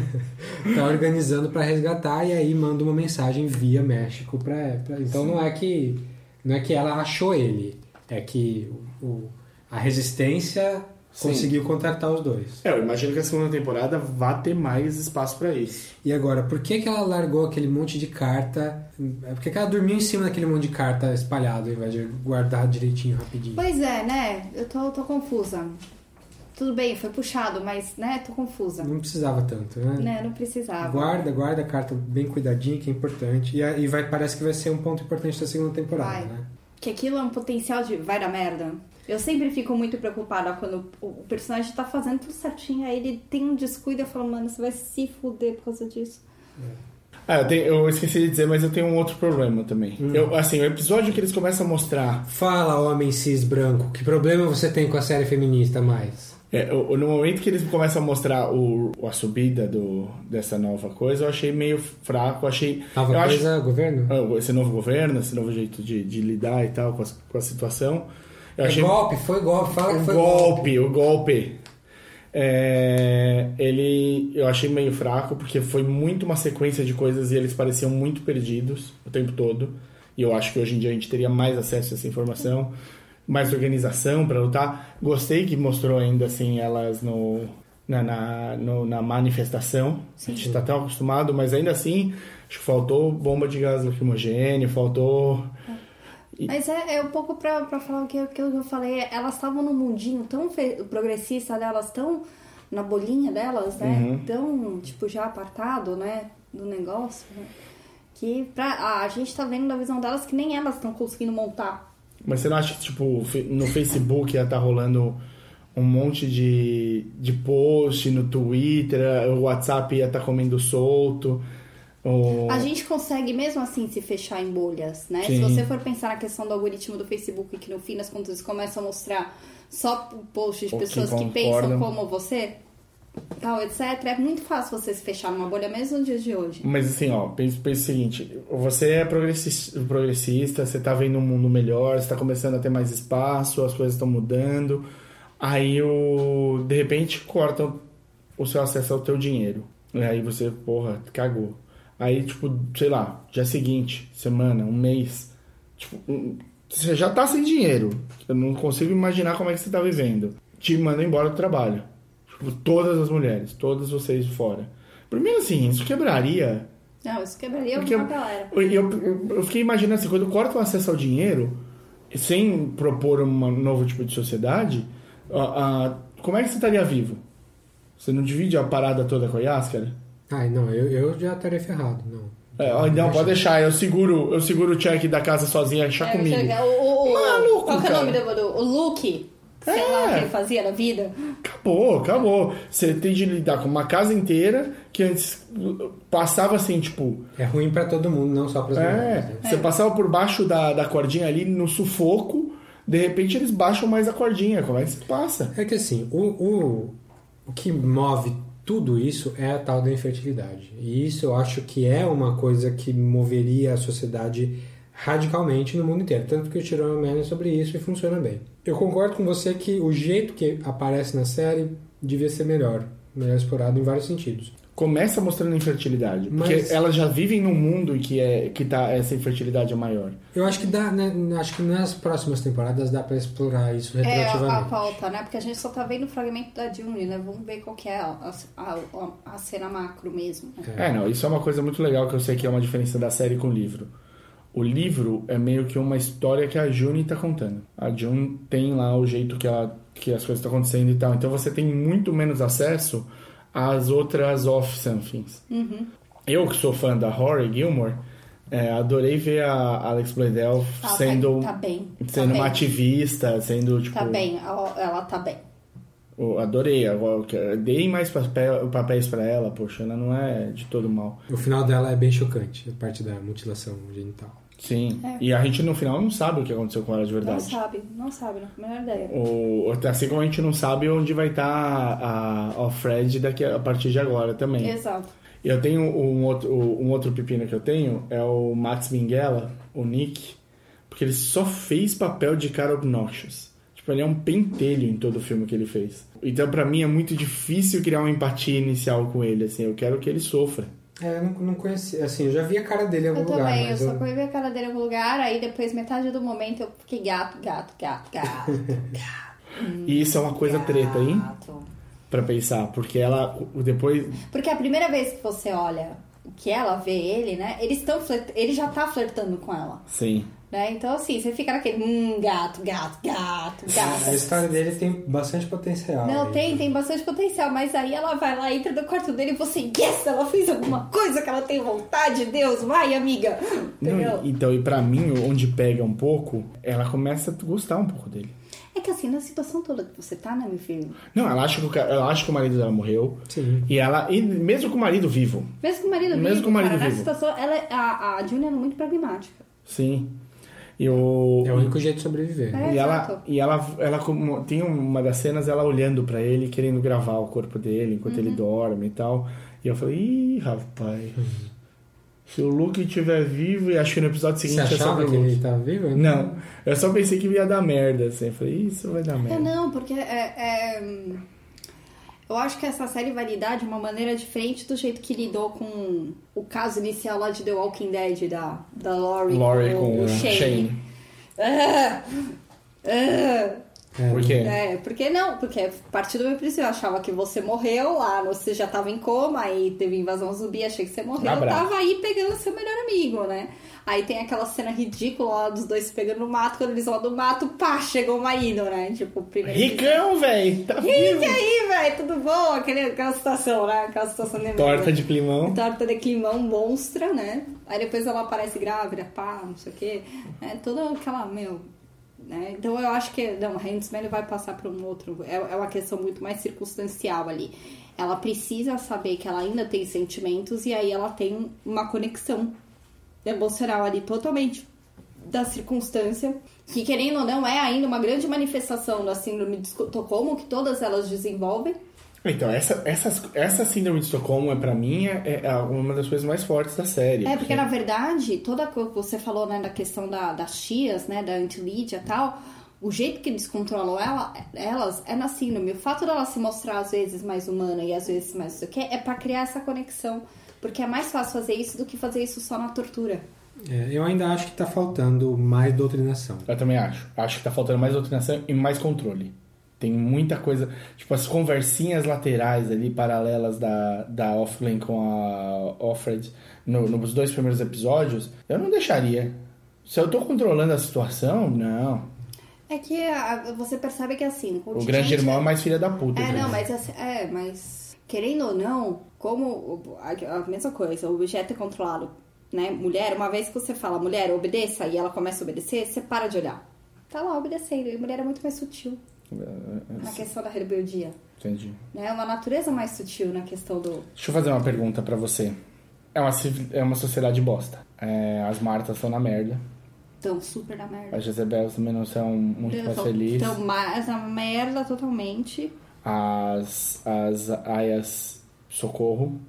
tá organizando pra resgatar e aí manda uma mensagem via México pra, pra- então não é que não é que ela achou ele é que o, o- a resistência Sim. conseguiu contratar os dois É, eu imagino que a segunda temporada vá ter mais espaço pra isso. e agora por que que ela largou aquele monte de carta por que que ela dormiu em cima daquele monte de carta espalhado ao invés de guardar direitinho rapidinho Pois é, né? Eu tô, tô confusa. Tudo bem, foi puxado, mas, né, tô confusa. não precisava tanto né, Né, não precisava. guarda guarda a carta bem cuidadinho que é importante e, e vai parece que vai ser um ponto importante da segunda temporada Vai. né Que aquilo é um potencial de vai dar merda. Eu sempre fico muito preocupada quando o personagem tá fazendo tudo certinho, aí ele tem um descuido e eu falo, mano, você vai se fuder por causa disso. Ah, eu, tenho- eu esqueci de dizer, mas eu tenho um outro problema também. Hum. Eu, assim, o episódio que eles começam a mostrar. Fala, homem cis branco, que problema você tem com a série feminista mais? É, o- no momento que eles começam a mostrar o, a subida do, dessa nova coisa, eu achei meio fraco. eu Achei. Nova eu acho- coisa, governo? Ah, esse novo governo, esse novo jeito de, de lidar e tal com a, com a situação. Eu É achei golpe, foi golpe, fala que o foi golpe, o golpe. É, ele eu achei meio fraco porque foi muito uma sequência de coisas e eles pareciam muito perdidos o tempo todo. E eu acho que hoje em dia a gente teria mais acesso a essa informação, mais organização para lutar. Gostei que mostrou ainda assim elas no na, na, no- na manifestação. A gente está tão acostumado, mas ainda assim acho que faltou bomba de gás lacrimogêneo, faltou Mas é, é um pouco pra, pra falar o que, que eu falei. Elas estavam num mundinho tão progressista delas, tão na bolinha delas, né? Uhum. Tão, tipo, já apartado, né? Do negócio, né? Que pra, a, gente tá vendo da visão delas que nem elas estão conseguindo montar. Mas você não acha que, tipo, no Facebook ia tá rolando um monte de, de post, no Twitter, o WhatsApp ia estar comendo solto? Ou... A gente consegue mesmo assim se fechar em bolhas, né? Sim. Se você for pensar na questão do algoritmo do Facebook, que no fim das contas começa a mostrar só posts de Ou que pessoas que, concordam. pensam como você, tal, etc. É muito fácil você se fechar numa bolha mesmo nos dias de hoje. Mas assim, ó, pensa, pensa o seguinte, você é progressista, progressista, você tá vendo um mundo melhor, você tá começando a ter mais espaço, as coisas estão mudando, aí o, de repente cortam o seu acesso ao teu dinheiro. E aí você, porra, cagou. Aí, tipo, sei lá, dia seguinte, semana, um mês, tipo, um- você já tá sem dinheiro. Eu não consigo imaginar como é que você tá vivendo. Te mandam embora do trabalho. Tipo, todas as mulheres, todas vocês fora. Primeiro assim, isso quebraria Não, isso quebraria porque uma eu, galera. eu, eu- eu fiquei imaginando assim, quando corta o acesso ao dinheiro, sem propor um novo tipo de sociedade, a- a- como é que você estaria vivo? Você não divide a parada toda com a Yaskara? Ai, não, eu, eu já estaria ferrado, não. É, ó, não, pode deixar, eu seguro, eu seguro o check da casa sozinha, deixa É, comigo. chega- o, o, o- Maluco, qual que é o nome do, do o Luke? Sei lá o que ele fazia na vida. Acabou, acabou. Você tem de lidar com uma casa inteira que antes passava assim, tipo, É ruim pra todo mundo, não só pras mulheres. É, né? você passava por baixo da, da cordinha ali no sufoco, de repente eles baixam mais a cordinha. Como é que você passa? É que assim, o, o, o que move tudo isso é a tal da infertilidade. E isso eu acho que é uma coisa que moveria a sociedade radicalmente no mundo inteiro. Tanto que o Tirou Man é sobre isso e funciona bem. Eu concordo com você que o jeito que aparece na série devia ser melhor. Melhor explorado em vários sentidos. Começa mostrando infertilidade. Porque Mas- elas já vivem num mundo que, é, que tá, essa infertilidade é maior. Eu acho que dá, né, acho que nas próximas temporadas dá pra explorar isso É a, a retroativamente. pauta, né? Porque a gente só tá vendo o fragmento da June, né? Vamos ver qual que é a, a, a- a cena macro mesmo. né? É, não, isso é uma coisa muito legal que eu sei que é uma diferença da série com o livro. O livro é meio que uma história que a June tá contando. A June tem lá o jeito que, ela, que as coisas estão acontecendo e tal. Então você tem muito menos acesso às outras off-somethings. Uhum. Eu que sou fã da Rory Gilmore, é, adorei ver a Alex Bledel tá- sendo, tá bem, tá sendo bem. uma ativista, sendo tipo. Tá bem, ela, tá bem. eu Adorei. eu- Dei mais papel, papéis pra ela, poxa, ela não é de todo mal. O final dela é bem chocante, a parte da mutilação genital. Sim. É. E a gente no final não sabe o que aconteceu com ela de Não verdade. sabe, não sabe, não. Melhor ideia. O, assim como a gente não sabe onde vai estar a, a Fred daqui a, a partir de agora também. Exato. Eu tenho um outro, um outro pepino que eu tenho, é o Max Minghella, o Nick, porque ele só fez papel de cara obnoxious. Tipo, ele é um pentelho em todo o filme que ele fez. Então, pra mim, é muito difícil criar uma empatia inicial com ele, assim. Eu quero que ele sofra. É, eu não, não conheci, assim, eu já vi a cara dele em algum Eu lugar, também, eu só eu... conheci a cara dele em algum lugar, aí depois, metade do momento, eu fiquei gato, gato, gato, gato. E isso é uma coisa treta, hein? gato. Pra pensar, porque ela, o- depois... Porque a primeira vez que você olha que ela vê ele, né? Eles estão flert... ele já tá flertando com ela, Sim. Né? Então assim, você fica naquele hum, gato, gato, gato, gato. A história dele tem bastante potencial. Não, aí. tem, tem bastante potencial, mas aí ela vai lá, entra no quarto dele e você, yes, ela fez alguma coisa que ela tem vontade, Deus, vai, amiga. Não, Entendeu? e- então, e pra mim, onde pega um pouco, ela começa a gostar um pouco dele. É que assim, na situação toda que você tá, né, meu filho? Não, ela acha que o, ela acha que o marido dela morreu. Sim. E ela, e mesmo com o marido vivo. Mesmo com o marido Mesmo vivo, com o marido cara, vivo. situação, ela, é- a, a Julia é muito pragmática. Sim. E o, É o único jeito de sobreviver. É, e ela, e ela, ela como- tem uma das cenas ela olhando pra ele, querendo gravar o corpo dele enquanto Uhum. ele dorme e tal. E eu falei, ih, rapaz. Se o Luke estiver vivo, e acho que no episódio Você seguinte é achava sobre o que Luke. ele tava vivo? Não, eu só pensei que ia dar merda, assim. Eu falei, "Ih, isso vai dar É, merda. não, porque é, é, eu acho que essa série vai lidar de uma maneira diferente do jeito que lidou com o caso inicial lá de The Walking Dead, da, da Laurie, Laurie com, com o Shane. Shane. Ah, ah. Por quê? É, porque não, porque a partir do meu princípio eu achava que você morreu lá, você já tava em coma, aí teve invasão zumbi, achei que você morreu, eu tava aí pegando seu melhor amigo, né? Aí tem aquela cena ridícula lá dos dois se pegando no mato, quando eles vão do mato, pá, chegou uma Ido, né? Tipo, primeiro. Ricão, velho! Tá E aí, velho, tudo bom? Aquele, aquela situação, né? Aquela situação de Torta de climão. Torta de climão monstra, né? Aí depois ela aparece grávida, pá, não sei o quê. É toda aquela, meu. Né? Então eu acho que. Não, Handsman vai passar para um outro. É, é uma questão muito mais circunstancial ali. Ela precisa saber que ela ainda tem sentimentos e aí ela tem uma conexão emocional ali totalmente da circunstância. Que querendo ou não é ainda uma grande manifestação da síndrome de Estocolmo que todas elas desenvolvem. Então, essa, essa, essa síndrome de Estocolmo, é, pra mim, é, é uma das coisas mais fortes da série. É, porque na verdade, toda coisa que você falou, né, da questão da, das tias, né, da antilídia e tal, o jeito que eles controlam ela, elas é na síndrome. O fato dela se mostrar às vezes mais humana e às vezes mais não sei o que, é pra criar essa conexão. Porque é mais fácil fazer isso do que fazer isso só na tortura. É, eu ainda acho que tá faltando mais doutrinação. Eu também acho. Acho que tá faltando mais doutrinação e mais controle. Tem muita coisa. Tipo, as conversinhas laterais ali, paralelas da, da Offlane com a Offred no, nos dois primeiros episódios, eu não deixaria. Se eu tô controlando a situação, não. É que a- você percebe que assim. O grande irmão é mais filha da puta. É, né? não, mas assim, é, mas querendo ou não, como a, a mesma coisa, o objeto é controlado, né? Mulher, uma vez que você fala, mulher, obedeça, e ela começa a obedecer, você para de olhar. Tá lá obedecendo, e mulher é muito mais sutil na questão da rebeldia. Entendi. Né? É uma natureza mais sutil na questão do. Deixa eu fazer uma pergunta pra você. É uma, é uma sociedade bosta. É, as Martas estão na merda. Tão super na merda. As Jezebels também não são muito mais felizes. Tão mais na merda totalmente. as, as aias socorro,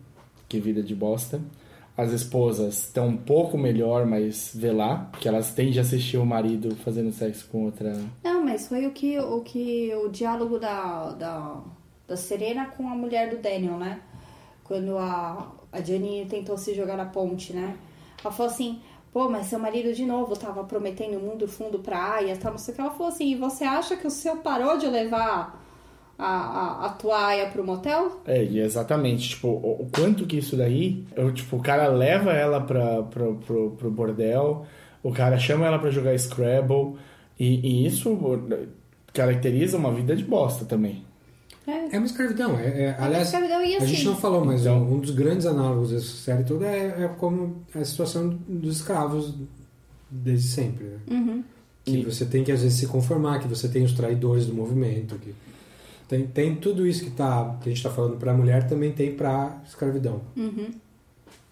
que vida de bosta. As esposas estão um pouco melhor, mas vê lá, porque elas tendem a assistir o marido fazendo sexo com outra. Não, mas foi o que o, que, o diálogo da, da, da Serena com a mulher do Daniel, né? Quando a, a Janine tentou se jogar na ponte, né? Ela falou assim, pô, mas seu marido de novo tava prometendo o mundo fundo pra Aya, tal, não sei o que. Ela falou assim, e você acha que o seu parou de levar a, a, a toalha pro motel? É, e exatamente, tipo, o, o quanto que isso daí, eu, tipo, o cara leva ela pra, pro, pro, pro bordel, o cara chama ela pra jogar Scrabble, e, e isso caracteriza uma vida de bosta também. É. É uma escravidão. É, é- uma aliás, escravidão, e a assim- gente não falou, mas Então- um dos grandes análogos dessa série toda é, é como a situação dos escravos desde sempre. né? Uhum. Que você tem que às vezes se conformar, que você tem os traidores do movimento, que tem, tem tudo isso que, tá, que a gente está falando para a mulher também tem para escravidão. Uhum.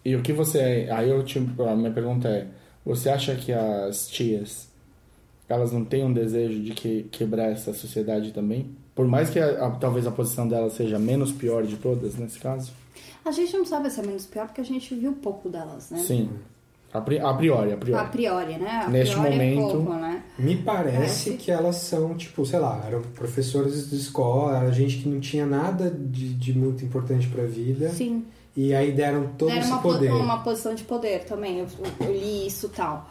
E o que você. Aí eu te, a minha pergunta é: você acha que as tias elas não têm um desejo de que, quebrar essa sociedade também? Por mais que a- a- talvez a posição delas seja menos pior de todas nesse caso? A gente não sabe se é menos pior porque a gente viu pouco delas, né? Sim. A, pri- a priori, a priori. A priori, né? A Neste priori é momento- pouco, né? Me parece que elas são, tipo, sei lá, eram professores de escola, era gente que não tinha nada de, de muito importante para a vida. Sim. E aí deram todo Era esse uma, po- poder. uma posição de poder também. Eu, eu li isso e tal.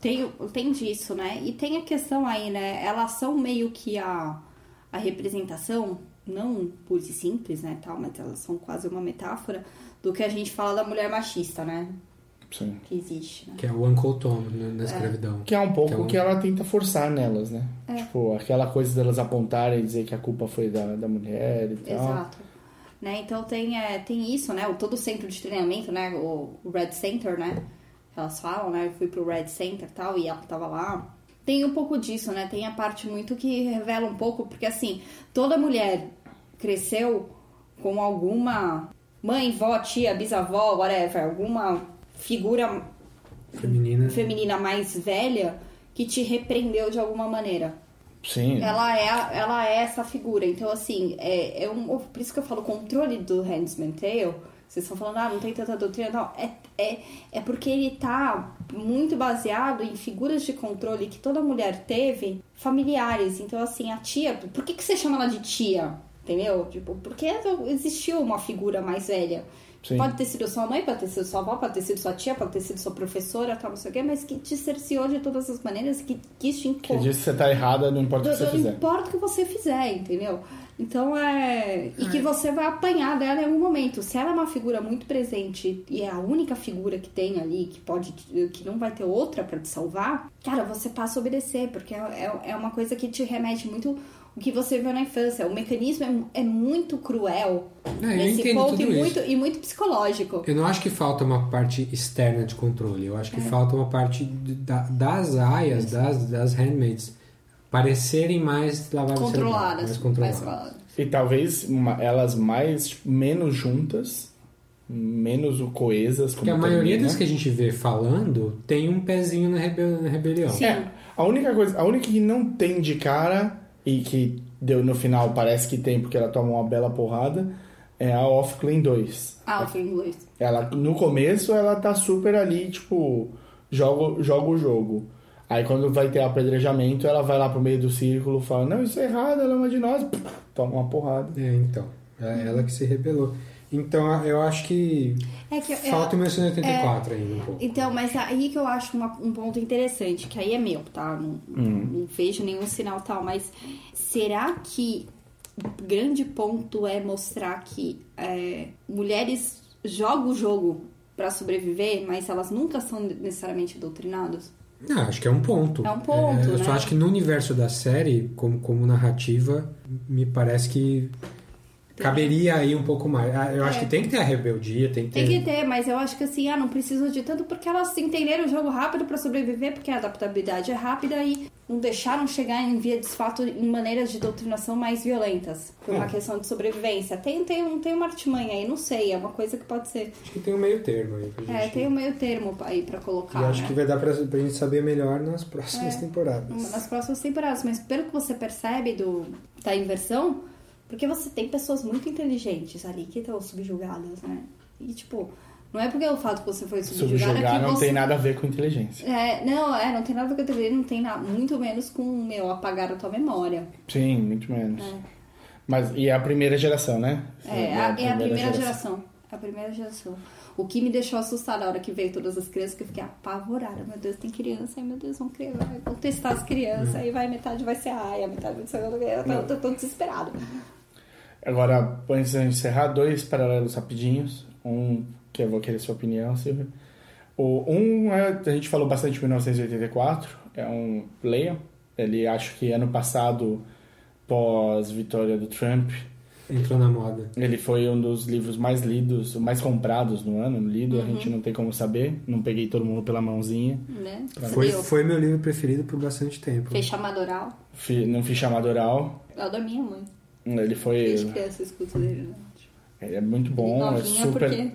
Tem, tem disso, né? E tem a questão aí, né? Elas são meio que a, a representação, não pura e simples, né? Tal, mas elas são quase uma metáfora do que a gente fala da mulher machista, né? Sim. Que existe, né? Que é o Uncle Tom né, na escravidão. Que é um pouco Que é o um- que ela tenta forçar nelas, né? É. Tipo, aquela coisa delas apontarem e dizer que a culpa foi da, da mulher e tal. Exato. Né? Então tem, é, tem isso, né? O, todo o centro de treinamento, né? O, o Red Center, né? Elas falam, né? Eu fui pro Red Center e tal, e ela tava lá. Tem um pouco disso, né? Tem a parte muito que revela um pouco, porque assim, toda mulher cresceu com alguma mãe, vó, tia, bisavó, whatever, alguma figura Feminina. feminina mais velha que te repreendeu de alguma maneira. Sim. Ela é, ela é essa figura. Então, assim, é, é um, por isso que eu falo controle do Handsman Tale. Vocês estão falando, ah, não tem tanta doutrina. Não, é, é, é porque ele tá muito baseado em figuras de controle que toda mulher teve, familiares. Então, assim, a tia. Por que, que você chama ela de tia? Entendeu? Tipo, porque existiu uma figura mais velha. Sim. Pode ter sido sua mãe, pode ter sido sua avó, pode ter sido sua tia, pode ter sido sua professora, tal, não sei o quê, mas que te cerceou de todas as maneiras, que quis te Que impor. diz que você tá errada, não importa o que você Não fizer. importa o que você fizer, entendeu? Então é. E que você vai apanhar dela em algum momento. Se ela é uma figura muito presente e é a única figura que tem ali, que pode. que não vai ter outra pra te salvar, cara, você passa a obedecer, porque é, é- é uma coisa que te remete muito o que você viu na infância. O mecanismo é, é muito cruel É, eu nesse entendo ponto tudo e isso. muito, e muito psicológico. Eu não acho que falta uma parte externa de controle. Eu acho que falta uma parte da- das aias, das, das handmaids, parecerem mais lavadas Controladas. mais controladas. mais- E talvez uma- elas mais, tipo, menos juntas, menos o coesas. Porque a maioria das que a gente vê falando tem um pezinho na, rebe- na rebelião. É, a única coisa, a única que não tem de cara e que deu no final parece que tem porque ela toma uma bela porrada é a Off Clean 2. Ah, foi em inglês. Ela no começo ela tá super ali, tipo, joga, joga o jogo. Aí quando vai ter apedrejamento, ela vai lá pro meio do círculo, fala: "Não, isso é errado, ela é uma de nós". Toma uma porrada. É, então. É ela que se rebelou. Então eu acho que É que, falta o é, 1984 ainda um pouco. Então, mas aí que eu acho uma- um ponto interessante, que aí é meu, tá? Não, não vejo nenhum sinal tal, mas será que o grande ponto é mostrar que é, mulheres jogam o jogo pra sobreviver, mas elas nunca são necessariamente doutrinadas? Não, acho que é um ponto. É um ponto, eu né? só acho que no universo da série, como, como narrativa, me parece que caberia aí um pouco mais. Ah, Eu acho É. que tem que ter a rebeldia, tem que ter. Tem que ter, mas eu acho que assim, ah, não precisa de tanto porque elas entenderam o jogo rápido pra sobreviver, porque a adaptabilidade é rápida e não deixaram chegar em via de fato em maneiras de doutrinação mais violentas. Por uma É. questão de sobrevivência. Tem, tem, um- tem uma artimanha aí, não sei, é uma coisa que pode ser. Acho que tem um meio termo aí pra gente. É, tem um meio termo aí pra colocar. E acho né? que vai dar pra, pra gente saber melhor nas próximas É. temporadas. nas próximas temporadas. Mas pelo que você percebe do, da inversão, porque você tem pessoas muito inteligentes ali que estão subjugadas, né? E tipo, não é porque o fato que você foi subjugada Subjugar que não você... tem nada a ver com inteligência. É, não, é, não tem nada a ver com a TV, não tem nada, muito menos com, meu, apagar a tua memória. Sim, muito menos. Mas e a primeira geração, né? É, a, é a primeira geração. A primeira geração. O que me deixou assustada na hora que veio todas as crianças, que eu fiquei apavorada. Meu Deus, tem criança, ai meu Deus, vão, criar, vão testar as crianças, aí vai, metade vai ser a Aya, metade vai ser a eu tô, eu tô, tô desesperado. Agora, antes de encerrar, dois paralelos rapidinhos. Um que eu vou querer sua opinião, Silvia. O, um, é, a gente falou bastante de 1984, é um leiam. Ele acho que ano passado, pós vitória do Trump, Entrou na moda. ele foi um dos livros mais lidos, mais comprados no ano, lido, a Uhum. gente não tem como saber, não peguei todo mundo pela mãozinha. Né? Foi, foi meu livro preferido por bastante tempo. Fez chamada oral. Fi- Não fiz chamada oral, É o da minha mãe. Ele foi... Escuto dele. né? Ele é muito bom, é Novinha super... porque...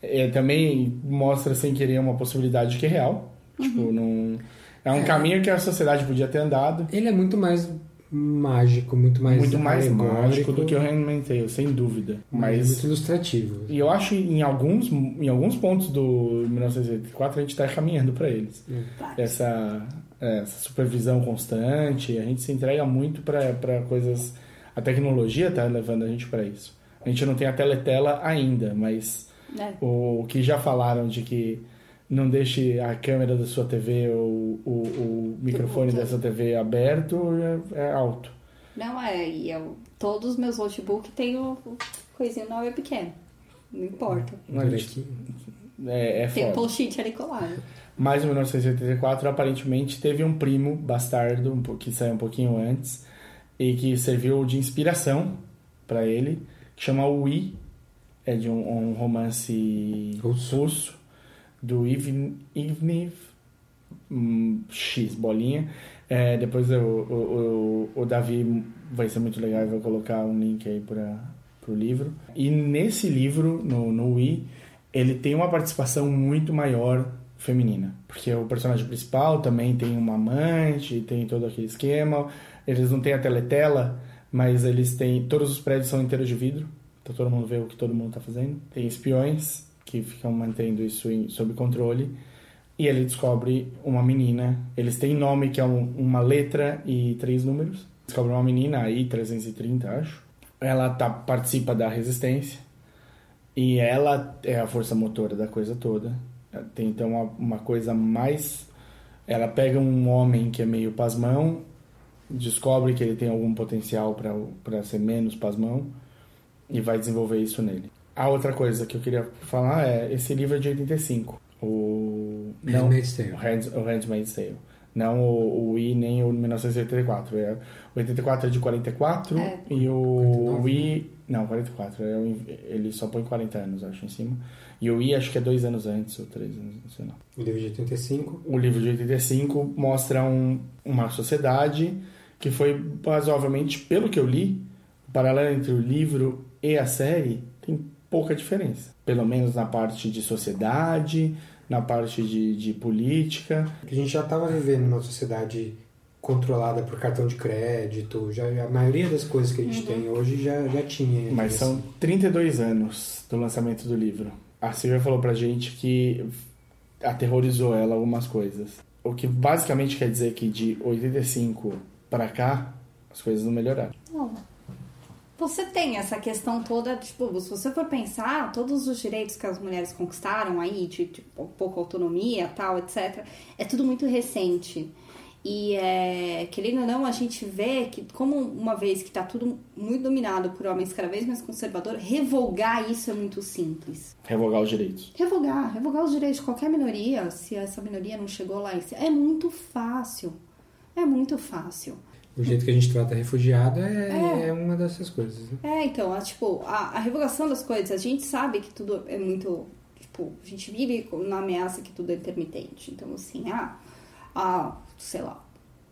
É, também mostra sem querer uma possibilidade que é real. Tipo, Uhum. não... É um caminho que a sociedade podia ter andado. Ele é muito mais mágico, muito mais muito mais mágico do que o Handmaid's Tale, sem dúvida. mas muito ilustrativo. e eu acho que em alguns em alguns pontos do 1984 a gente está caminhando para eles. Essa, é, essa supervisão constante, a gente se entrega muito para coisas. A tecnologia está levando a gente para isso. A gente não tem a teletela ainda, mas É. o que já falaram de que não deixe a câmera da sua TV ou o, o microfone da sua TV aberto é, é alto. Não, é, e eu, todos os meus notebooks têm o, o coisinho na webcam. Não importa. Não é, é, é Tem um foda. post-it ali colado. Mas em 1984, aparentemente, teve um primo bastardo, um que saiu um pouquinho antes, e que serviu de inspiração para ele, que chama Ui, é de um, um romance russo, do Ivn- Ivnev hum, X, bolinha. É, depois o, o, o, o Davi vai ser muito legal e vai colocar um link aí para o livro. E nesse livro, no, no Wii, ele tem uma participação muito maior feminina. Porque o personagem principal também tem uma amante, tem todo aquele esquema. Eles não têm a teletela, mas eles têm. Todos os prédios são inteiros de vidro. Então todo mundo vê o que todo mundo tá fazendo. Tem espiões que ficam mantendo isso em, sob controle. E ele descobre uma menina. Eles têm nome que é um- uma letra e três números. Descobre uma menina aí, 330, acho. Ela tá, participa da resistência. E ela é a força motora da coisa toda. Tem então uma, uma coisa mais. Ela pega um homem que é meio pasmão, descobre que ele tem algum potencial para ser menos pasmão e vai desenvolver isso nele. A outra coisa que eu queria falar é: esse livro é de 85. O. Handmaid's Tale. O, Hand, o Handmaid's Tale. Não o, o I nem o 1984. É, o 84 é de 44 É. e o, o I. Não, 44. É, o- ele só põe 40 anos, acho, em cima. E o I acho que é dois anos antes, ou três anos, não sei não. O livro de 85. O livro de 85 mostra um, uma sociedade que foi razoavelmente, pelo que eu li, o paralelo entre o livro e a série tem pouca diferença. Pelo menos na parte de sociedade, na parte de, de política. A gente já estava vivendo numa sociedade controlada por cartão de crédito, já, a maioria das coisas que a gente tem hoje já, já tinha. Mas são 32 anos do lançamento do livro. A Silvia falou pra gente que aterrorizou ela algumas coisas. O que basicamente quer dizer que de 85 pra cá, as coisas não melhoraram. Não. Você tem essa questão toda, tipo, se você for pensar, todos os direitos que as mulheres conquistaram aí, de, de pouca autonomia, tal, etc., é tudo muito recente. E, é, querendo ou não, a gente vê que, como uma vez que tá tudo muito dominado por homens cada vez mais conservadores, revogar isso é muito simples. Revogar os direitos. Revogar, revogar os direitos de qualquer minoria, se essa minoria não chegou lá, é muito fácil. É muito fácil. O jeito que a gente trata refugiado é, É. é uma dessas coisas. Né? É, então, a, tipo, a, a revogação das coisas, a gente sabe que tudo é muito. Tipo, a gente vive na ameaça que tudo é intermitente. Então, assim, ah, ah, sei lá.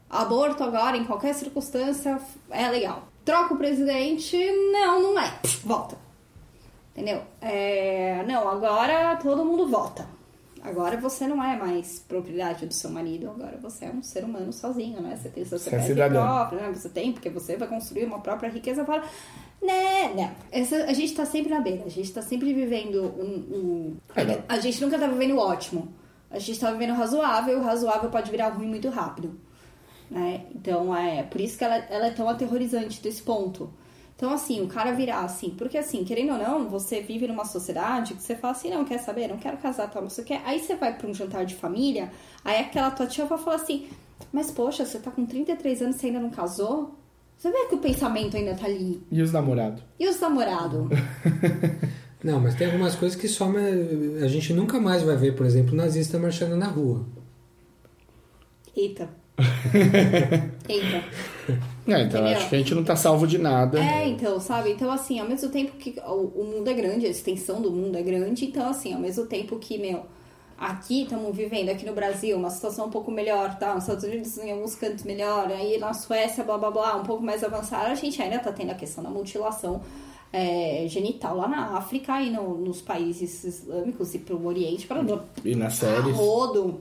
Aborto agora, em qualquer circunstância, é legal. Troca o presidente, não, não é. Volta. Entendeu? É, não, agora todo mundo vota. Agora você não é mais propriedade do seu marido, agora você é um ser humano sozinho, né? Você tem seu é CPF cidadão. próprio, né? Você tem, porque você vai construir uma própria riqueza. Fala, né, né. Essa, a gente tá sempre na beira, a gente tá sempre vivendo um. um- É, a gente nunca tá vivendo o ótimo. A gente tá vivendo o razoável, o razoável pode virar ruim muito rápido. Né? Então é por isso que ela, ela é tão aterrorizante desse ponto. Então, assim, o cara virar assim, porque assim, querendo ou não, você vive numa sociedade que você fala assim, não, quer saber, não quero casar, tal, não sei o que. Aí você vai pra um jantar de família, aí aquela tua tia vai falar assim, mas poxa, você tá com 33 anos e você ainda não casou? Você vê que o pensamento ainda tá ali. E os namorados? E os namorados? Não, mas tem algumas coisas que só a gente nunca mais vai ver, por exemplo, nazista marchando na rua. Eita. Eita. É, então Entendeu? acho que a gente não tá salvo de nada. É, então, sabe? Então, assim, ao mesmo tempo que o, o mundo é grande, a extensão do mundo é grande, então, assim, ao mesmo tempo que, meu, aqui estamos vivendo, aqui no Brasil, uma situação um pouco melhor, tá? Nos Estados Unidos, em alguns cantos melhor, aí na Suécia, blá blá blá, um pouco mais avançada, a gente ainda tá tendo a questão da mutilação é, genital lá na África e no- nos países islâmicos e pro Oriente, para E nas a séries. rodo,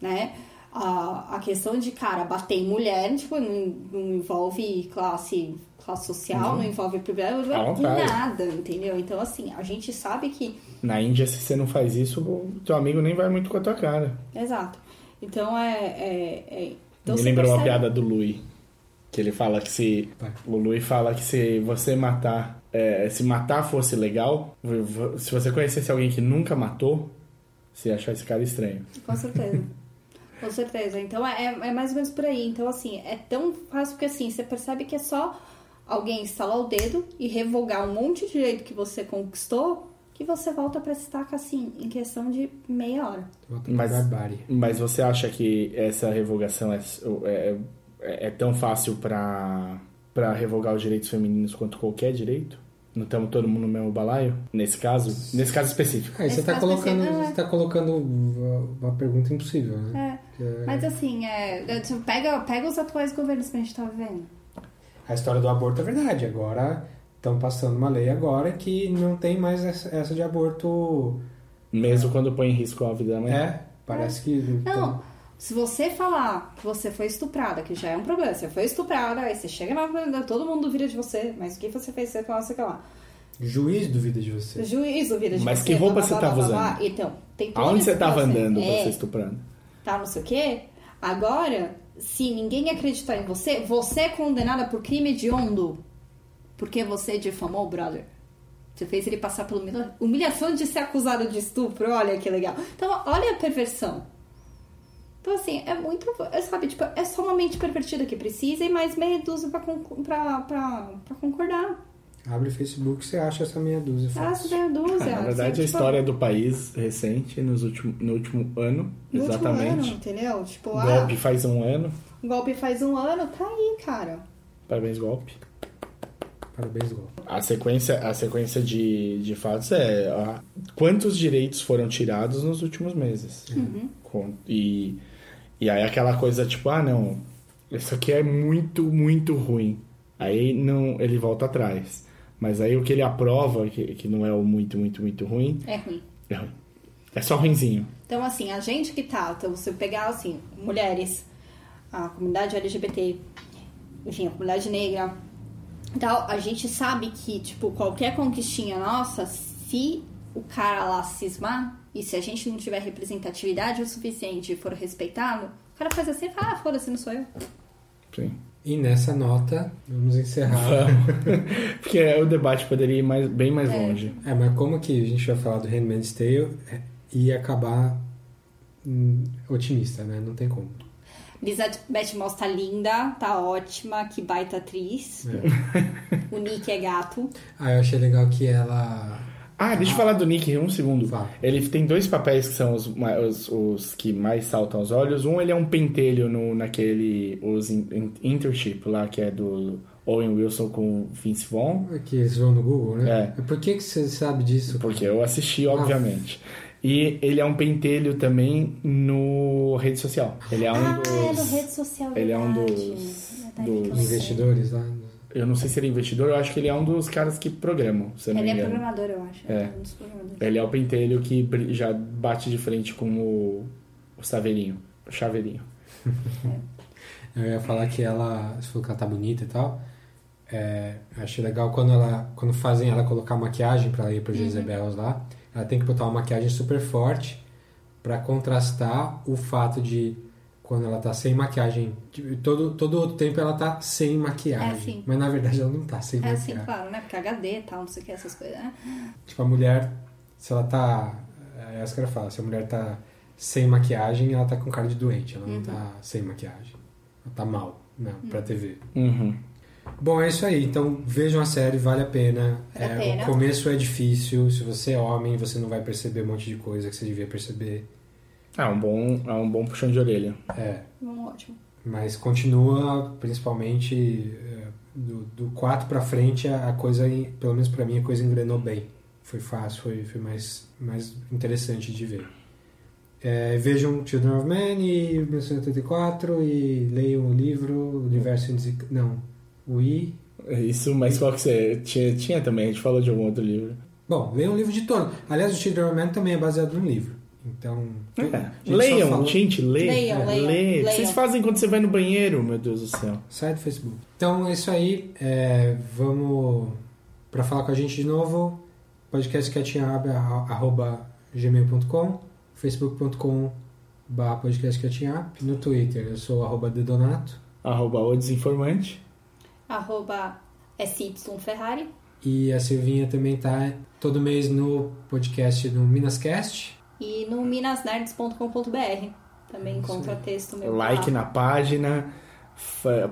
né? A, a questão de, cara, bater em mulher, tipo, não, não envolve classe, classe social, Uhum. não envolve privilégio, À vontade. nada, entendeu? Então, assim, a gente sabe que... Na Índia, se você não faz isso, o teu amigo nem vai muito com a tua cara. Exato. Então, é... é, é então Me lembrou uma percebe- piada do Louis. Que ele fala que se. O Louis fala que se você matar. é, se matar fosse legal, se você conhecesse alguém que nunca matou, você ia achar esse cara estranho. Com certeza. Com certeza. Então é, é mais ou menos por aí. Então, assim, é tão fácil que assim, você percebe que é só alguém instalar o dedo e revogar um monte de direito que você conquistou que você volta pra estaca assim, em questão de meia hora. Mas, mas você acha que essa revogação é, é, é- é tão fácil pra, pra revogar os direitos femininos quanto qualquer direito? Não estamos todo mundo no mesmo balaio? Nesse caso? Nesse caso específico. Aí você Esse está colocando, específico, é. você tá colocando uma pergunta impossível, né? É. Que é- Mas assim, é, é, pega, pega os atuais governos que a gente tá vivendo. A história do aborto é verdade. Agora estão passando uma lei agora que não tem mais essa, essa de aborto. Mesmo quando põe em risco a vida da mulher? É. Parece que. então, Não, se você falar que você foi estuprada, que já é um problema, você foi estuprada, aí você chega lá, todo mundo duvida de você, mas o que você fez, você fala, sei lá. Juiz duvida de você. Juiz duvida de Mas você. que roupa blá, você blá, blá, tava blá, blá. usando? Então, tem todo Aonde você tava processo. andando pra É, ser estuprando? Tá, não sei o quê. Agora, se ninguém acreditar em você, você é condenada por crime hediondo. Porque você difamou o brother. Você fez ele passar pela humilha- humilhação de ser acusado de estupro. Olha que legal. Então, olha a perversão. Então, assim, é muito. É, sabe, tipo, é só uma mente pervertida que precisa e mais meia dúzia pra, pra, pra, pra concordar. Abre o Facebook você acha essa meia dúzia. Ah, essa meia dúzia. Na verdade, assim, a tipo, história do país recente, nos último, no último ano, no último exatamente. ano, entendeu? Tipo, O ah, golpe faz um ano. golpe faz um ano, tá aí, cara. Parabéns, golpe. Parabéns, Gol. A sequência, a sequência de, de fatos é ah, quantos direitos foram tirados nos últimos meses. Uhum. Com- e, e aí aquela coisa tipo, ah não, isso aqui é muito, muito ruim. Aí não, ele volta atrás. Mas aí o que ele aprova, que, que não é o muito, muito, muito ruim, É ruim. é ruim. É só ruinzinho. Então, assim, a gente que tá, então, você pegar, assim, mulheres, a comunidade LGBT, enfim, a comunidade negra tal, a gente sabe que, tipo, qualquer conquistinha nossa, se o cara lá cismar, e se a gente não tiver representatividade o suficiente e for respeitado, o cara faz assim e fala, ah, foda-se, não sou eu. Sim. E nessa nota, vamos encerrar. Porque o debate poderia ir mais, bem mais longe. É, mas como que a gente vai falar do Handmaid's Tale é, e acabar hum, otimista, né? Não tem como. Elizabeth Moss tá linda, tá ótima, que baita atriz. O Nick é gato. Ah, eu achei legal que ela... Ah, deixa eu falar do Nick um segundo. Ele tem dois papéis que são os, os, os que mais saltam aos olhos. Um, ele é um pentelho no, naquele... Os in- in- internship lá, que é do Owen Wilson com Vince Vaughn. Que eles vão no Google, né? É. Por que, que você sabe disso? Porque eu assisti, obviamente. E ele é um pentelho também no rede social. Ele é um ah, dos... é no rede social, Ele é um dos... É dos. Investidores lá. Eu não sei se ele é investidor, eu acho que ele é um dos caras que programam, se eu não Ele me é engano. programador, eu acho. É. um dos programadores. Ele é o pentelho que já bate de frente com o, o saveirinho, o chaveirinho. Eu ia falar que ela, você falou que ela tá bonita e tal. É, eu achei legal quando ela, quando fazem ela colocar maquiagem pra ela ir pro Uhum. Jezebels lá. Ela tem que botar uma maquiagem super forte pra contrastar o fato de quando ela tá sem maquiagem, tipo, todo todo outro tempo ela tá sem maquiagem. É, sim. Mas na verdade ela não tá sem É assim, maquiagem. claro, né? Porque HD e tal, não sei o que, essas coisas, né? Tipo, a mulher, se ela tá. É essa que eu falo, se a mulher tá sem maquiagem, ela tá com cara de doente, ela Uhum. não tá sem maquiagem. Ela tá mal, não, pra TV. Uhum. Bom, é isso aí. Então vejam a série, vale a pena. Vale a É, pena. O começo é difícil. Se você é homem, você não vai perceber um monte de coisa que você devia perceber. É um bom, é um bom puxão de orelha. É. Bom, ótimo. Mas continua, principalmente é, do, do 4 pra frente, a, a coisa, pelo menos pra mim, a coisa engrenou bem. Foi fácil, foi, foi mais, mais interessante de ver. É, vejam Children of Men e 1984 e leiam o livro Universo Indesi- Não, o I. Isso, mas qual que você. Tinha, tinha também, a gente falou de algum outro livro. Bom, leiam o livro de todo. Aliás, o Children of Men também é baseado num livro. Então. a gente leiam, gente, leiam. Leiam, É, leiam, lê. O que leiam. Vocês fazem quando você vai no banheiro, meu Deus do céu. Sai do Facebook. Então é isso aí. É, vamos para falar com a gente de novo. podcastcatchingup@gmail.com, facebook.com barra podcastcatchingup. No Twitter eu sou arroba dedonato Arroba o desinformante. Arroba SY Ferrari. e a Silvinha também tá todo mês no podcast no Minascast. E no minasnerds.com.br. Também encontra texto meu. Like lá. na página.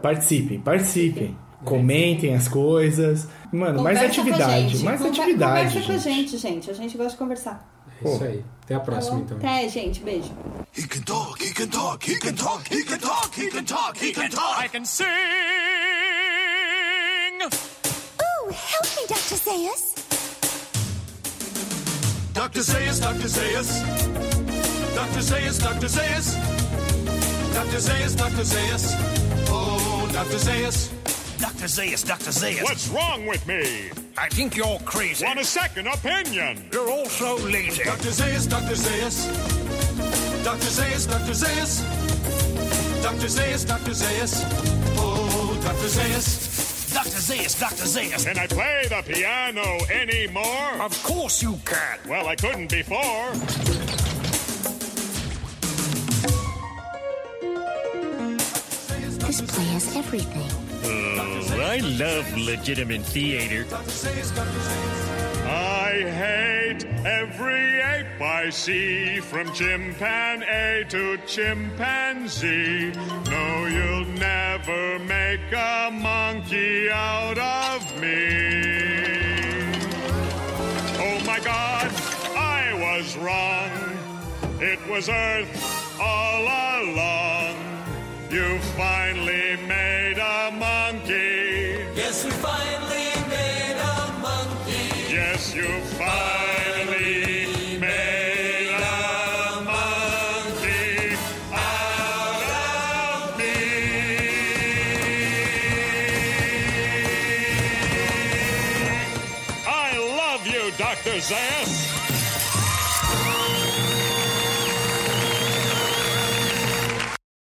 Participem, participem. Comentem as coisas. Mano, mais Conversa a atividade. gente. Mais Conver- atividade. Conversa com a gente. gente, gente. A gente gosta de conversar. É isso aí. Até a próxima bom? então. Até, gente. Beijo. He can talk, he can talk, he can talk, he can talk, he can talk, he can talk. I can sing. Ooh, help me, Dr. Zayas. Dr. Zayas, Dr. Zayas. Dr. Zayas, Dr. Zayas. Dr. Zayas, Dr. Zayas. Oh, Dr. Zayas. Dr. Zayas, Dr. Zayas. What's wrong with me? I think you're crazy. Want a second opinion? You're also lazy. Dr. Zayas, Dr. Zayas. Dr. Zayas, Dr. Zayas. Dr. Zayas, Dr. Zayas. Oh, Dr. Zayas. Dr. Zayas, Dr. Zayas. Can I play the piano anymore? Of course you can. Well, I couldn't before. This play has everything. Oh, I love legitimate theater. I hate every ape I see, from chimpanzee to chimpanzee. No, you'll never make a monkey out of me. Oh my God, I was wrong. It was Earth all along. You finally made a monkey. Yes, we finally you finally